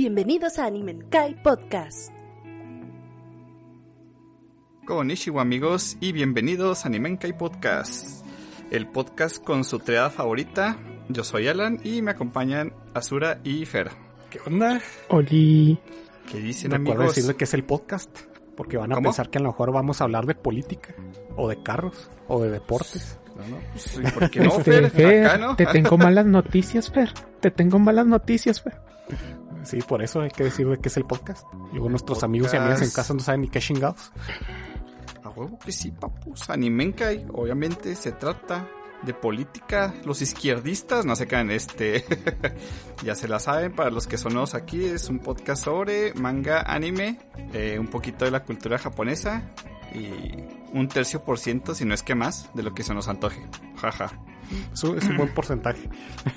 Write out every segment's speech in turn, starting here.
Bienvenidos a Animenkai Podcast. Konnichiwa amigos y bienvenidos a Animenkai Podcast, el podcast con su triada favorita. Yo soy Alan y me acompañan Azura y Fer. ¿Qué onda? Oli. ¿Qué dicen Recuerda amigos? decirle que es el podcast, porque van a ¿Cómo? pensar que a lo mejor vamos a hablar de política, o de carros, o de deportes. No, no, pues, ¿y ¿Por qué no, Este, Fer? Fer, Acá, ¿no? Te tengo malas noticias, Fer. Te tengo malas noticias, Fer. Sí, por eso hay que decirle que es el podcast. Luego nuestros amigos y amigas en casa no saben ni qué chingados. A huevo que sí, papus. Animenkai, obviamente se trata de política. Los izquierdistas, no se caen, este. ya se la saben, para los que son nuevos aquí, es un podcast sobre manga, anime, eh, un poquito de la cultura japonesa y un tercio por ciento, si no es que más, de lo que se nos antoje. Jaja. Es un, es un buen porcentaje.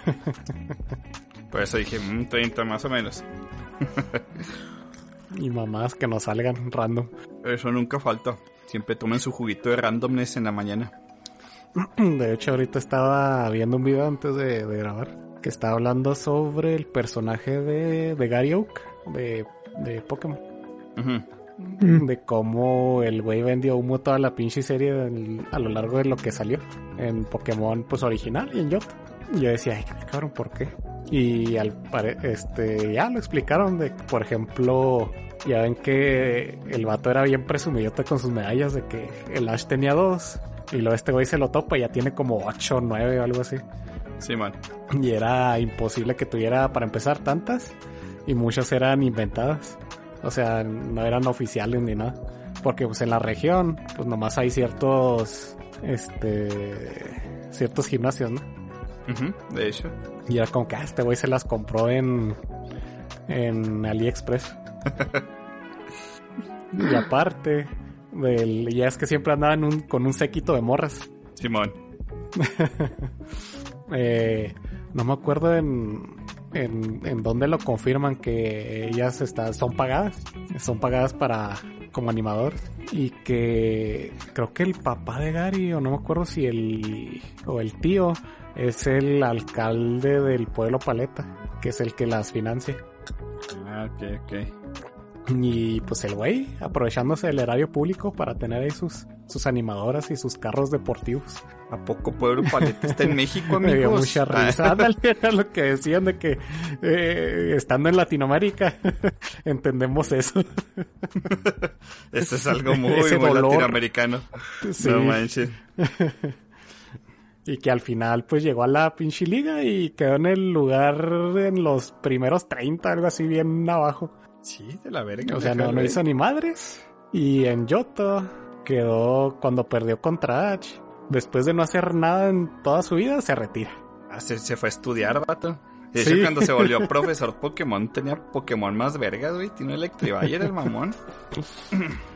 Por eso dije, un 30 más o menos. Y mamás que nos salgan random. Eso nunca falta. Siempre tomen su juguito de randomness en la mañana. De hecho, ahorita estaba viendo un video antes de, de grabar que estaba hablando sobre el personaje de, de Gary Oak de, de Pokémon. Mm. de cómo el güey vendió humo toda la pinche serie del- a lo largo de lo que salió en Pokémon pues original y en Yoto. Y yo decía, ay cabrón, ¿por qué? Y al pare- este ya lo explicaron de por ejemplo, ya ven que el vato era bien presumidote con sus medallas de que el Ash tenía dos y luego este güey se lo topa y ya tiene como ocho o nueve o algo así. Sí, man. Y era imposible que tuviera, para empezar, tantas. Y muchas eran inventadas. O sea, no eran oficiales ni nada. Porque pues en la región, pues nomás hay ciertos, este, ciertos gimnasios, ¿no? De hecho. Y era como que ah, este güey se las compró en, en AliExpress. y aparte, del, ya es que siempre andaban un- con un séquito de morras. Simón. Eh, no me acuerdo en, en, en dónde lo confirman que ellas está, son pagadas. Son pagadas para como animadores. Y que creo que el papá de Gary, o no me acuerdo si el, o el tío, es el alcalde del pueblo Paleta, que es el que las financia. Ah, ok, ok. Y pues el güey, aprovechándose del erario público para tener ahí sus, sus animadoras y sus carros deportivos. ¿A poco Pueblo Paleta está en México, amigos? Me dio mucha risa. Ándale, era lo que decían de que eh, estando en Latinoamérica entendemos eso. Eso es algo muy, muy latinoamericano. Sí. No manches. Y que al final pues llegó a la pinche liga y quedó en el lugar en los primeros 30, algo así bien abajo. Sí, de la verga. O sea, no, no hizo ni madres. Y en Yoto quedó cuando perdió contra H. Después de no hacer nada en toda su vida, se retira. Ah, se, se fue a estudiar, vato. De hecho, Sí. cuando se volvió profesor Pokémon, tenía Pokémon más vergas, güey. Tiene Electrivire, el mamón.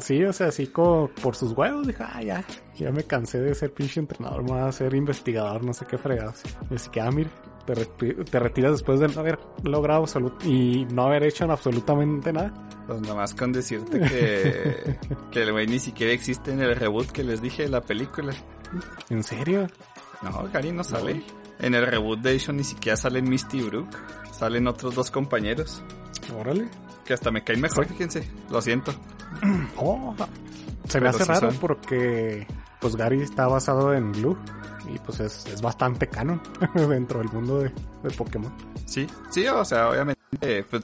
Sí, o sea, así como por sus huevos, dije, ah, ya, ya me cansé de ser pinche entrenador, me voy a ser investigador, no sé qué fregados. Y así que, ah, mire, te, re- te retiras después de no haber logrado y no haber hecho absolutamente nada. Pues nomás con decirte que, que el güey ni siquiera existe en el reboot que les dije de la película. ¿En serio? No, Gary no sale. En el reboot de hecho ni siquiera salen Misty y Brook. Salen otros dos compañeros. Órale. Que hasta me caen mejor, fíjense. Lo siento. Oh, se me Pero hace sí raro son. porque, pues Gary está basado en Blue y pues es, es bastante canon dentro del mundo de, de Pokémon. Sí, sí, o sea, obviamente, pues,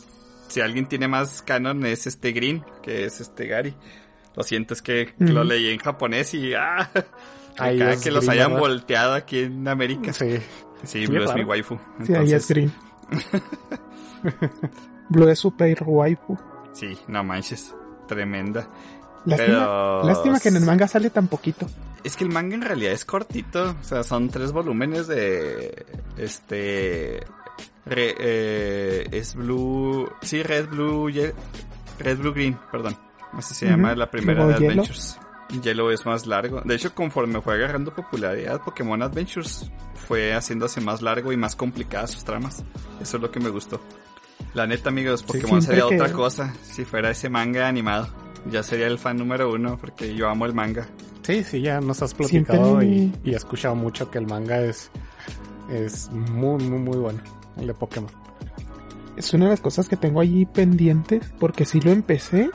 si alguien tiene más canon es este Green, que es este Gary. Lo siento, es que lo leí en japonés y ah, es que los hayan ¿verdad? volteado aquí en América. Sí, Sí. Blue es mi waifu. Sí, ahí es Entonces, green. Blue es super waifu. Sí, no manches, tremenda. Lástima, Pero- lástima que en el manga sale tan poquito. Es que el manga en realidad es cortito, o sea, son tres volúmenes de este re- eh, es blue, sí, red blue, ye- red blue green, perdón, así se llama la primera de. Adventures. Yellow es más largo. De hecho, conforme fue agarrando popularidad, Pokémon Adventures fue haciéndose más largo y más complicadas sus tramas. Eso es lo que me gustó. La neta, amigos, Pokémon siempre sería que- otra cosa si fuera ese manga animado. Ya sería el fan número uno porque yo amo el manga. Sí, sí, ya nos has platicado y, y he escuchado mucho que el manga es, es muy, muy, muy bueno, el de Pokémon. es una de las cosas que tengo allí pendientes porque sí lo empecé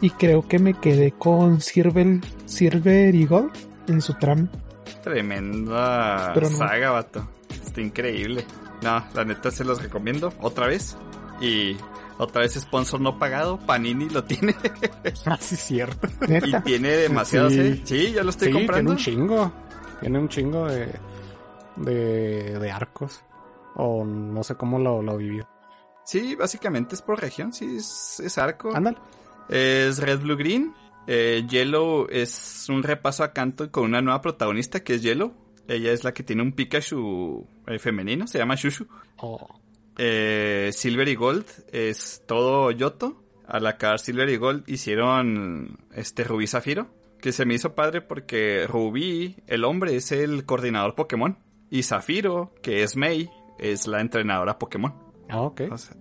y creo que me quedé con Silver, Silver Eagle en su tram. Tremenda Pero no. saga, vato. Está increíble. No, la neta se los recomiendo otra vez. Y otra vez sponsor no pagado. Panini lo tiene. Ah, sí, cierto. y tiene demasiados, Sí. ¿eh? Sí, yo lo estoy sí, comprando. tiene un chingo. Tiene un chingo de, de, de arcos. O no sé cómo lo, lo vivió. Sí, básicamente es por región. Sí, es, es arco. Ándale. Es Red Blue Green. Eh, Yellow es un repaso a canto con una nueva protagonista que es Yellow. Ella es la que tiene un Pikachu eh, femenino, se llama Shushu. Oh, Eh, Silver y Gold es todo Yoto. Al acabar Silver y Gold hicieron este Rubí Zafiro. Que se me hizo padre porque Rubí, el hombre, es el coordinador Pokémon. Y Zafiro, que es Mei, es la entrenadora Pokémon. ah, ok. O sea,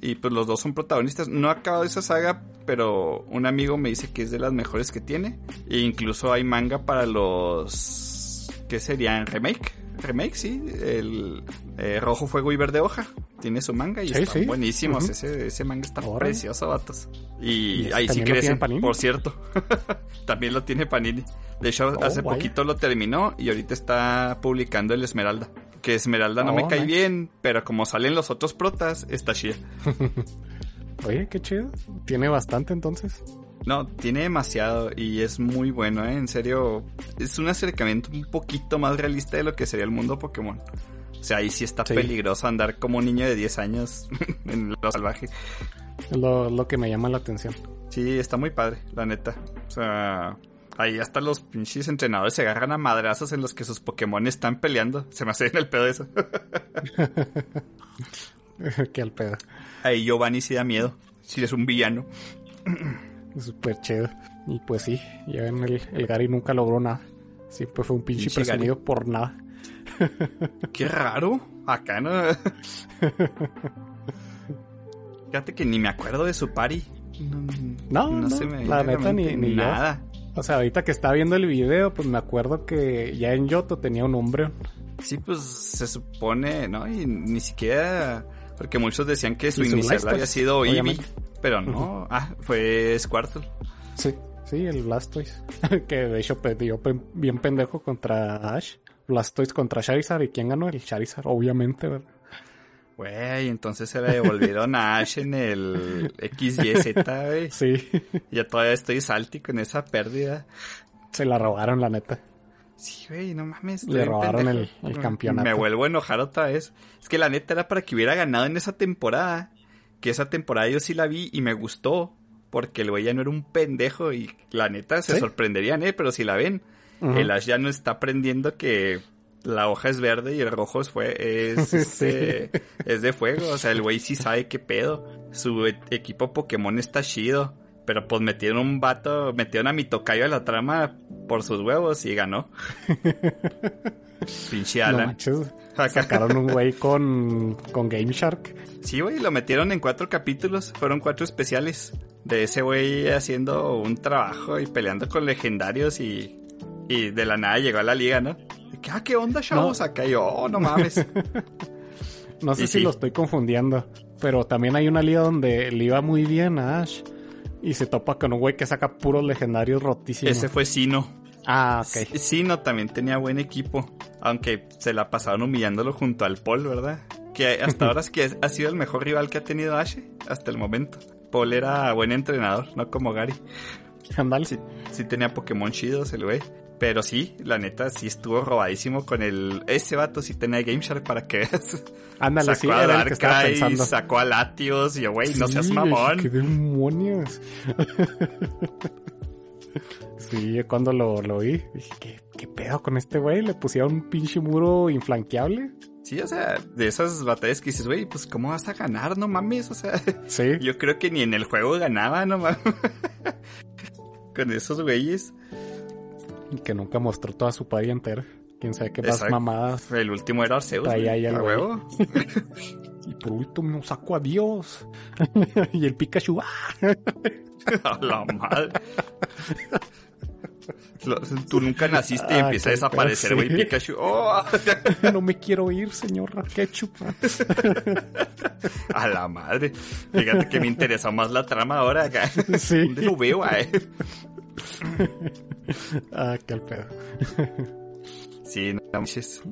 y pues los dos son protagonistas. No ha acabado esa saga, pero un amigo me dice que es de las mejores que tiene. E incluso hay manga para los... ¿Qué serían? ¿Remake? Remake, sí. El eh, Rojo Fuego y Verde Hoja. Tiene su manga y Sí, están sí. buenísimos. Ese, ese manga está precioso, vatos. Y, ¿Y ese ahí sí crecen, por cierto. también lo tiene Panini. De hecho, Oh, hace poquito lo terminó y ahorita está publicando el Esmeralda. Que Esmeralda no Oh, me cae nice. bien, pero como salen los otros protas, está chida. Oye, qué chido. Tiene bastante entonces. No, tiene demasiado y es muy bueno, ¿eh? En serio, es un acercamiento un poquito más realista de lo que sería el mundo Pokémon. O sea, ahí sí está Sí. peligroso andar como un niño de 10 años en lo salvaje. Lo, lo que me llama la atención. Sí, está muy padre, la neta. O sea, ahí hasta los pinches entrenadores se agarran a madrazos en los que sus Pokémon están peleando. Se me hace en el pedo eso. que al pedo. ahí Giovanni sí da miedo. Si es un villano. Súper chido. Y pues sí, ya ven, el, el Gary nunca logró nada. Siempre fue un pinche Pinche Gary. presumido por nada. Qué raro. Acá no. Fíjate que ni me acuerdo de su party. No, no, se me la neta ni- ni yo. O sea, ahorita que estaba viendo el video, pues me acuerdo que ya en Yoto tenía un Umbreon. Sí, pues se supone, ¿no? Y ni siquiera. Porque muchos decían que su inicial había sido Eevee. Pero no. Ah, fue Squirtle. Sí, sí, el Blastoise. que de hecho perdió pe- bien pendejo contra Ash. Blastoise contra Charizard. ¿Y quién ganó? El Charizard, obviamente, ¿verdad? Güey, entonces se le devolvieron a Ash en el XYZ, güey. Sí, Ya todavía estoy salty con esa pérdida. se la robaron, la neta. Sí, güey, no mames. Le robaron el- el campeonato. Me vuelvo a enojar otra vez. Es que la neta era para que hubiera ganado en esa temporada. Que esa temporada yo sí la vi y me gustó. Porque el güey ya no era un pendejo y la neta se ¿Sí? sorprenderían, ¿eh? Pero si la ven, el Ash ya no está aprendiendo que la hoja es verde y el rojo es, fue, es, Sí. este, es de fuego. O sea, el güey sí sabe qué pedo. Su e- equipo Pokémon está chido. Pero pues metieron un vato, metieron a mi tocayo a la trama por sus huevos y ganó. Pinche No Alan. Acá. Sacaron un güey con, con Game Shark. Sí, güey, lo metieron en cuatro capítulos. Fueron cuatro especiales. De ese güey haciendo un trabajo y peleando con legendarios y, y de la nada llegó a la liga, ¿no? Que, ah, ¿qué onda, chavos? No. Acá yo, oh, no mames. No sé Y si sí. lo estoy confundiendo. Pero también hay una liga donde le iba muy bien a Ash. Y se topa con un güey que saca puros legendarios rotísimos. Ese fue Sino. Ah, ok. Sino también tenía buen equipo. Aunque se la pasaron humillándolo junto al Paul, ¿verdad? Que hasta ahora es que ha sido el mejor rival que ha tenido Ash hasta el momento. Paul era buen entrenador, no como Gary. Ándale. Sí, sí tenía Pokémon chidos el güey. Pero sí, la neta, sí estuvo robadísimo con el... Ese vato sí tenía Game Shark para que veas. Ándale, sacó sí, a era el que estaba Darkrai, pensando. sacó a Latios y yo, güey, no Sí, seas mamón. ¡Qué demonios! sí, cuando lo, lo vi, dije, ¿qué, ¿qué pedo con este güey? Le pusieron un pinche muro inflanqueable. Sí, o sea, de esas batallas que dices, güey, pues ¿cómo vas a ganar? No mames, o sea, Sí. yo creo que ni en el juego ganaba, no mames. con esos güeyes. Y que nunca mostró toda su party entera. Quién sabe qué más mamadas. El último era Arceus. Güey, ahí el huevo. Y por último sacó a Dios. y el Pikachu, ¡ah! A la madre. Tú nunca naciste y Ah, empieza a desaparecer, güey, sí. Pikachu. Oh, no me quiero ir, señor Ketchup. a la madre. Fíjate que me interesa más la trama ahora. acá. Sí. ¿Dónde lo veo, eh? Ah, qué al pedo. Sí, no manches.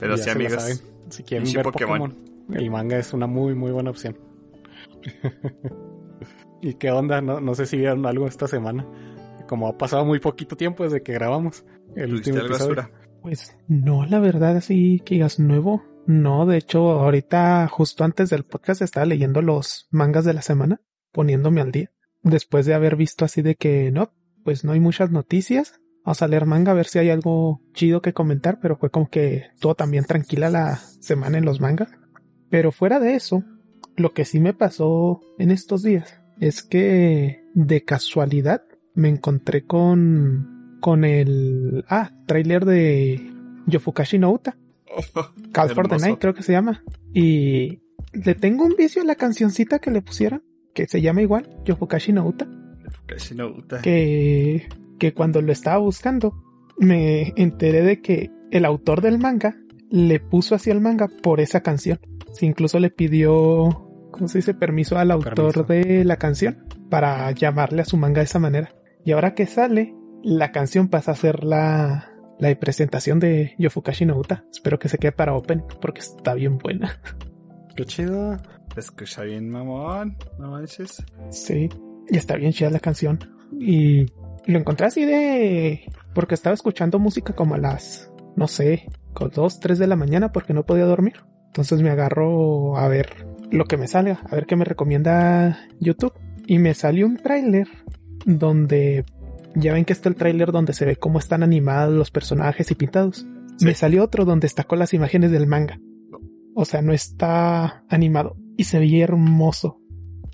Pero Ya sí, amigos. saben. Si quieren ver Pokémon. Pokémon. el manga es una muy, muy buena opción. ¿Y qué onda? No, no sé si vieron algo esta semana. Como ha pasado muy poquito tiempo desde que grabamos el ¿Tuviste último episodio. Pues no, la verdad, así que digas nuevo. No, de hecho, ahorita, justo antes del podcast, estaba leyendo los mangas de la semana, poniéndome al día. Después de haber visto así de que no, pues no hay muchas noticias. Vamos a leer manga a ver si hay algo chido que comentar, pero fue como que todo también tranquila la semana en los mangas. Pero fuera de eso, lo que sí me pasó en estos días es que de casualidad me encontré con con el ah tráiler de Yofukashi no Uta, Call for the. Night creo que se llama y le tengo un vicio a la cancioncita que le pusieron que se llama igual Yofukashi no Uta Casi no gusta. que que cuando lo estaba buscando me enteré de que el autor del manga le puso así al manga por esa canción. Sí, incluso le pidió, ¿cómo se dice? Permiso al autor Permiso. de la canción para llamarle a su manga de esa manera. Y ahora que sale, la canción pasa a ser la, la presentación de Yofukashi no Uta. Espero que se quede para Open porque está bien buena. Qué chido. Escucha bien, mamón. No manches. Sí, y está bien chida la canción. Y lo encontré así de... Porque estaba escuchando música como a las, no sé, con dos, tres de la mañana porque no podía dormir. Entonces me agarro a ver lo que me salga, a ver qué me recomienda YouTube. Y me salió un tráiler donde... Ya ven que está el tráiler donde se ve cómo están animados los personajes y pintados. Sí. Me salió otro donde está con las imágenes del manga. O sea, no está animado. Y se veía hermoso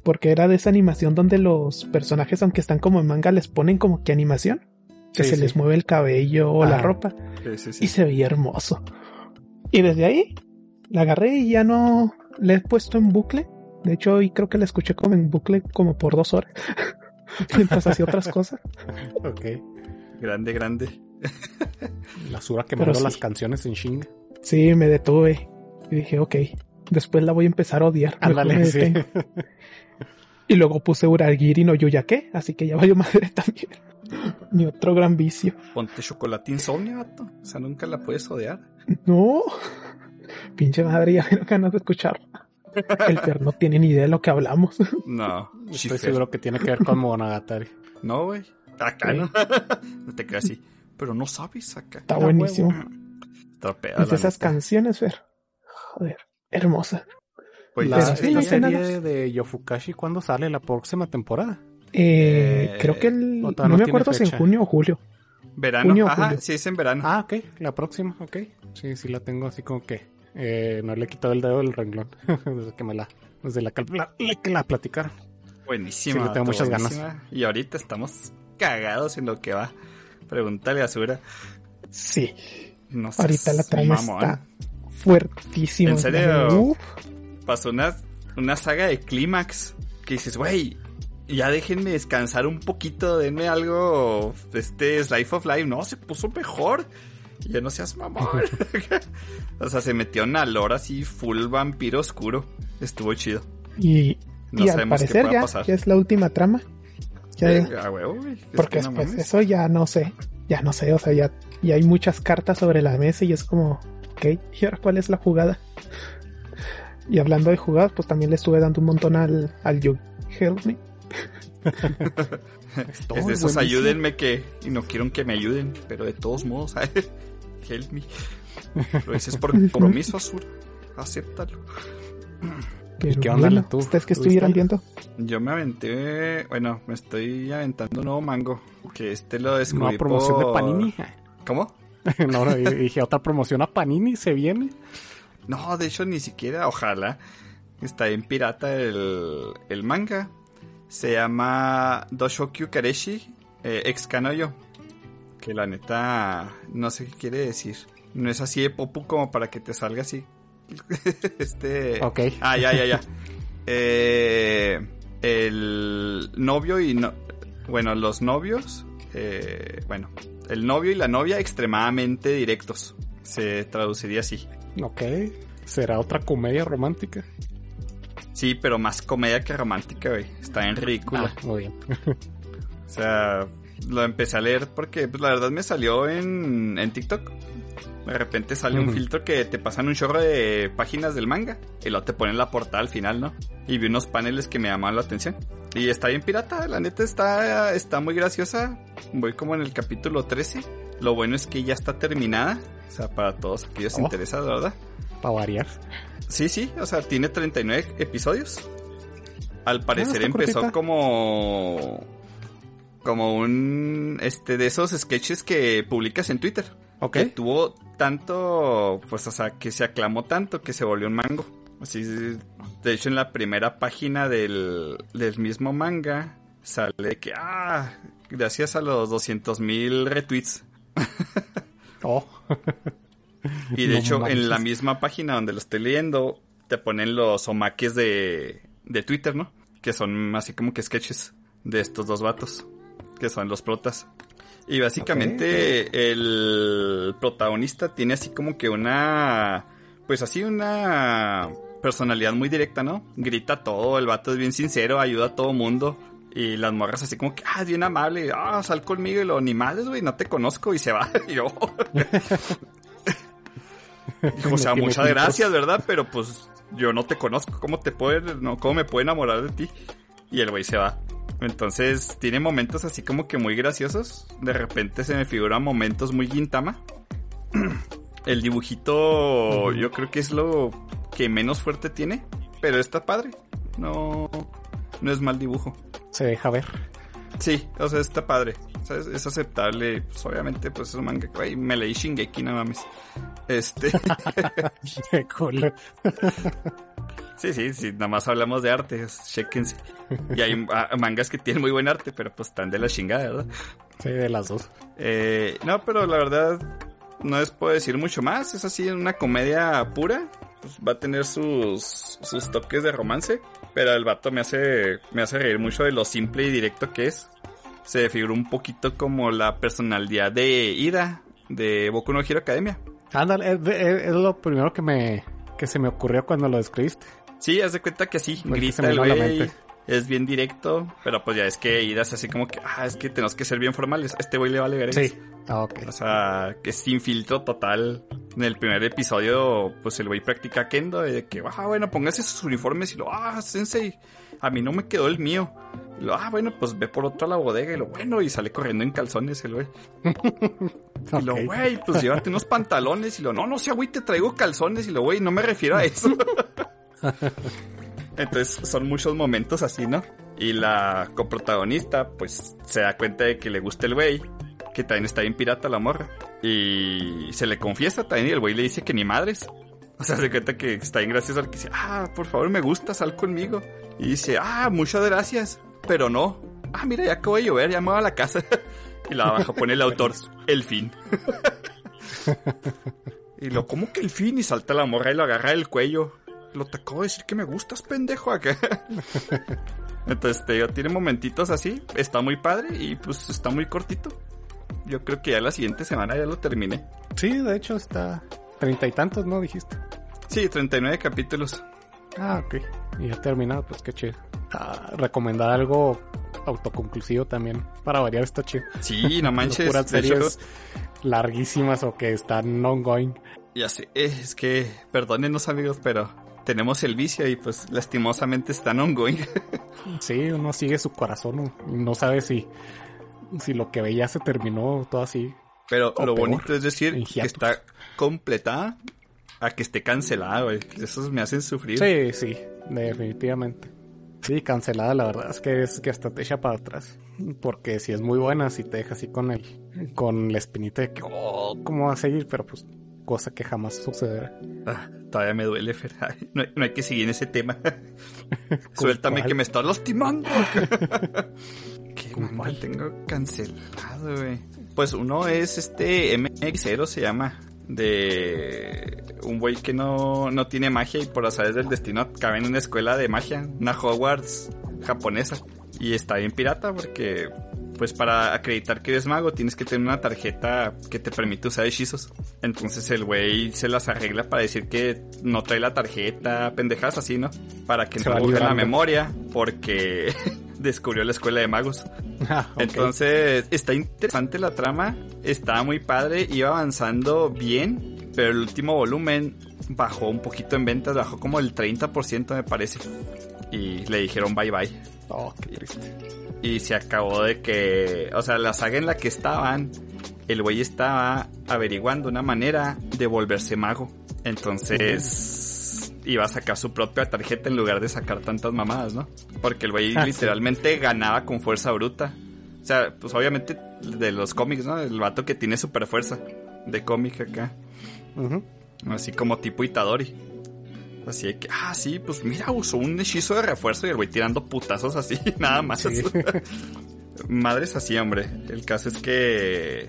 porque era de esa animación donde los personajes, aunque están como en manga, les ponen como que animación, que Sí, se sí. les mueve el cabello o la Ah. ropa, Sí, sí, sí. y se veía hermoso. Y desde ahí la agarré y ya no le he puesto en bucle. De hecho, hoy creo que la escuché como en bucle como por dos horas. Mientras hacía otras cosas. Ok. Grande, grande. La sura Pero quemando sí. las canciones en Shinga. Sí, me detuve. Y dije, ok, después la voy a empezar a odiar. Me Ándale, sí. Y luego puse Uragiri no Yoyake, así que ya valió madre también. Mi otro gran vicio. Ponte chocolate insomnio, vato. O sea, nunca la puedes odiar. No. Pinche madre, ya me dan ganas de escucharla. El Fer no tiene ni idea de lo que hablamos. No. Estoy seguro que tiene que ver con Monogatari. No, güey. Acá Sí. no. no te creas así. Pero no sabes acá. Está buenísimo. Está esas neta. canciones, Fer. Joder, hermosa. Pues La, ya sí, serie de Yofukashi, ¿cuándo sale? ¿La próxima temporada? Eh, Eh, creo que el, no, me acuerdo si en fecha. junio o julio. Verano. Junio Ajá, julio. sí, es en verano. Ah, ok. La próxima, ok. Sí, sí la tengo así como que eh, no le he quitado el dedo del renglón desde que me la, desde la, cal- la, la- platicaron. Buenísima. Sí, le tengo muchas ganas. Y ahorita estamos cagados en lo que va. Pregúntale a Sura. Sí, No sé. ahorita la trama está fuertísima. ¿En serio? Uf, Pasó una, una saga de clímax que dices, güey, ya déjenme descansar un poquito, denme algo, este Life of Life. No, se puso mejor. Ya no seas mamón. o sea, se metió en lore así, full vampiro oscuro. Estuvo chido. y, No y al sabemos qué parecer ya, pasar. ya es la última trama. Ya, Eh, a huevo, güey. Es porque que no después eso ya no sé. Ya no sé, o sea, ya, ya hay muchas cartas sobre la mesa y es como, ok, ¿y ahora cuál es la jugada? Y hablando de jugadas, pues también le estuve dando un montón al, al You Help Me. Es de esos buenísimo. ayúdenme que. Y no quieren que me ayuden, pero de todos modos, help me. Lo dices por compromiso, Azul. Acéptalo. Pero qué onda, bueno, tú? ustedes que ¿Tú estuvieran viendo. Yo me aventé. Bueno, me estoy aventando un nuevo mango. Que este lo descubrí. Nueva promoción por- de Panini. ¿Cómo? no, no, dije otra promoción a Panini, se viene. No, de hecho, ni siquiera. Ojalá. Está en pirata el, el manga. Se llama Doshokyu Kareshi eh, ex Kanoyo. Que la neta. No sé qué quiere decir. No es así de popu como para que te salga así. este. Ok. Ah, ya, ya, ya. Eh, el novio y no. Bueno, los novios eh, bueno, el novio y la novia extremadamente directos. Se traduciría así. Ok. ¿Será otra comedia romántica? Sí, pero más comedia que romántica, güey. Está en ridícula. Ah, muy bien. O sea, lo empecé a leer porque pues, la verdad me salió en, en TikTok. De repente sale un filtro que te pasan un chorro de páginas del manga y luego te ponen la portada al final, ¿no? Y vi unos paneles que me llamaban la atención. Y está bien pirata, la neta está, está muy graciosa. Voy como en el capítulo 13. Lo bueno es que ya está terminada. O sea, para todos aquellos Oh. interesados, ¿verdad? Para variar. Sí, sí, o sea, tiene 39 episodios. Al parecer está empezó cortita. como como un este de esos sketches que publicas en Twitter. Ok. Que tuvo tanto, pues o sea, que se aclamó tanto que se volvió un mango. Así, de hecho en la primera página del, del mismo manga sale que ah, gracias a los 200 mil retweets. Oh. Y de No hecho, manches. en la misma página donde lo estoy leyendo, te ponen los omakes de, de Twitter, ¿no? Que son así como que sketches de estos dos vatos, que son los protas. Y básicamente el protagonista tiene así como que una, pues así una personalidad muy directa, ¿no? Grita todo, el vato es bien sincero, ayuda a todo mundo. Y las morras así como que, ah, es bien amable, ah, sal conmigo y lo, ni madres, güey, no te conozco y se va. Y yo, o sea, muchas gracias, ¿verdad? Pero pues yo no te conozco, ¿cómo te puede, no, cómo me puedo enamorar de ti? Y el güey se va. Entonces tiene momentos así como que muy graciosos. De repente se me figuran momentos muy Gintama. El dibujito yo creo que es lo que menos fuerte tiene, pero está padre. No, no es mal dibujo. Se deja ver. Sí, o sea, está padre. O sea, es, es aceptable. Pues obviamente, pues es un manga. Güey, me leí Shingeki, no mames. Este. Qué cool. Sí, sí, sí, nada más hablamos de arte, chéquense. Y hay ah, mangas que tienen muy buen arte, pero pues están de la chingada, ¿verdad? Sí, de las dos. Eh, no, pero la verdad, no les puedo decir mucho más. Es así, una comedia pura. Pues va a tener sus, sus toques de romance. Pero el vato me hace, me hace reír mucho de lo simple y directo que es. Se figura un poquito como la personalidad de Ida, de Boku no Hero Academia. Ándale, es, es- es lo primero que me que se me ocurrió cuando lo describiste. Sí, haz de cuenta que sí, que se grita el güey. Es bien directo, pero pues ya es que Ida es así como que, ah, es que tenemos que ser bien formales. Este güey le vale ver Sí. Ah, ok. O sea, que sin filtro total. En el primer episodio, pues el güey practica kendo de que, ah, bueno, póngase sus uniformes y lo, ah, sensei, a mí no me quedó el mío. Y lo, ah, bueno, pues ve por otro a la bodega y lo, bueno, y sale corriendo en calzones el güey. Y lo, güey, pues llévate unos pantalones y lo, no, no sea, güey, te traigo calzones y lo, güey, no me refiero a eso. Entonces son muchos momentos así, ¿no? Y la coprotagonista, pues se da cuenta de que le gusta el güey, que también está bien pirata la morra. Y se le confiesa también y el güey le dice que ni madres. O sea, se cuenta que está bien gracioso al que dice, ah, por favor me gusta, sal conmigo. Y dice, ah, muchas gracias, pero no. Ah, mira, ya acabo de llover, ya me voy a la casa. y la abajo pone el autor, el fin. y lo, ¿cómo que el fin? Y salta la morra y lo agarra del cuello. Lo te acabo de decir que me gustas, pendejo, acá. Entonces, te digo, tiene momentitos así, está muy padre y pues está muy cortito. Yo creo que ya la siguiente semana ya lo terminé. Sí, de hecho está treinta y tantos, ¿no? Dijiste. Sí, 39 capítulos. Ah, ok. Y ya terminado, pues qué chido. Ah, recomendar algo autoconclusivo también. Para variar está chido. Sí, no manches. Puras hecho, series larguísimas o que están ongoing. ya sé, eh, es que, perdónenos amigos, pero tenemos el vicio y pues lastimosamente están ongoing. Sí, uno sigue su corazón ¿no? y no sabe si, si lo que veía se terminó todo así. Pero O lo peor, bonito es decir que está completada a que esté cancelada, güey. Esos me hacen sufrir. Sí, sí, definitivamente. Sí, cancelada, la verdad es que es que hasta te echa para atrás. Porque si es muy buena, si te deja así con el, con la espinita de que, oh, ¿cómo va a seguir? Pero pues, cosa que jamás sucederá. Ah, todavía me duele, Fer. Ay, No, hay- no hay que seguir en ese tema. Suéltame cuál? que me está lastimando. ¿Qué ¿Con manga tengo cancelado, güey? Pues uno es este MX0 se llama. De un güey que no, no tiene magia y por azares del destino cabe en una escuela de magia, una Hogwarts japonesa. Y está bien pirata porque pues para acreditar que eres mago tienes que tener una tarjeta que te permite usar hechizos. Entonces el güey se las arregla para decir que no trae la tarjeta, pendejas así, ¿no? Para que Se no la memoria porque descubrió la escuela de magos. Ah. Entonces, está interesante la trama, está muy padre, iba avanzando bien, pero el último volumen bajó un poquito en ventas, bajó como el 30% me parece. Y le dijeron bye bye. Oh, qué triste. Y se acabó de que, o sea, la saga en la que estaban, el güey estaba averiguando una manera de volverse mago. Entonces, iba a sacar su propia tarjeta en lugar de sacar tantas mamadas, ¿no? Porque el güey Ah, sí. literalmente ganaba con fuerza bruta. O sea, pues obviamente de los cómics, ¿no? El vato que tiene super fuerza de cómic acá. Así como tipo Itadori. Así de que, ah, sí, pues mira, usó un hechizo de refuerzo y el güey tirando putazos así, nada más. Sí. Madres así, hombre. El caso es que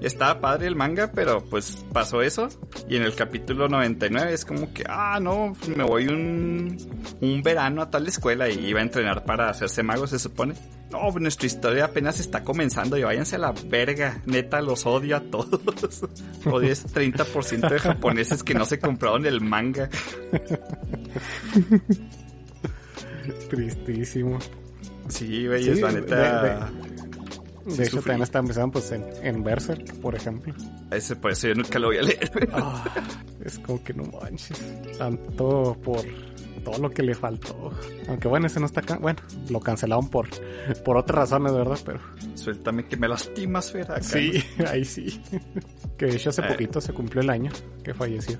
estaba padre el manga, pero pues pasó eso. Y en el capítulo 99 es como que, ah, no, me voy un, un verano a tal escuela y iba a entrenar para hacerse mago, se supone. No, pues, nuestra historia apenas está comenzando y váyanse a la verga. Neta, los odio a todos. Odio ese 30% de japoneses que no se compraron el manga. Tristísimo. Sí, güey, Sí, es la de- neta. De hecho, sufrí. también está empezando pues en, en Berserk, por ejemplo. Ese, por eso yo nunca lo voy a leer. Ah, es como que no manches. Tanto por todo lo que le faltó. Aunque bueno, ese no está acá. Bueno, lo cancelaron por, por otras razones, ¿verdad? Pero Suéltame que me lastimas, Fer. acá, sí, ahí sí. Que de hecho hace Eh. poquito se cumplió el año que falleció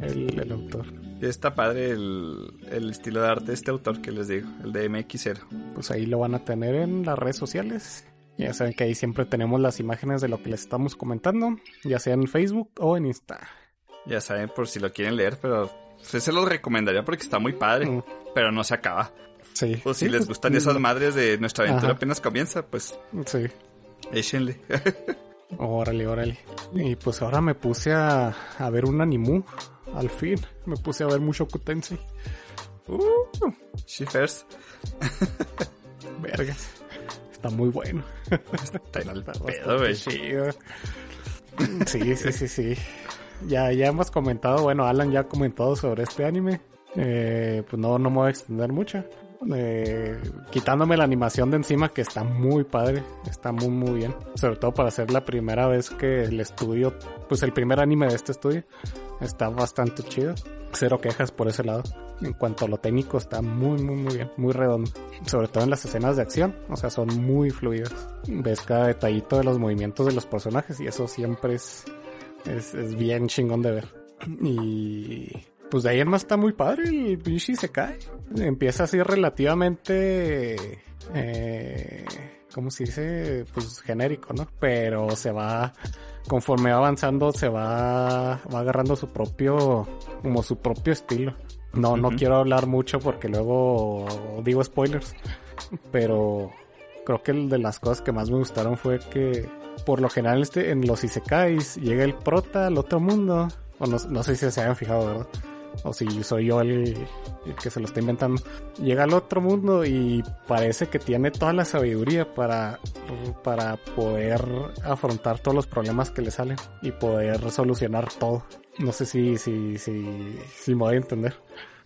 el, el autor. Está padre el, el estilo de arte de este autor que les digo, el de MX0. Pues ahí lo van a tener en las redes sociales. Ya saben que ahí siempre tenemos las imágenes de lo que les estamos comentando, ya sea en Facebook o en Insta. Ya saben por si lo quieren leer, pero se los recomendaría porque está muy padre, Mm. pero no se acaba. Sí. O si Sí, les pues, gustan esas madres de nuestra aventura Ajá. apenas comienza, pues Sí. échenle. Órale, órale. Y pues ahora me puse a, a ver un animu. Al fin. Me puse a ver mucho Tensei. Uh, She first. vergas. Está muy bueno. Está en el pedo, güey. Sí, sí, sí, sí. Ya, ya hemos comentado, bueno, Alan ya ha comentado sobre este anime. Eh, pues no, no me voy a extender mucho. Eh, quitándome la animación de encima que está muy padre, está muy muy bien. Sobre todo para ser la primera vez que el estudio, pues el primer anime de este estudio, está bastante chido. Cero quejas por ese lado. En cuanto a lo técnico está muy muy muy bien, muy redondo. Sobre todo en las escenas de acción, o sea, son muy fluidas. Ves cada detallito de los movimientos de los personajes y eso siempre es, es, es bien chingón de ver. Y pues de ahí en más está muy padre, el pinche se cae. Empieza así relativamente, eh, ¿cómo se dice? Pues genérico, ¿no? Pero se va, conforme va avanzando, se va, va agarrando su propio, como su propio estilo. No, no quiero hablar mucho porque luego digo spoilers, pero creo que el de las cosas que más me gustaron fue que por lo general este, en los isekais llega el prota al otro mundo, o no, no sé si se hayan fijado, ¿verdad? O si soy yo el, el que se lo está inventando. Llega al otro mundo y parece que tiene toda la sabiduría para, para poder afrontar todos los problemas que le salen y poder solucionar todo. No sé si, si, si, si me voy a entender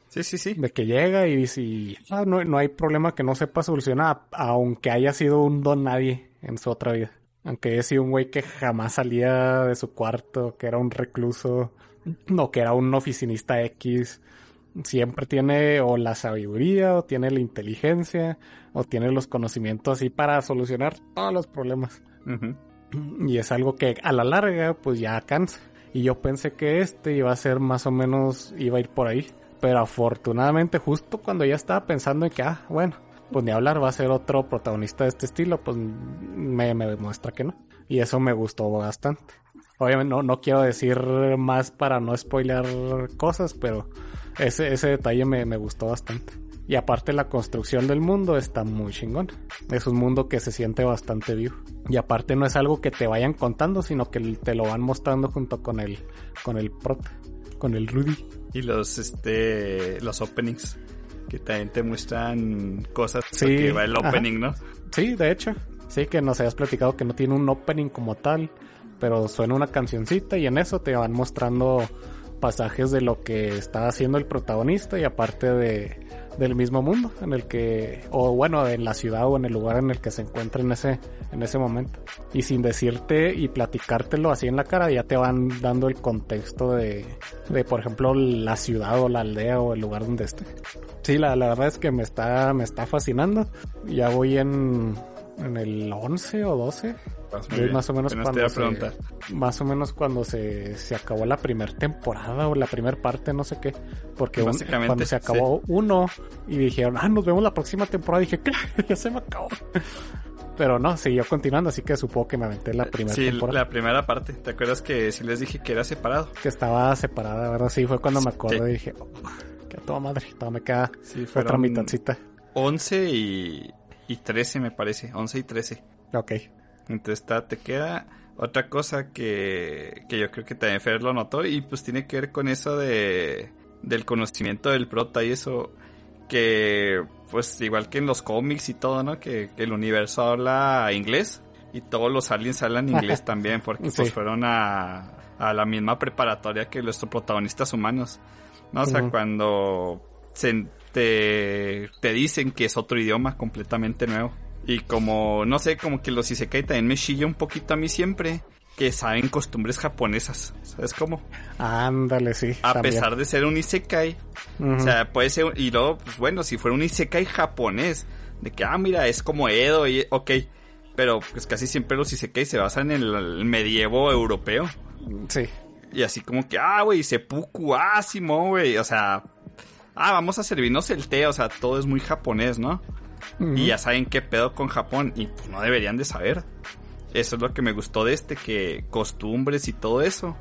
Sí, sí, sí. de que llega y dice, ah, no, no hay problema que no sepa solucionar, aunque haya sido un don nadie en su otra vida. Aunque haya sido un güey que jamás salía de su cuarto, que era un recluso, o que era un oficinista X, siempre tiene o la sabiduría, o tiene la inteligencia, o tiene los conocimientos así para solucionar todos los problemas. Y es algo que a la larga pues ya cansa. Y yo pensé que este iba a ser más o menos, iba a ir por ahí. Pero afortunadamente justo cuando ya estaba pensando en que, ah, bueno, pues ni hablar, va a ser otro protagonista de este estilo, pues me, me demuestra que no. Y eso me gustó bastante. Obviamente no, no quiero decir más para no spoilear cosas, pero ese, ese detalle me, me gustó bastante. Y aparte la construcción del mundo está muy chingón. Es un mundo que se siente bastante vivo. Y aparte no es algo que te vayan contando, sino que te lo van mostrando junto con el, con el prota, con el Rudy. Y los, este, los openings. Que también te muestran cosas Sí, porque va el ajá. opening, ¿no? Sí, de hecho. Sí, que nos habías platicado que no tiene un opening como tal, pero suena una cancioncita y en eso te van mostrando pasajes de lo que está haciendo el protagonista y aparte de del mismo mundo en el que o bueno en la ciudad o en el lugar en el que se encuentra en ese en ese momento. Y sin decirte y platicártelo así en la cara ya te van dando el contexto de de por ejemplo la ciudad o la aldea o el lugar donde esté. Sí la, la verdad es que me está me está fascinando. Ya voy en en el 11 o 12 más o menos cuando se, más o menos cuando se, se acabó la primera temporada o la primera parte, no sé qué, porque cuando se acabó uno y dijeron, ah, nos vemos la próxima temporada, dije, ¿qué? ya se me acabó. Pero no, siguió continuando, así que supongo que me aventé la primera sí, temporada. la primera parte. ¿Te acuerdas que sí les dije que era separado? Que estaba separada, ¿verdad? Sí, fue cuando me acordé y dije, oh, que a toda madre, todavía me queda sí, otra mitadcita. 11 y, y 13 me parece, 11 y 13. Ok. Entonces te queda otra cosa que, que yo creo que también Fer lo notó y pues tiene que ver con eso de del conocimiento del prota y eso que pues igual que en los cómics y todo, ¿no? Que, el universo habla inglés y todos los aliens hablan inglés también porque pues fueron a, a la misma preparatoria que nuestros protagonistas humanos. ¿no? O sea, cuando se, te, te dicen que es otro idioma completamente nuevo. Y como, no sé, como que los Isekai también me chilla un poquito a mí siempre. Que saben costumbres japonesas. ¿Sabes cómo? Ándale, sí. A pesar de ser un Isekai. O sea, puede ser. Y luego, pues bueno, si fuera un Isekai japonés. De que, ah, mira, es como Edo y. Ok. Pero pues casi siempre los Isekai se basan en el, medievo europeo. Sí. Y así como que, ah, güey, seppuku, ah, güey. O sea, ah, vamos a servirnos el té. O sea, todo es muy japonés, ¿no? Y ya saben qué pedo con Japón y pues, no deberían de saber. Eso es lo que me gustó de este, que costumbres y todo eso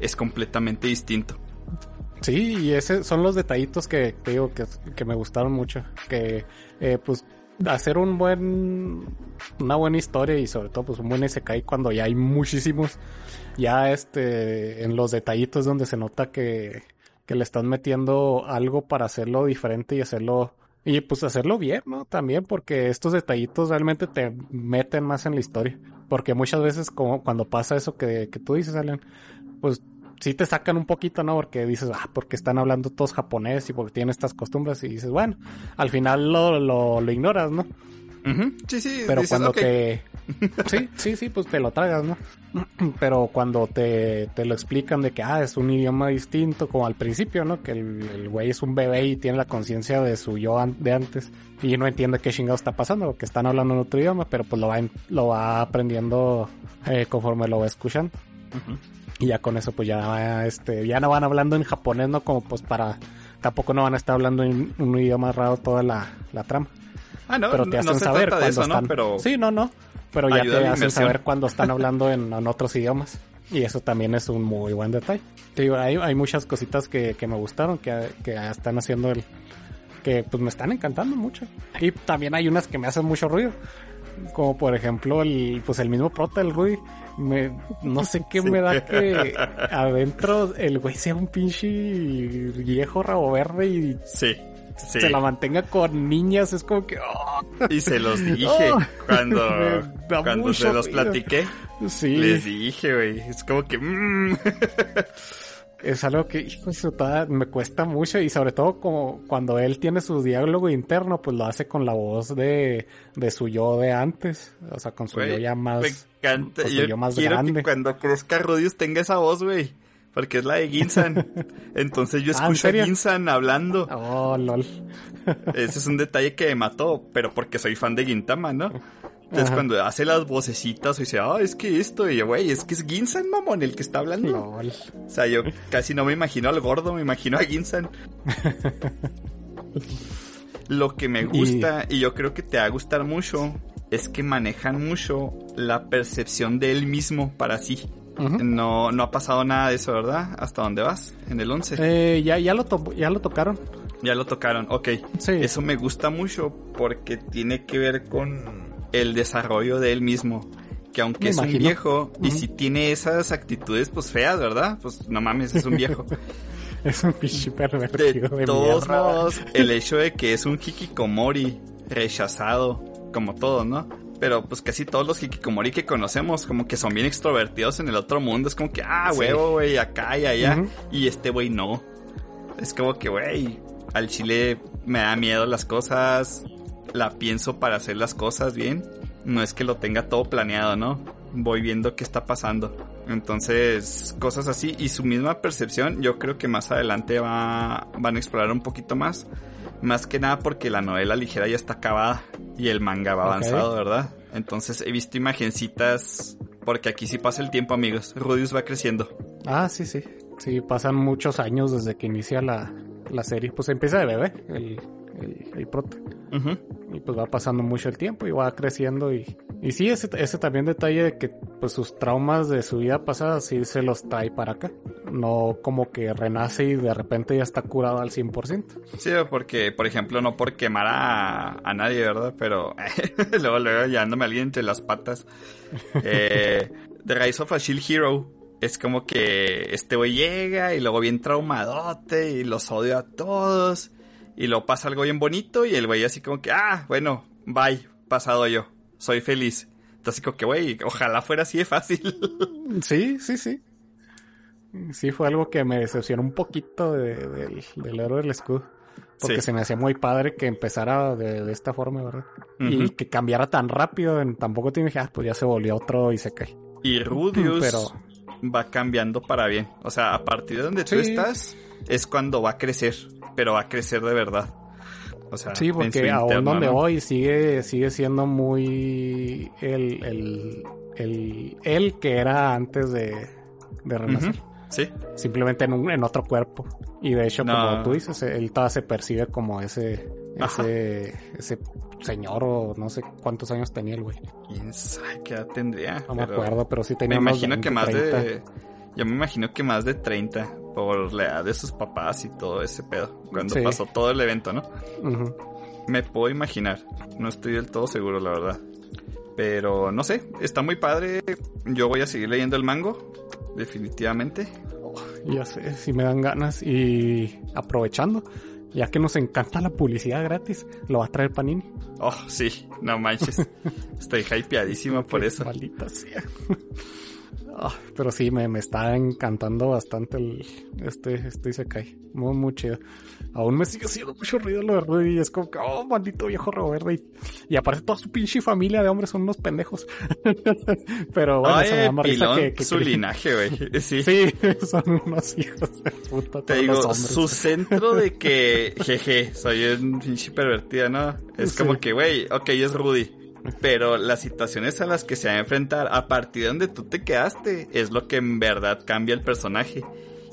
es completamente distinto. Sí, y esos son los detallitos que te digo que, me gustaron mucho. Que, eh, pues, hacer un buen, una buena historia y sobre todo, pues, un buen SKI cuando ya hay muchísimos. Ya, este, en los detallitos donde se nota que, que le están metiendo algo para hacerlo diferente y hacerlo y pues hacerlo bien, ¿no? También porque estos detallitos realmente te meten más en la historia. Porque muchas veces como cuando pasa eso que, que tú dices, Alan, pues sí te sacan un poquito, ¿no? Porque dices, ah, porque están hablando todos japonés y porque tienen estas costumbres y dices, bueno, al final lo, lo, lo ignoras, ¿no? Sí, sí. Pero cuando te... Sí, sí, sí, pues te lo tragas, ¿no? Pero cuando te, te, lo explican de que, ah, es un idioma distinto, como al principio, ¿no? Que el, güey es un bebé y tiene la conciencia de su yo de antes y no entiende qué chingado está pasando, que están hablando en otro idioma, pero pues lo va, lo va aprendiendo eh, conforme lo va escuchando. Y ya con eso pues ya, este, ya no van hablando en japonés, ¿no? Como pues para... Tampoco no van a estar hablando en un idioma raro toda la, la trama. Ah, no, pero te hacen saber cuando están... Pero... Sí, no, no. Pero ya te hacen saber cuando están hablando en, otros idiomas. Y eso también es un muy buen detalle. Te digo, hay, hay muchas cositas que, que me gustaron, que, que están haciendo el... que pues me están encantando mucho. Y también hay unas que me hacen mucho ruido. Como por ejemplo el, pues el mismo prota, el Rudy. Me, no sé qué me da que adentro el güey sea un pinche viejo rabo verde y sí se la mantenga con niñas, es como que... Oh. Y se los dije oh. cuando, cuando se los platiqué. Sí. Les dije, güey, es como que... Mm. es algo que, hijo me cuesta mucho y sobre todo como cuando él tiene su diálogo interno, pues lo hace con la voz de, de su yo de antes, o sea, con su yo ya más... Me encanta, yo, más quiero grande. que cuando crezca Rudius tenga esa voz, güey porque es la de Ginsan. Entonces yo ah, escucho a Ginsan hablando. Oh, lol. Ese es un detalle que me mató, pero porque soy fan de Gintama, ¿no? Entonces cuando hace las vocecitas y dice, ah, es que esto, y yo, güey, es que es Ginsan, mamón, el que está hablando. Lol. O sea, yo casi no me imagino al gordo, me imagino a Ginsan. Lo que me gusta, y... y yo creo que te va a gustar mucho, es que manejan mucho la percepción de él mismo para sí. No, no ha pasado nada de eso, ¿verdad? ¿Hasta dónde vas? ¿En el 11? Eh, ya, ya, lo ya lo tocaron. Ya lo tocaron, ok. Sí. Eso me gusta mucho porque tiene que ver con el desarrollo de él mismo. Que aunque es un viejo y si tiene esas actitudes pues feas, ¿verdad? Pues no mames, es un viejo. es un pinche pervertido de, todos modos, el hecho de que es un hikikomori rechazado, como todo, ¿no? Pero pues casi todos los hikikomori que conocemos como que son bien extrovertidos en el otro mundo. Es como que, ah, huevo, güey, acá y allá. Y este güey no. Es como que, güey, al chile me da miedo las cosas, la pienso para hacer las cosas bien. No es que lo tenga todo planeado, ¿no? Voy viendo qué está pasando. Entonces, cosas así. Y su misma percepción, yo creo que más adelante va, van a explorar un poquito más. Más que nada porque la novela ligera ya está acabada y el manga va avanzado, ¿verdad? Entonces he visto imagencitas. Porque aquí sí pasa el tiempo, amigos. Rudius va creciendo. Ah, sí, sí. Sí, pasan muchos años desde que inicia la, la serie. Pues empieza de bebé, el, el, el prota. Y pues va pasando mucho el tiempo y va creciendo y... Y sí, ese, ese también detalle de que pues sus traumas de su vida pasada sí se los trae para acá. No como que renace y de repente ya está curado al 100%. Sí, porque, por ejemplo, no por quemar a, a nadie, ¿verdad? Pero luego, luego llevándome a alguien entre las patas. Eh, The Rise of a Shield Hero es como que este güey llega y luego bien traumadote y los odio a todos. Y luego pasa algo bien bonito y el güey así como que, ah, bueno, bye, pasado yo, soy feliz. Entonces como que, güey, ojalá fuera así de fácil. Sí, sí, sí. Sí, fue algo que me decepcionó un poquito de- del, del héroe del escudo. Porque Sí. se me hacía muy padre que empezara de, de esta forma, ¿verdad? Y que cambiara tan rápido en tan poco tiempo. Dije, ah, pues ya se volvió otro y se cae. Y Rudius Pero- va cambiando para bien. O sea, a partir de donde tú Sí. estás es cuando va a crecer, pero va a crecer de verdad. O sea, Sí, porque aún donde ¿no? voy sigue, sigue siendo muy el, el, el, el que era antes de, de renacer. Sí, Simplemente en, un, en otro cuerpo. Y de hecho, No. como tú dices, él todavía se percibe como ese, ese, ese señor o no sé cuántos años tenía el güey. quién sabe qué edad tendría. No me acuerdo, pero sí Me tenía unos imagino que 20, más 30. de. Yo me imagino que más de 30 por la edad de sus papás y todo ese pedo. Cuando Sí. pasó todo el evento, ¿no? Me puedo imaginar. No estoy del todo seguro, la verdad. Pero no sé, está muy padre. Yo voy a seguir leyendo el mango. Definitivamente. Ya sé, si me dan ganas. Y aprovechando, ya que nos encanta la publicidad gratis, lo va a traer Panini. Oh, sí, no manches. Estoy hypeadísimo por eso. Maldita sea. Ah, pero sí, me, me está encantando bastante el, este, este Isekai. Muy, muy chido. Aún me sigue haciendo mucho ruido lo de Rudy y es como que, oh, maldito viejo reverde. Y, y aparte toda su pinche familia de hombres son unos pendejos. pero bueno, Ay, se me da más risa que, que su que- linaje, güey. Sí. Sí, son unos hijos de puta. Te digo, los su centro de que, jeje, soy un pinche pervertida, ¿no? Es Sí. como que, güey, ok, es Rudy. Pero las situaciones a las que se va a enfrentar a partir de donde tú te quedaste es lo que en verdad cambia el personaje.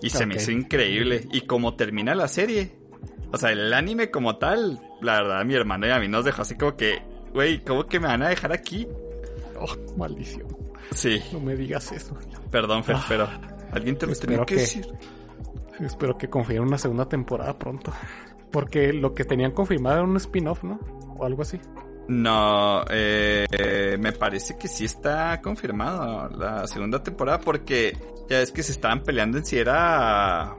Y se me hizo increíble. Y como termina la serie, o sea, el anime como tal, la verdad, mi hermano y a mí nos dejó así como que, güey, ¿cómo que me van a dejar aquí? Oh, maldición. Sí, No me digas eso. perdón, Fer, Ah. pero alguien te lo tenía que que- decir. Espero que confirmen una segunda temporada pronto. Porque lo que tenían confirmado era un spin-off, ¿no? O algo así. No, eh, eh, me parece que sí está confirmado la segunda temporada porque ya es que se estaban peleando en si era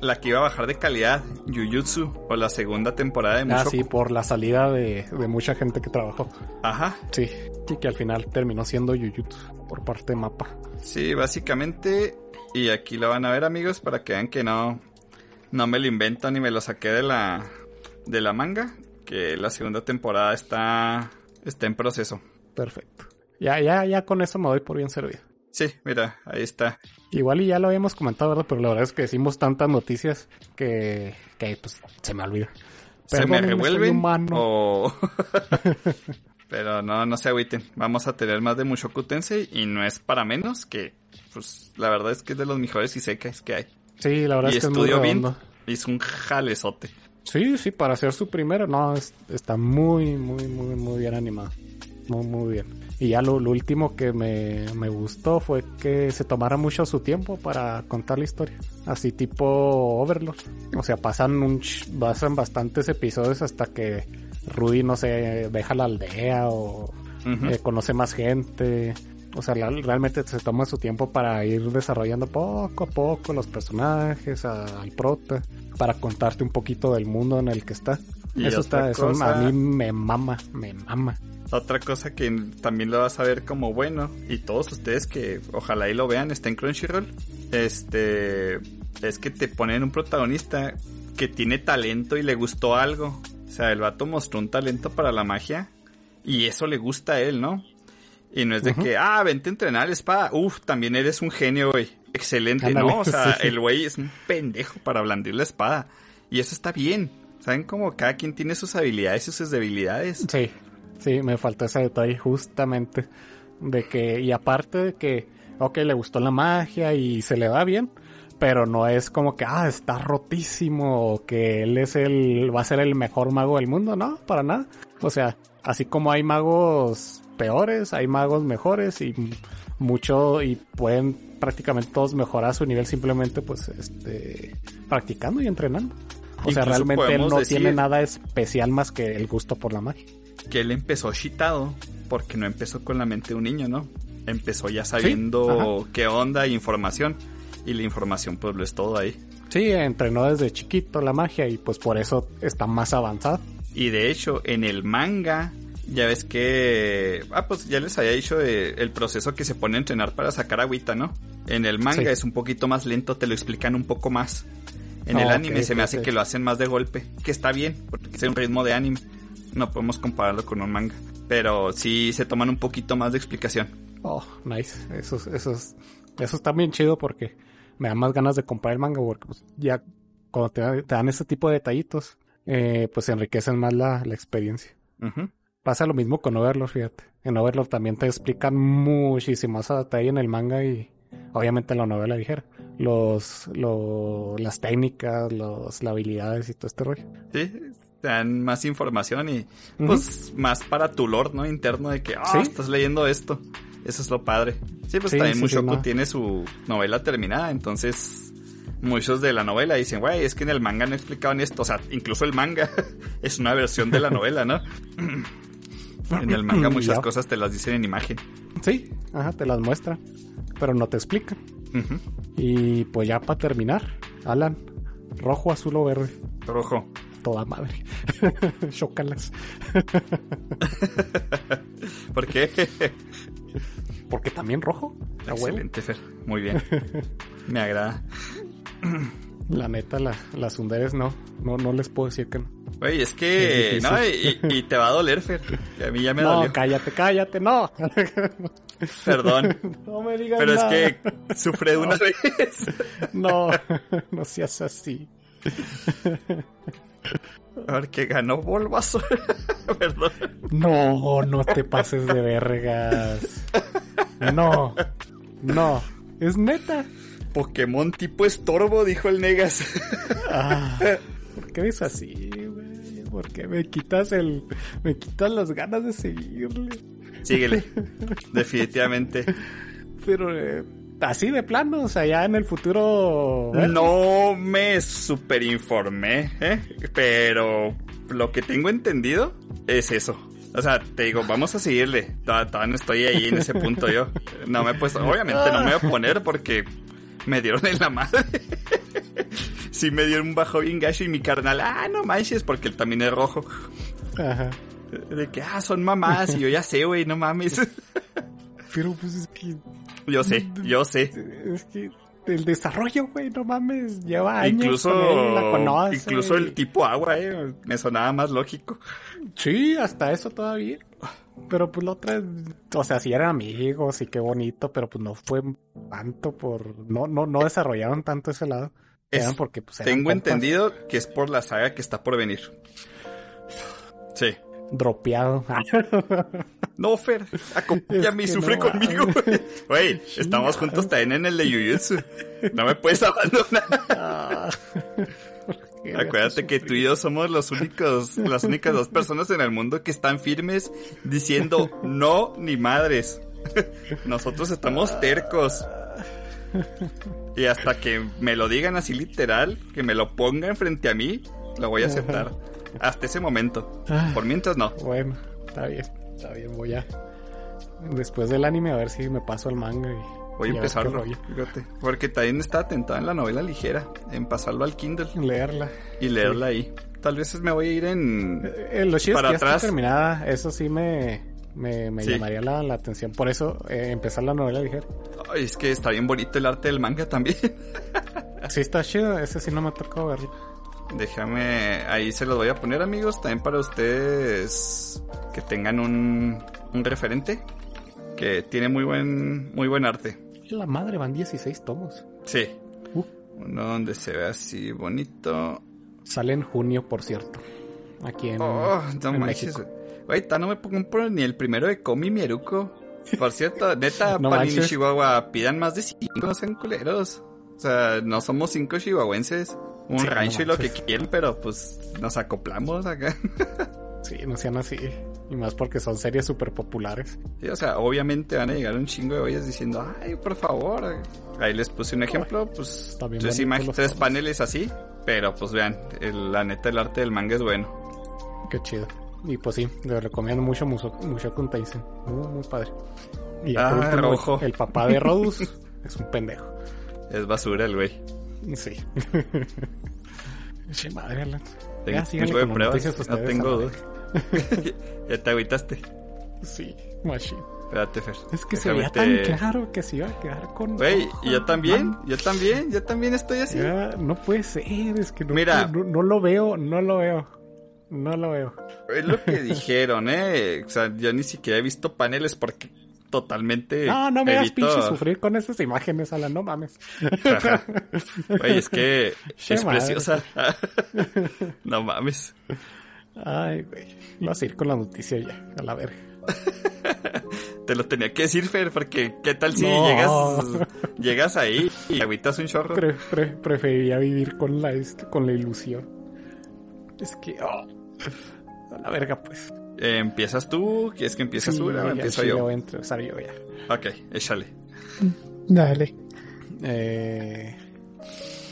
la que iba a bajar de calidad, Jujutsu, o la segunda temporada de Ah, Mushoku. sí, por la salida de, de mucha gente que trabajó. Ajá, Sí, y que al final terminó siendo Jujutsu por parte de Mapa. sí, básicamente, y aquí lo van a ver amigos para que vean que no, no me lo invento ni me lo saqué de la, de la manga, que la segunda temporada está, está en proceso. Perfecto. Ya, ya, ya con eso me doy por bien servido. Sí, mira, ahí está. Igual y ya lo habíamos comentado, ¿verdad? Pero la verdad es que decimos tantas noticias que, que pues se me olvida. se me revuelven o... Pero no, no se agüiten. Vamos a tener más de Mushoku Tensei y no es para menos que, pues, la verdad es que es de los mejores isekais que hay. Sí, la verdad y es que es muy Estudio redondo. hizo un jalezote. Sí, sí, para hacer su primero, no, es- está muy, muy, muy, muy bien animado. Muy, muy bien. Y ya lo, lo último que me, me gustó fue que se tomara mucho su tiempo para contar la historia. Así tipo Overlord. O sea, pasan un pasan bastantes episodios hasta que Rudy, no sé, deja la aldea o eh, conoce más gente. O sea, realmente se toma su tiempo para ir desarrollando poco a poco los personajes, al prota, para contarte un poquito del mundo en el que está. Y eso está, eso cosa- a mí me mama, me mama. Otra cosa que también lo vas a ver como bueno, y todos ustedes que ojalá y lo vean, está en Crunchyroll, este, es que te ponen un protagonista que tiene talento y le gustó algo. O sea, el vato mostró un talento para la magia y eso le gusta a él, ¿no? Y no es de que, ah, vente a entrenar la espada. Uf, también eres un genio, güey. Excelente, ¿no? O sea, el güey es un pendejo para blandir la espada. Y eso está bien. ¿Saben cómo cada quien tiene sus habilidades y sus debilidades? Sí, sí, me faltó ese detalle justamente. De que, y aparte de que, ok, le gustó la magia y se le va bien, pero no es como que, ah, está rotísimo, o que él es el, va a ser el mejor mago del mundo, no, para nada. O sea, así como hay magos peores, hay magos mejores y mucho, y pueden prácticamente todos mejorar su nivel simplemente pues, este, practicando y entrenando. O sea, realmente no tiene nada especial más que el gusto por la magia. Que él empezó chitado porque no empezó con la mente de un niño, ¿no? Empezó ya sabiendo qué onda e información. Y la información pues lo es todo ahí. Sí, entrenó desde chiquito la magia y pues por eso está más avanzado. Y de hecho, en el manga, ya ves que... Ah, pues ya les había dicho el proceso que se pone a entrenar para sacar agüita, ¿no? En el manga es un poquito más lento, te lo explican un poco más. En el anime se me hace que lo hacen más de golpe, que está bien, porque es un ritmo de anime. No podemos compararlo con un manga. Pero sí se toman un poquito más de explicación. Oh, nice. Eso, eso, eso está bien chido porque me da más ganas de comprar el manga porque pues, ya cuando te, dan ese tipo de detallitos, eh, pues enriquecen más la, experiencia. Pasa lo mismo con Overlord, fíjate. En Overlord también te explican muchísimo más a detalle en el manga y obviamente en la novela ligera los, las técnicas, los, las habilidades y todo este rollo. Sí, te dan más información y pues más para tu lord, ¿no? Interno de que, ah, estás leyendo esto. Eso es lo padre. Sí, pues también Mushoku tiene su novela terminada, entonces muchos de la novela dicen, güey, es que en el manga no explicaban esto. O sea, incluso el manga es una versión de la novela, ¿no? en el manga muchas cosas te las dicen en imagen. Sí, ajá, te las muestra, pero no te explican. Y pues ya para terminar, Alan, rojo, azul o verde. Rojo. Toda madre. Chócalas. ¿Por qué? Porque también rojo. Excelente, Fer. Muy bien. Me agrada. La neta, la, las underes no, no, no les puedo decir que no. Oye, es que, no, y, te va a doler, Fer. A mí ya me no, cállate, cállate, no. Perdón. No me digas Pero es que sufre una vez. No, no seas así. A ver, que ganó Bulbasaur. Perdón. No, no te pases de vergas. No, no. Es neta. Pokémon tipo estorbo, dijo el Negas. Ah, ¿Por qué es así, güey? ¿Por qué me quitas el. me quitas las ganas de seguirle? Síguele. Definitivamente. Pero eh, así de plano, o sea, ya en el futuro. ¿eh? No me superinformé, ¿eh? Pero lo que tengo entendido es eso. O sea, te digo, vamos a seguirle. Todavía no estoy ahí en ese punto yo. No me he puesto, obviamente no me voy a poner porque me dieron en la madre. sí me dieron un bajo bien gacho y mi carnal, ah, no manches, porque él también es rojo. Ajá. De que, ah, son mamás, y yo ya sé, güey, no mames. Pero pues es que... Yo sé, yo sé. Es que el desarrollo, güey, no mames, lleva años incluso, Incluso el tipo agua, eh, me sonaba más lógico. Sí, hasta eso todavía. Pero pues la otra, o sea, sí eran amigos y qué bonito, pero pues no fue tanto por, no, no, no desarrollaron tanto ese lado. porque pues Tengo entendido que es por la saga que está por venir. Sí. Dropeado. no, Fer, acompáñame y sufre conmigo. Güey, estamos juntos también en el de Jujutsu. No me puedes abandonar. Acuérdate que tú y yo somos los únicos, las únicas dos personas en el mundo que están firmes diciendo no ni madres. Nosotros estamos tercos. Y hasta que me lo digan así literal, que me lo pongan frente a mí, lo voy a aceptar. Hasta ese momento. Ah. Por mientras no. Bueno, está bien, está bien, voy a. Después del anime a ver si me paso al manga y Voy a empezarlo, Porque también está atentado en la novela ligera, en pasarlo al Kindle. Leerla. Y leerla ahí. Tal vez me voy a ir en... Eh, los para atrás. terminada, eso sí me... Me, me Sí. llamaría la, la atención. Por eso, eh, empezar la novela ligera. Ay, es que está bien bonito el arte del manga también. Sí, está chido. Ese sí no me ha tocado verlo. Déjame, ahí se los voy a poner amigos, también para ustedes que tengan un, un referente que tiene muy buen, muy buen arte. La madre, van 16 tomos. Sí. Uh. Uno donde se ve así bonito. Sale en junio, por cierto. Aquí en, Oh, no en. México. No me compro ni el primero de Komi Mieruko. Por cierto, neta, No Panini manches. Chihuahua, pidan más de cinco, no sean culeros. O sea, no somos cinco chihuahuenses. Un Sí, no rancho y lo que quieran, pero pues nos acoplamos acá. Sí, no sean así. Y más porque son series súper populares. Sí, o sea, obviamente van a llegar un chingo de ollas diciendo, ay, por favor. Ahí les puse un ejemplo, pues bien tres, tres paneles así. Pero pues vean, el- la neta, el arte del manga es bueno. Qué chido. Y pues sí, les recomiendo mucho Musho- Mushoku Tensei. Muy, muy padre. Y ya por Ah, último, rojo. el papá de Rodus es un pendejo. Es basura el güey. Sí. Che madre, Alan. Tengo Ya, tengo de pruebas, no tengo a la duda. ya te agüitaste. Sí, machine. Espérate, Fer. Es que se veía tan claro que se iba a quedar con. Güey, y yo también, Man, yo también, yo también estoy así. ya, no puede ser, es que no, Mira. no, no lo veo, no lo veo. No lo veo. Es lo que dijeron, eh. O sea, yo ni siquiera he visto paneles porque totalmente. No, no me evito- pinche sufrir con esas imágenes, Alan, no mames. Ajá. Güey, es que Che es madre. preciosa. no mames. Ay, güey. Lo vas a ir con la noticia ya, a la verga. Te lo tenía que decir, Fer, porque qué tal si No. llegas llegas ahí y agüitas un chorro. Pre- pre- preferiría vivir con la, este, con la ilusión. Es que, oh, a la verga, pues. Eh, ¿Empiezas tú? ¿Quieres que empieces Sí, tú? No, empiezo sí, yo. voy a empezar yo ya. Ok, échale. Dale. Eh,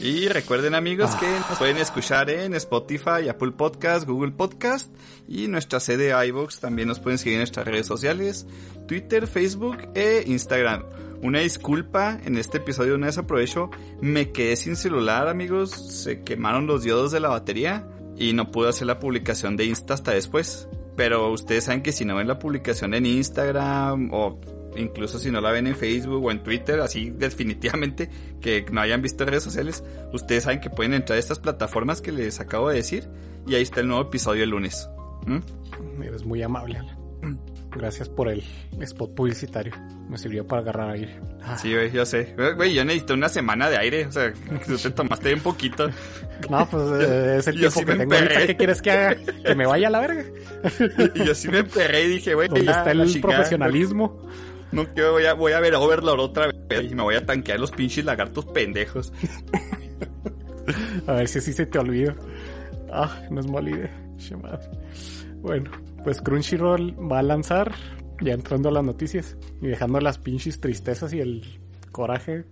Y recuerden amigos Ah. que nos pueden escuchar en Spotify, Apple Podcast, Google Podcast y nuestra sede iVoox. También nos pueden seguir en nuestras redes sociales, Twitter, Facebook e Instagram. Una disculpa, en este episodio una vez aprovecho, me quedé sin celular amigos, se quemaron los diodos de la batería y no pude hacer la publicación de Insta hasta después. Pero ustedes saben que si no ven la publicación en Instagram o incluso si no la ven en Facebook o en Twitter, así definitivamente que no hayan visto redes sociales, ustedes saben que pueden entrar a estas plataformas que les acabo de decir y ahí está el nuevo episodio el lunes. ¿Mm? eres muy amable. Gracias por el spot publicitario. Me sirvió para agarrar aire. Ah, Sí, güey, yo sé. Güey, yo necesito una semana de aire, o sea, tú te tomaste un poquito. No, pues eh, es el Yo tiempo sí que tengo ahorita. ¿Qué quieres que haga? ¿Que me vaya a la verga? Y yo sí me emperré y dije, güey, ¿Dónde ya, está el profesionalismo? No, que voy a, voy a ver Overlord otra vez y me voy a tanquear los pinches lagartos pendejos. A ver si así se te olvida. Ah, no es mala idea. Bueno, pues Crunchyroll va a lanzar, ya entrando a las noticias y dejando las pinches tristezas y el coraje.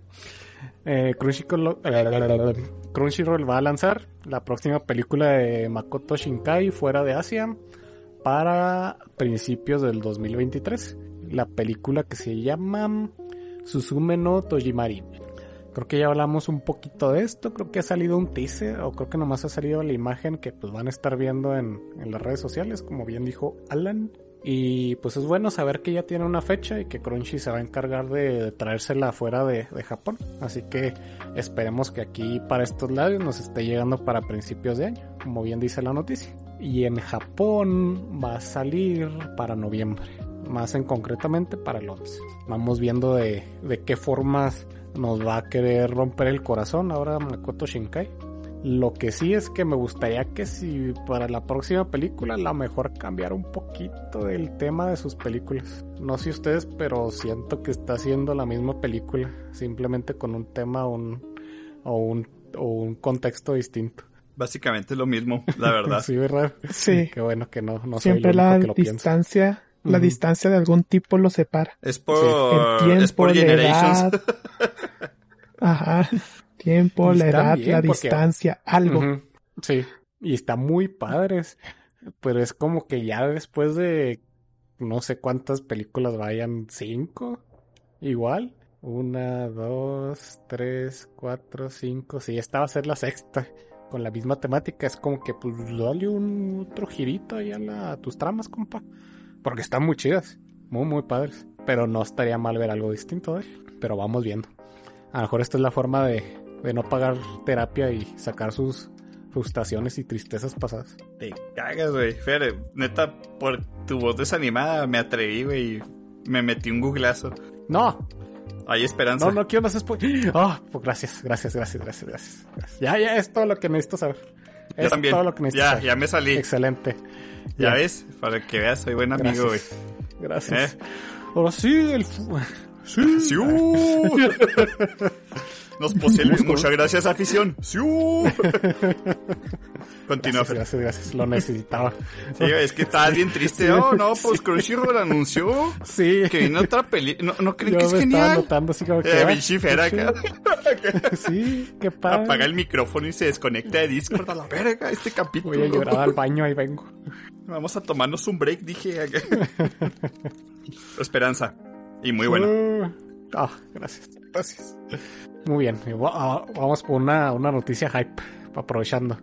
Eh, Crunchyroll, Crunchyroll va a lanzar la próxima película de Makoto Shinkai fuera de Asia para principios del 2023. La película que se llama Suzume no Tojimari. Creo que ya hablamos un poquito de esto, creo que ha salido un teaser o creo que nomás ha salido la imagen que pues van a estar viendo en, en las redes sociales, como bien dijo Alan. Y pues es bueno saber que ya tiene una fecha y que Crunchy se va a encargar de, traérsela fuera de, de Japón. Así que esperemos que aquí para estos lados nos esté llegando para principios de año, como bien dice la noticia. Y en Japón va a salir para noviembre, más en concretamente para el 11. Vamos viendo de, de qué formas nos va a querer romper el corazón ahora Makoto Shinkai. Lo que sí es que me gustaría que si para la próxima película a lo mejor cambiar un poquito del tema de sus películas. No sé ustedes, pero siento que está haciendo la misma película, simplemente con un tema un, o, un, o un contexto distinto. Básicamente es lo mismo, la verdad. Sí, ¿verdad? Sí. Qué bueno que no, no Siempre soy el único la que lo piensa. La distancia de algún tipo lo separa. Es El por, tiempo, es por la Generations. edad. Ajá. Tiempo, Y la edad, bien, la porque- distancia, algo. Sí, y está muy padres. Pero es como que ya después de no sé cuántas películas vayan, cinco, igual. Una, dos, tres, cuatro, cinco. Sí, esta va a ser la sexta. Con la misma temática. Es como que pues dale un otro girito ahí a, la- a tus tramas, compa. Porque están muy chidas. muy, muy padres. Pero no estaría mal ver algo distinto de él. Pero vamos viendo. A lo mejor esta es la forma de, de no pagar terapia y sacar sus frustraciones y tristezas pasadas. Te cagas, güey. Fer, neta, por tu voz desanimada me atreví, güey. Me metí un googlazo. No, Hay esperanza. no, no quiero más spoilers. Ah, pues gracias, gracias, gracias, gracias, gracias. Ya, ya es todo lo que necesito saber. Es también. todo lo que necesito Ya, ya me salí. Excelente. Ya Ya. ves, para que veas, soy buen amigo, güey. Gracias. ¿Eh? Ahora sí, el... fu- Sí. Nos posee Luis. Muchas gracias, afición. ¡Siu! Continúa, Gracias, gracias, gracias. Lo necesitaba. Sí, es que estabas bien triste. Oh, no, pues Crunchyroll anunció Sí. que viene otra película. ¿No, no creen Yo que es me estaba genial? notando así como que... Eh, ah, acá. Sí, qué padre. Apaga el micrófono y se desconecta de Discord a la verga este capítulo. Voy a llorar al baño, ahí vengo. Vamos a tomarnos un break, dije. Esperanza. Y muy bueno. Uh, Ah, gracias. Gracias. Muy bien. ah, Vamos por una, una noticia hype, aprovechando.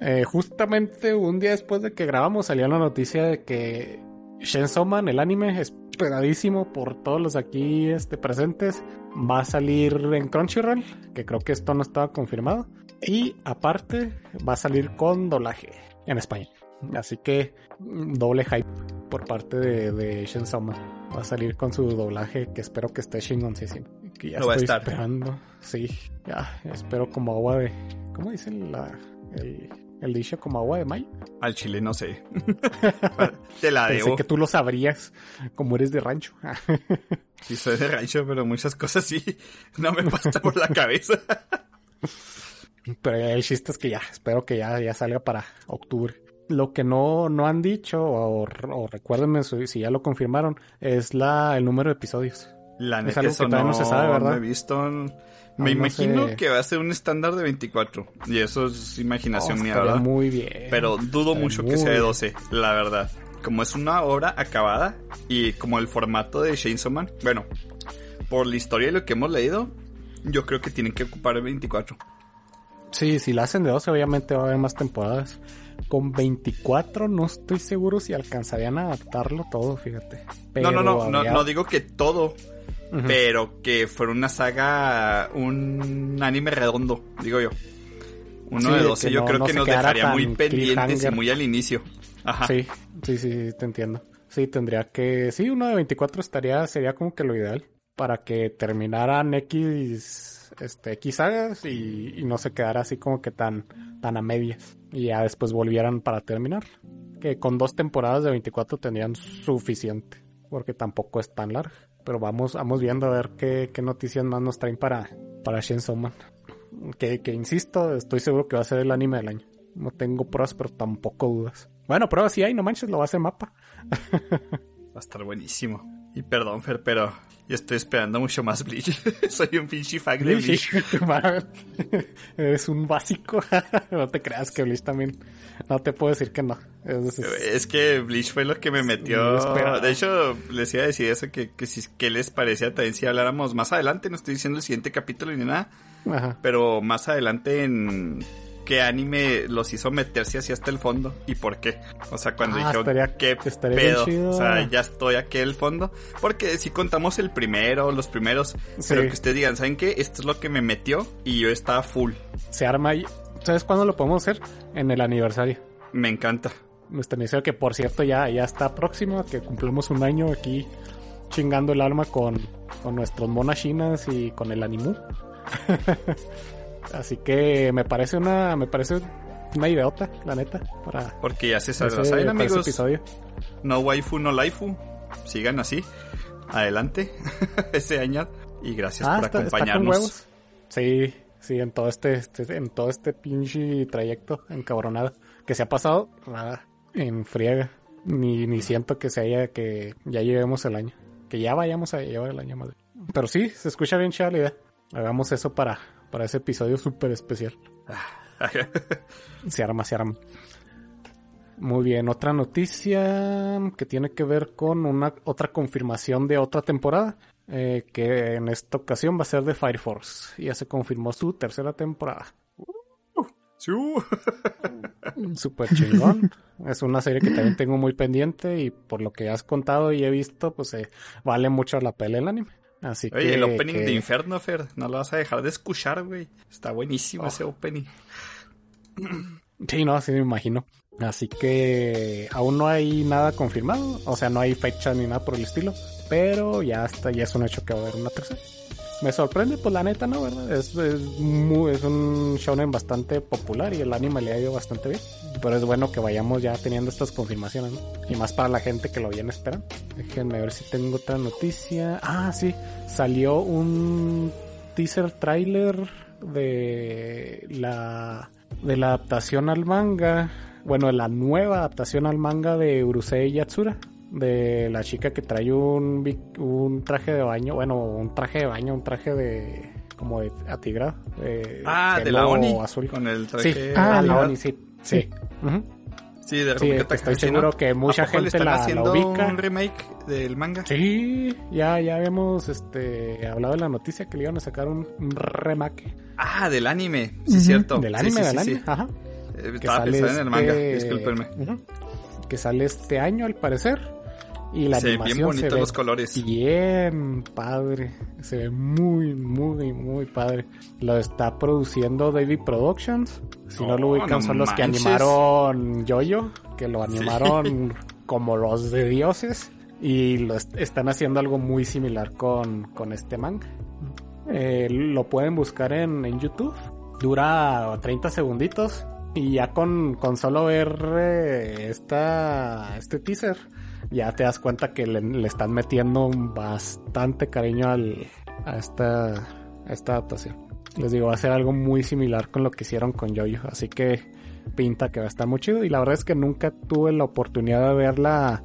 Eh, justamente un día después de que grabamos salió la noticia de que Chainsaw Man, el anime, esperadísimo por todos los aquí este, presentes, va a salir en Crunchyroll, que creo que esto no estaba confirmado. Y aparte va a salir con doblaje en español. Así que mm, doble hype por parte de, de Chainsaw Man. Va a salir con su doblaje que espero que esté chingoncísimo. Que ya va a estoy estar. esperando. Sí, ya espero como agua de... ¿Cómo dicen la, el, el dicho? Como agua de mayo. Al chile no sé. Te la Pensé debo. que tú lo sabrías como eres de rancho. Sí, soy de rancho, pero muchas cosas sí no me pasa por la cabeza. Pero el chiste es que ya, espero que ya, ya salga para octubre. Lo que no, no han dicho, o, o recuérdenme si ya lo confirmaron, es la, el número de episodios. La Es neta, algo que eso todavía no se sabe, ¿verdad? he visto. Me no imagino sé. que va a ser un estándar de 24. Y eso es imaginación Oh, mía, ¿verdad? muy bien. Pero dudo Estaría mucho que sea de bien. 12, la verdad. Como es una obra acabada y como el formato de Chainsaw Man, bueno, por la historia y lo que hemos leído, yo creo que tienen que ocupar el 24. Sí, si la hacen de 12, obviamente va a haber más temporadas. Con 24 no estoy seguro si alcanzarían a adaptarlo todo, fíjate. no, no, no, no, no digo que todo, Pero que fuera una saga, un anime redondo, digo yo. Uno Sí, de de 12 que yo no- creo no que nos dejaría muy pendientes y muy al inicio. Ajá. Sí, sí, sí, sí, te entiendo. Sí, tendría que... Sí, uno de 24 estaría, sería como que lo ideal. Para que terminaran X, este, X sagas y, y no se quedara así como que tan, tan a medias. Y ya después volvieran para terminar. Que con dos temporadas de 24 tendrían suficiente. Porque tampoco es tan larga. Pero vamos, vamos viendo a ver qué, qué noticias más nos traen para, para. Que, que insisto, estoy seguro que va a ser el anime del año. No tengo pruebas, pero tampoco dudas. Bueno, pruebas sí hay, no manches, lo va a hacer mapa. Va a estar buenísimo. Y perdón, Fer, pero yo estoy esperando mucho más Bleach. Soy un pinche fan de Bleach. Eres un básico. no te creas que Bleach también. No te puedo decir que no. Es- es- Es que Bleach fue lo que me metió. De hecho, les iba a decir eso, que, que si qué les parecía también si habláramos más adelante, no estoy diciendo el siguiente capítulo ni nada, Ajá. pero más adelante en qué anime los hizo meterse así hasta el fondo y por qué. O sea, cuando Ah, dijeron estaría- qué estaría pedo. chido. O sea, ya estoy aquí el fondo. Porque si contamos el primero, los primeros, Sí. pero que ustedes digan, ¿saben qué? Esto es lo que me metió y yo estaba full. Se arma y... ¿Sabes cuándo lo podemos hacer? En el aniversario. Me encanta. Nuestro aniversario que por cierto ya, ya está próximo, que cumplimos un año aquí chingando el alma con, con nuestros monas chinas y con el animu. Así que me parece una, me parece una ideota, la neta, para, Porque ya se saben, ¿saben, para ese amigos. episodio. No waifu, no laifu. Sigan así. Adelante. Ese año. Y gracias por Ah, está, está con acompañarnos. huevos. Sí, sí, en todo este, este- en todo este pinche trayecto encabronado que se ha pasado, nada, en friega. Ni, ni siento que se haya, que ya llevemos el año. Que ya vayamos a llevar el año madre. Pero sí, se escucha bien chida la idea. Hagamos eso para, para ese episodio súper especial. Se arma, se arma. Muy bien, otra noticia que tiene que ver con una otra confirmación de otra temporada, eh, que en esta ocasión va a ser de Fire Force. Ya se confirmó su tercera temporada. Siu. Súper chingón. es una serie que también tengo muy pendiente y por lo que has contado y he visto, pues eh, vale mucho la pele el anime. Así Oye, que, el opening que- de Inferno, Fer, no lo vas a dejar de escuchar, güey. Está buenísimo Oh. ese opening. Sí, no, así me imagino. Así que aún no hay nada confirmado, o sea, no hay fecha ni nada por el estilo, pero ya está, ya es un hecho que va a haber una tercera. Me sorprende, pues la neta, ¿no? ¿Verdad? Es, es, muy, es un shonen bastante popular y el anime le ha ido bastante bien. Pero es bueno que vayamos ya teniendo estas confirmaciones, ¿no? Y más para la gente que lo viene esperando. Déjenme ver si tengo otra noticia. Ah, sí, salió un teaser trailer de la de la adaptación al manga, bueno, la nueva adaptación al manga de Urusei Yatsura, de la chica que trae un un traje de baño, bueno, un traje de baño, un traje de como de atigrado, de Ah, de la Oni. azul. Con el Sí, traje. Ah, ah, la la- Oni, sí. Sí. Sí, de Sí, Rocket estoy seguro ¿no? que mucha ¿A poco le gente están la- la ubica? un remake del manga? Sí, ya, ya habíamos este, hablado de la noticia que le iban a sacar un, un remake Ah, del anime. Sí, Ujú. cierto. del Sí, anime, sí, del sí, anime, sí. ajá. Eh, que Estaba pensando en el manga, este- discúlpenme. Que sale este año al parecer. Y la Se animación bien se bonitos ve los colores. bien padre. Se ve muy, muy, muy padre. Lo está produciendo David Productions. Si no, lo Oh, ubican, no son los que animaron Yoyo, que lo animaron como los de dioses. Y lo est- están haciendo algo muy similar con, con este manga. Eh, lo pueden buscar en, en YouTube. Dura 30 segunditos. Y ya con, con solo ver eh, esta, este teaser, ya te das cuenta que le, están metiendo bastante cariño al, a, esta, esta adaptación. Les digo, va a ser algo muy similar con lo que hicieron con Jojo. Así que pinta que va a estar muy chido. Y la verdad es que nunca tuve la oportunidad de ver la-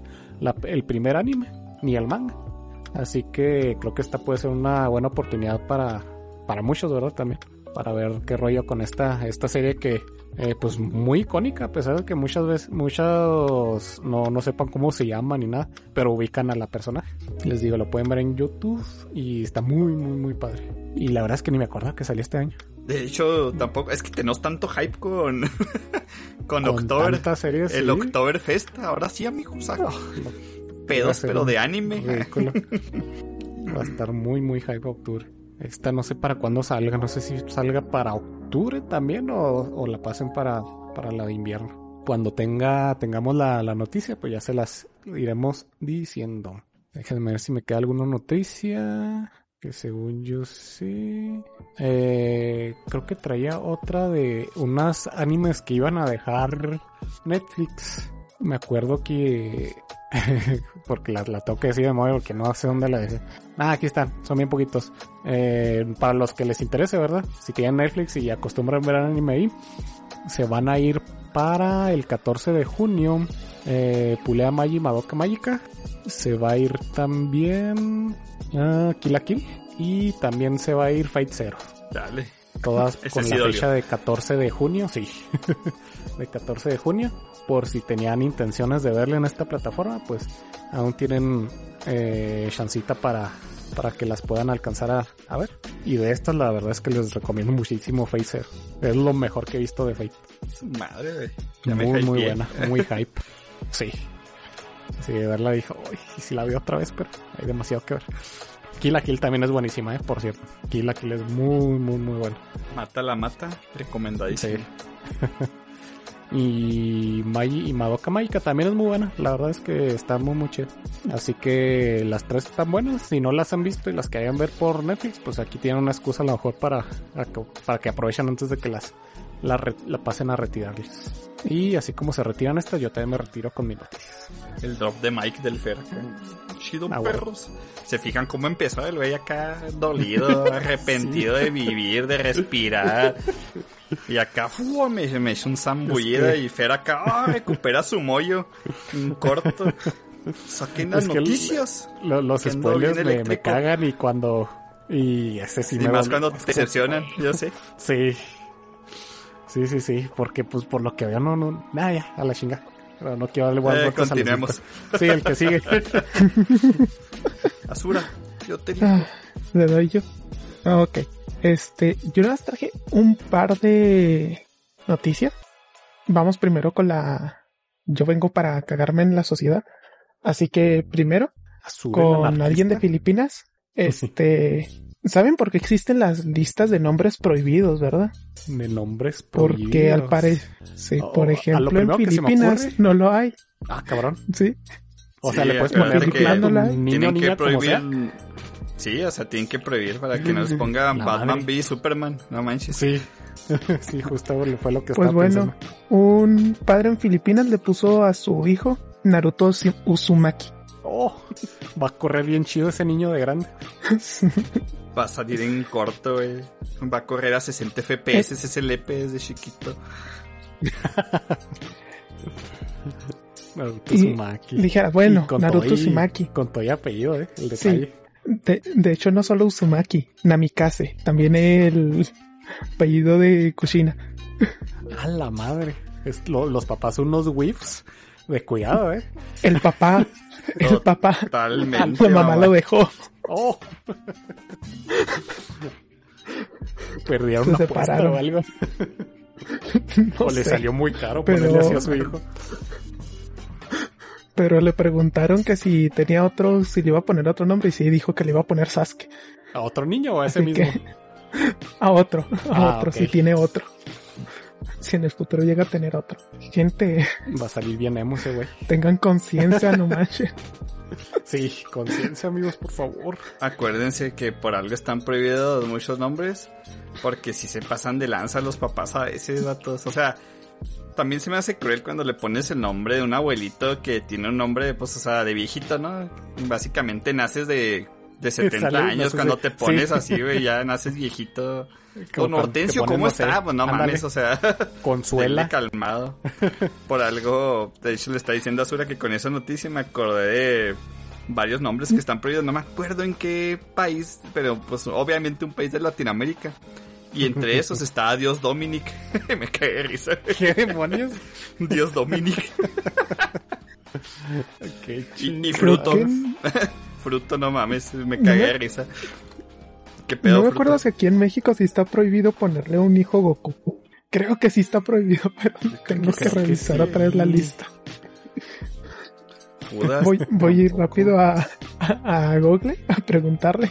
el primer anime, ni el manga. Así que creo que esta puede ser una buena oportunidad para, para muchos, ¿verdad? También. Para ver qué rollo con esta, esta serie que, eh, pues muy icónica, a pesar de que muchas veces, muchos no, no sepan cómo se llama ni nada, pero ubican a la personaje. Les digo, lo pueden ver en YouTube y está muy, muy, muy padre. Y la verdad es que ni me acordaba que salió este año. De hecho, tampoco. Es que tenemos tanto hype con. con, Con October. series, El sí. Oktoberfest. Ahora sí, amigos. saco Va a pedos, pero de anime. ridículo. Va a estar muy, muy hype octubre. Esta no sé para cuándo salga, no sé si salga para octubre también o, o la pasen para, para la de invierno. Cuando tenga, tengamos la, la noticia, pues ya se las iremos diciendo. Déjenme ver si me queda alguna noticia. Que según yo sí. Eh, creo que traía otra de unas animes que iban a dejar Netflix. Me acuerdo que. porque la, la tengo que decir de memoria porque no sé dónde la dejé. Ah, aquí están, son bien poquitos. Eh, para los que les interese, ¿verdad? Si tienen Netflix y acostumbran ver anime ahí, se van a ir para el 14 de junio. Eh, Pulea Magi Madoka Magica. Se va a ir también ah, Kill la Kill. Y también se va a ir Fight Zero. Dale. Todas Ese con sí la dolió. fecha de 14 de junio, sí. de 14 de junio. Por si tenían intenciones de verla en esta plataforma, pues aún tienen eh, chancita para, para que las puedan alcanzar a, a ver. Y de estas, la verdad es que les recomiendo muchísimo Fate Zero. Es lo mejor que he visto de Fate. Madre. Ya me Muy, muy buena, muy hype. Sí. Sí, de verla dijo, uy, y si la veo otra vez, pero hay demasiado que ver. Kill la Kill también es buenísima, eh, por cierto. Kill la Kill es muy, muy, muy buena. Mata la mata. Recomendadísimo. Sí. y Magi y Madoka Magica también es muy buena. La verdad es que está muy, muy chida. Así que las tres están buenas. Si no las han visto y las querían ver por Netflix, pues aquí tienen una excusa a lo mejor para, para que aprovechen antes de que las la, pasen a retirarles. Y así como se retiran estas, yo también me retiro con mi noticias. El drop de Mike del Fer. Chido, Ah, bueno. perros. Se fijan cómo empezó el güey acá dolido, arrepentido de vivir, de respirar. Y acá, me, me hizo un zambullida Es que- y Fer acá, ¡ah! recupera su mollo. Un corto. Saquen las Es que el- noticias. Lo- los spoilers me, cagan y cuando... Y ese sí y me más cuando te decepcionan, yo sé. Sí. Sí, sí, sí, porque pues por lo que veo no, no, nada, ya, a la chinga. Pero no quiero darle Eh, continuemos. Sí, el que sigue. Asura, yo te digo. Ah, le doy yo. Ah, ok. Este, yo nada más traje un par de noticias. vamos primero con la... Yo vengo para cagarme en la sociedad. Así que primero, con alguien de Filipinas, este... ¿Saben por qué existen las listas de nombres prohibidos, verdad? De nombres Porque al prohibidos. parecer, sí, Oh, por ejemplo, en Filipinas no lo hay, Ah, cabrón. ¿sí? O sea, Sí, le puedes poner que niño Tienen niña que como prohibir. sea. Sí, o sea, tienen que prohibir para que no les ponga La Batman v y Superman. No manches. Sí. sí, justo fue lo que Pues estaba bueno, un padre en Filipinas le puso a su hijo Naruto Uzumaki. Oh, va a correr bien chido ese niño de grande. Va a salir en corto, güey. Va a correr a 60 FPS ese lepe desde chiquito. Naruto Y Uzumaki. Dijera, bueno, Naruto Uzumaki. Con todo y apellido, eh. El Sí. De, de hecho, no solo Uzumaki, Namikaze, también el apellido de Kushina. A la madre. Es- lo- los papás son unos whiffs. De cuidado, eh. El papá, el papá, Totalmente. la mamá lo dejó. Oh. Perdieron Se separaron. o algo. No o le salió muy caro Pero- ponerle así a su hijo. Pero le preguntaron que si tenía otro, si le iba a poner otro nombre y sí dijo que le iba a poner Sasuke. ¿A otro niño o a ese Así mismo? que a otro, a Ah, otro, ok. si tiene otro. Si en el futuro llega a tener otro. Gente, Va a salir bien emo ese güey. tengan conciencia, no manches. Sí, conciencia, amigos, por favor. Acuérdense que por algo están prohibidos muchos nombres. Porque si se pasan de lanza los papás a veces, vatos. O sea, también se me hace cruel cuando le pones el nombre de un abuelito que tiene un nombre, pues, o sea, de viejito, ¿no? Básicamente naces de, de 70 Sale- años cuando te pones sí. así, güey, ya naces viejito. Don Hortensio, ¿cómo no sé, está? Pues no ándale, mames, o sea, Consuela. calmado. Por algo, de hecho le está diciendo a Azura que con esa noticia me acordé de varios nombres que están prohibidos, no me acuerdo en qué país, pero pues obviamente un país de Latinoamérica. Y entre esos está Dios Dominic. me cae de risa. ¿Qué demonios? Dios Dominic. Qué Y, y fruto. Fruto, no mames, me me- de risa. ¿Qué pedo, no me acuerdo si aquí en México sí está prohibido ponerle un hijo Goku. Creo que sí está prohibido, pero tengo que que sí, que revisar sí. otra vez la lista. Voy, voy a ir rápido a, a, a Google a preguntarle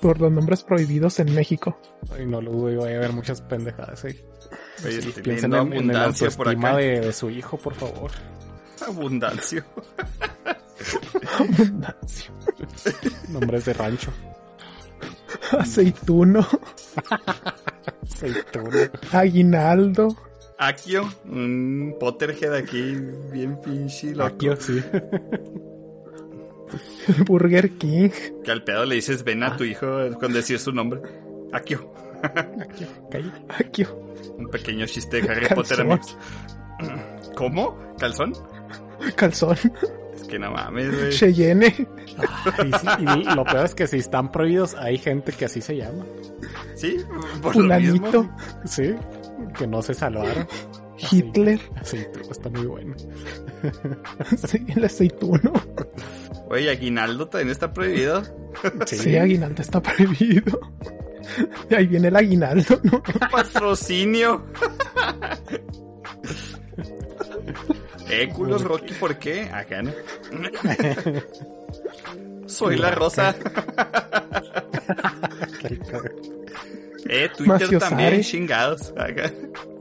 por los nombres prohibidos en México. Ay, no lo dudo, voy a ver muchas pendejadas ahí. Sí, estoy piensen en, en por autoestima acá. de, de su hijo, por favor. Abundancia. Nombres de rancho. Aceituno, Aceituna. Aguinaldo, Akio, un Potterhead aquí, bien pinche loco. Akio, sí. Burger King, Que al pedo le dices ven Ah. a tu hijo con decir su nombre. Akio. Akio, Un pequeño chiste de Harry Calzón. Potter, amigos. ¿Cómo? ¿Calzón? Calzón, que no mames, güey. Cheyenne, Y, sí, y lo peor es que si están prohibidos, hay gente que así se llama. Sí, por Fulanito. Sí, que no se salvaron. Hitler, Aceituno está muy bueno. sí, el aceituno. Oye, Aguinaldo también está prohibido. Sí, Aguinaldo está prohibido. Y ahí viene el aguinaldo, ¿no? Patrocinio. Eh, culos Rocky, ¿por qué? Acá no. Soy la rosa. Eh, Twitter Maciosare. también, chingados. Acá.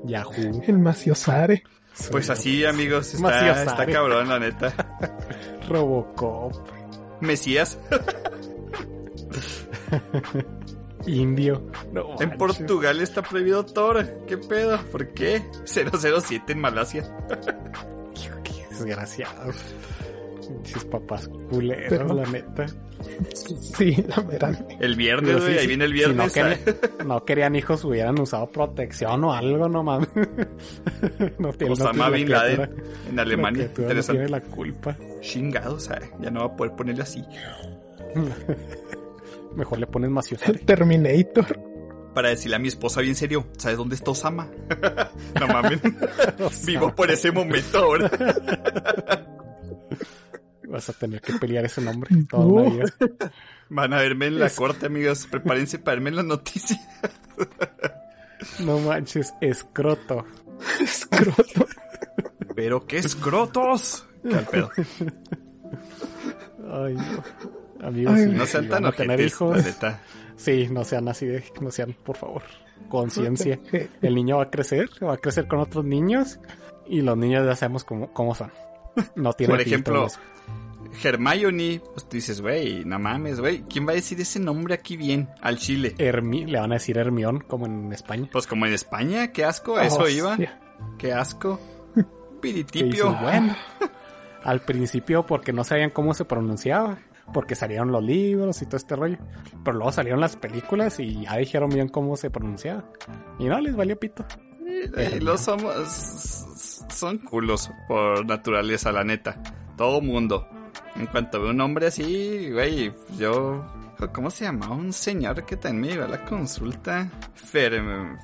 Yahoo. El maciosare. Pues así, amigos, está, Maciosare. está cabrón, la neta. Robocop. Mesías. Indio. No, En. Portugal está prohibido Thor. ¿Qué pedo? ¿Por qué? 007 en Malasia. Qué desgraciado. Pinches papás culeros, Pero- la neta. Sí, la verdad. El viernes, güey, sí, ahí sí, viene el si no, viernes. querían, no querían hijos, hubieran usado protección o algo, no mames. No tiene, no Osama tiene Bin la Laden en la Alemania. criatura no Interesante. tiene la culpa. Chingados, ah, ya no va a poder ponerle así. Mejor le pones maciosare. Terminator. Para decirle a mi esposa bien serio, ¿sabes dónde está Osama? no mames, vivo por ese momento ahora. Vas a tener que pelear ese nombre toda No. una vida. Van a verme en la Es- corte, amigos. Prepárense para verme en las noticias. No manches, escroto. Escroto. Pero qué escrotos. ¿Qué al pedo? Ay, no. Amigos, Ay, si- No sean si tan van a tener hijos. la neta. Sí, no sean así de, no sean, por favor, conciencia. El niño va a crecer, va a crecer con otros niños y los niños ya sabemos cómo, cómo son. No tienen Por ejemplo. Hermione, pues tú dices, güey, no mames, güey. ¿Quién va a decir ese nombre aquí bien? Al chile. Hermi- le van a decir Hermión como en España. Pues como en España, qué asco, a eso iba. Hostia. Qué asco. Piritipio. dices, bueno, al principio porque no sabían cómo se pronunciaba, porque salieron los libros y todo este rollo, pero luego salieron las películas y ya dijeron bien cómo se pronunciaba. Y no, les valió pito. Eh, los somos. Son culos por naturaleza, la neta. Todo mundo. En cuanto ve un hombre así, güey, yo. ¿Cómo se llamaba? Un señor que también me llevó a la consulta. Ferm.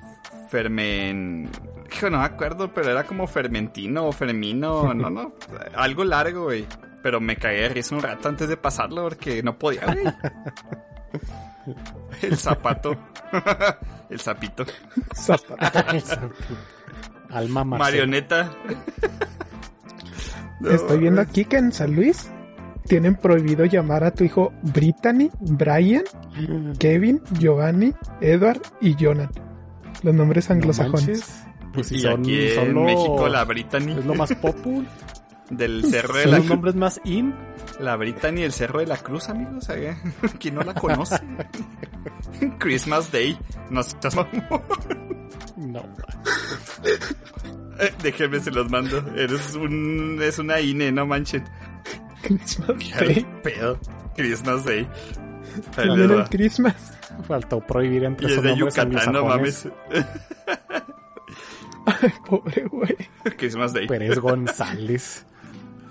Fermen. Hijo, no me acuerdo, pero era como Fermentino o Fermino. No, no. Algo largo, güey. Pero me cagué de risa un rato antes de pasarlo porque no podía, güey. El zapato. El zapito. Zapato. Alma Marcela. Marioneta. No, Estoy viendo aquí que en San Luis tienen prohibido llamar a tu hijo Brittany, Brian, Kevin, Giovanni, Edward y Jonan. Los nombres No anglosajones. Pues si y son, aquí son en lo- México la Brittany Es lo más popular. Del cerro de la los nombres más in. la Brittany el cerro de la Cruz, amigos, ¿eh? ¿Quién no la conoce? Christmas Day. No seas. No. Eh, Déjenme se los mando. Eres un es una INE, no manchen. Christmas Qué Day. pedo. Christmas Day. También el. Christmas. Faltó prohibir entre Y es de Yucatán, no mames. Ay, pobre güey. Christmas Day. Pérez González.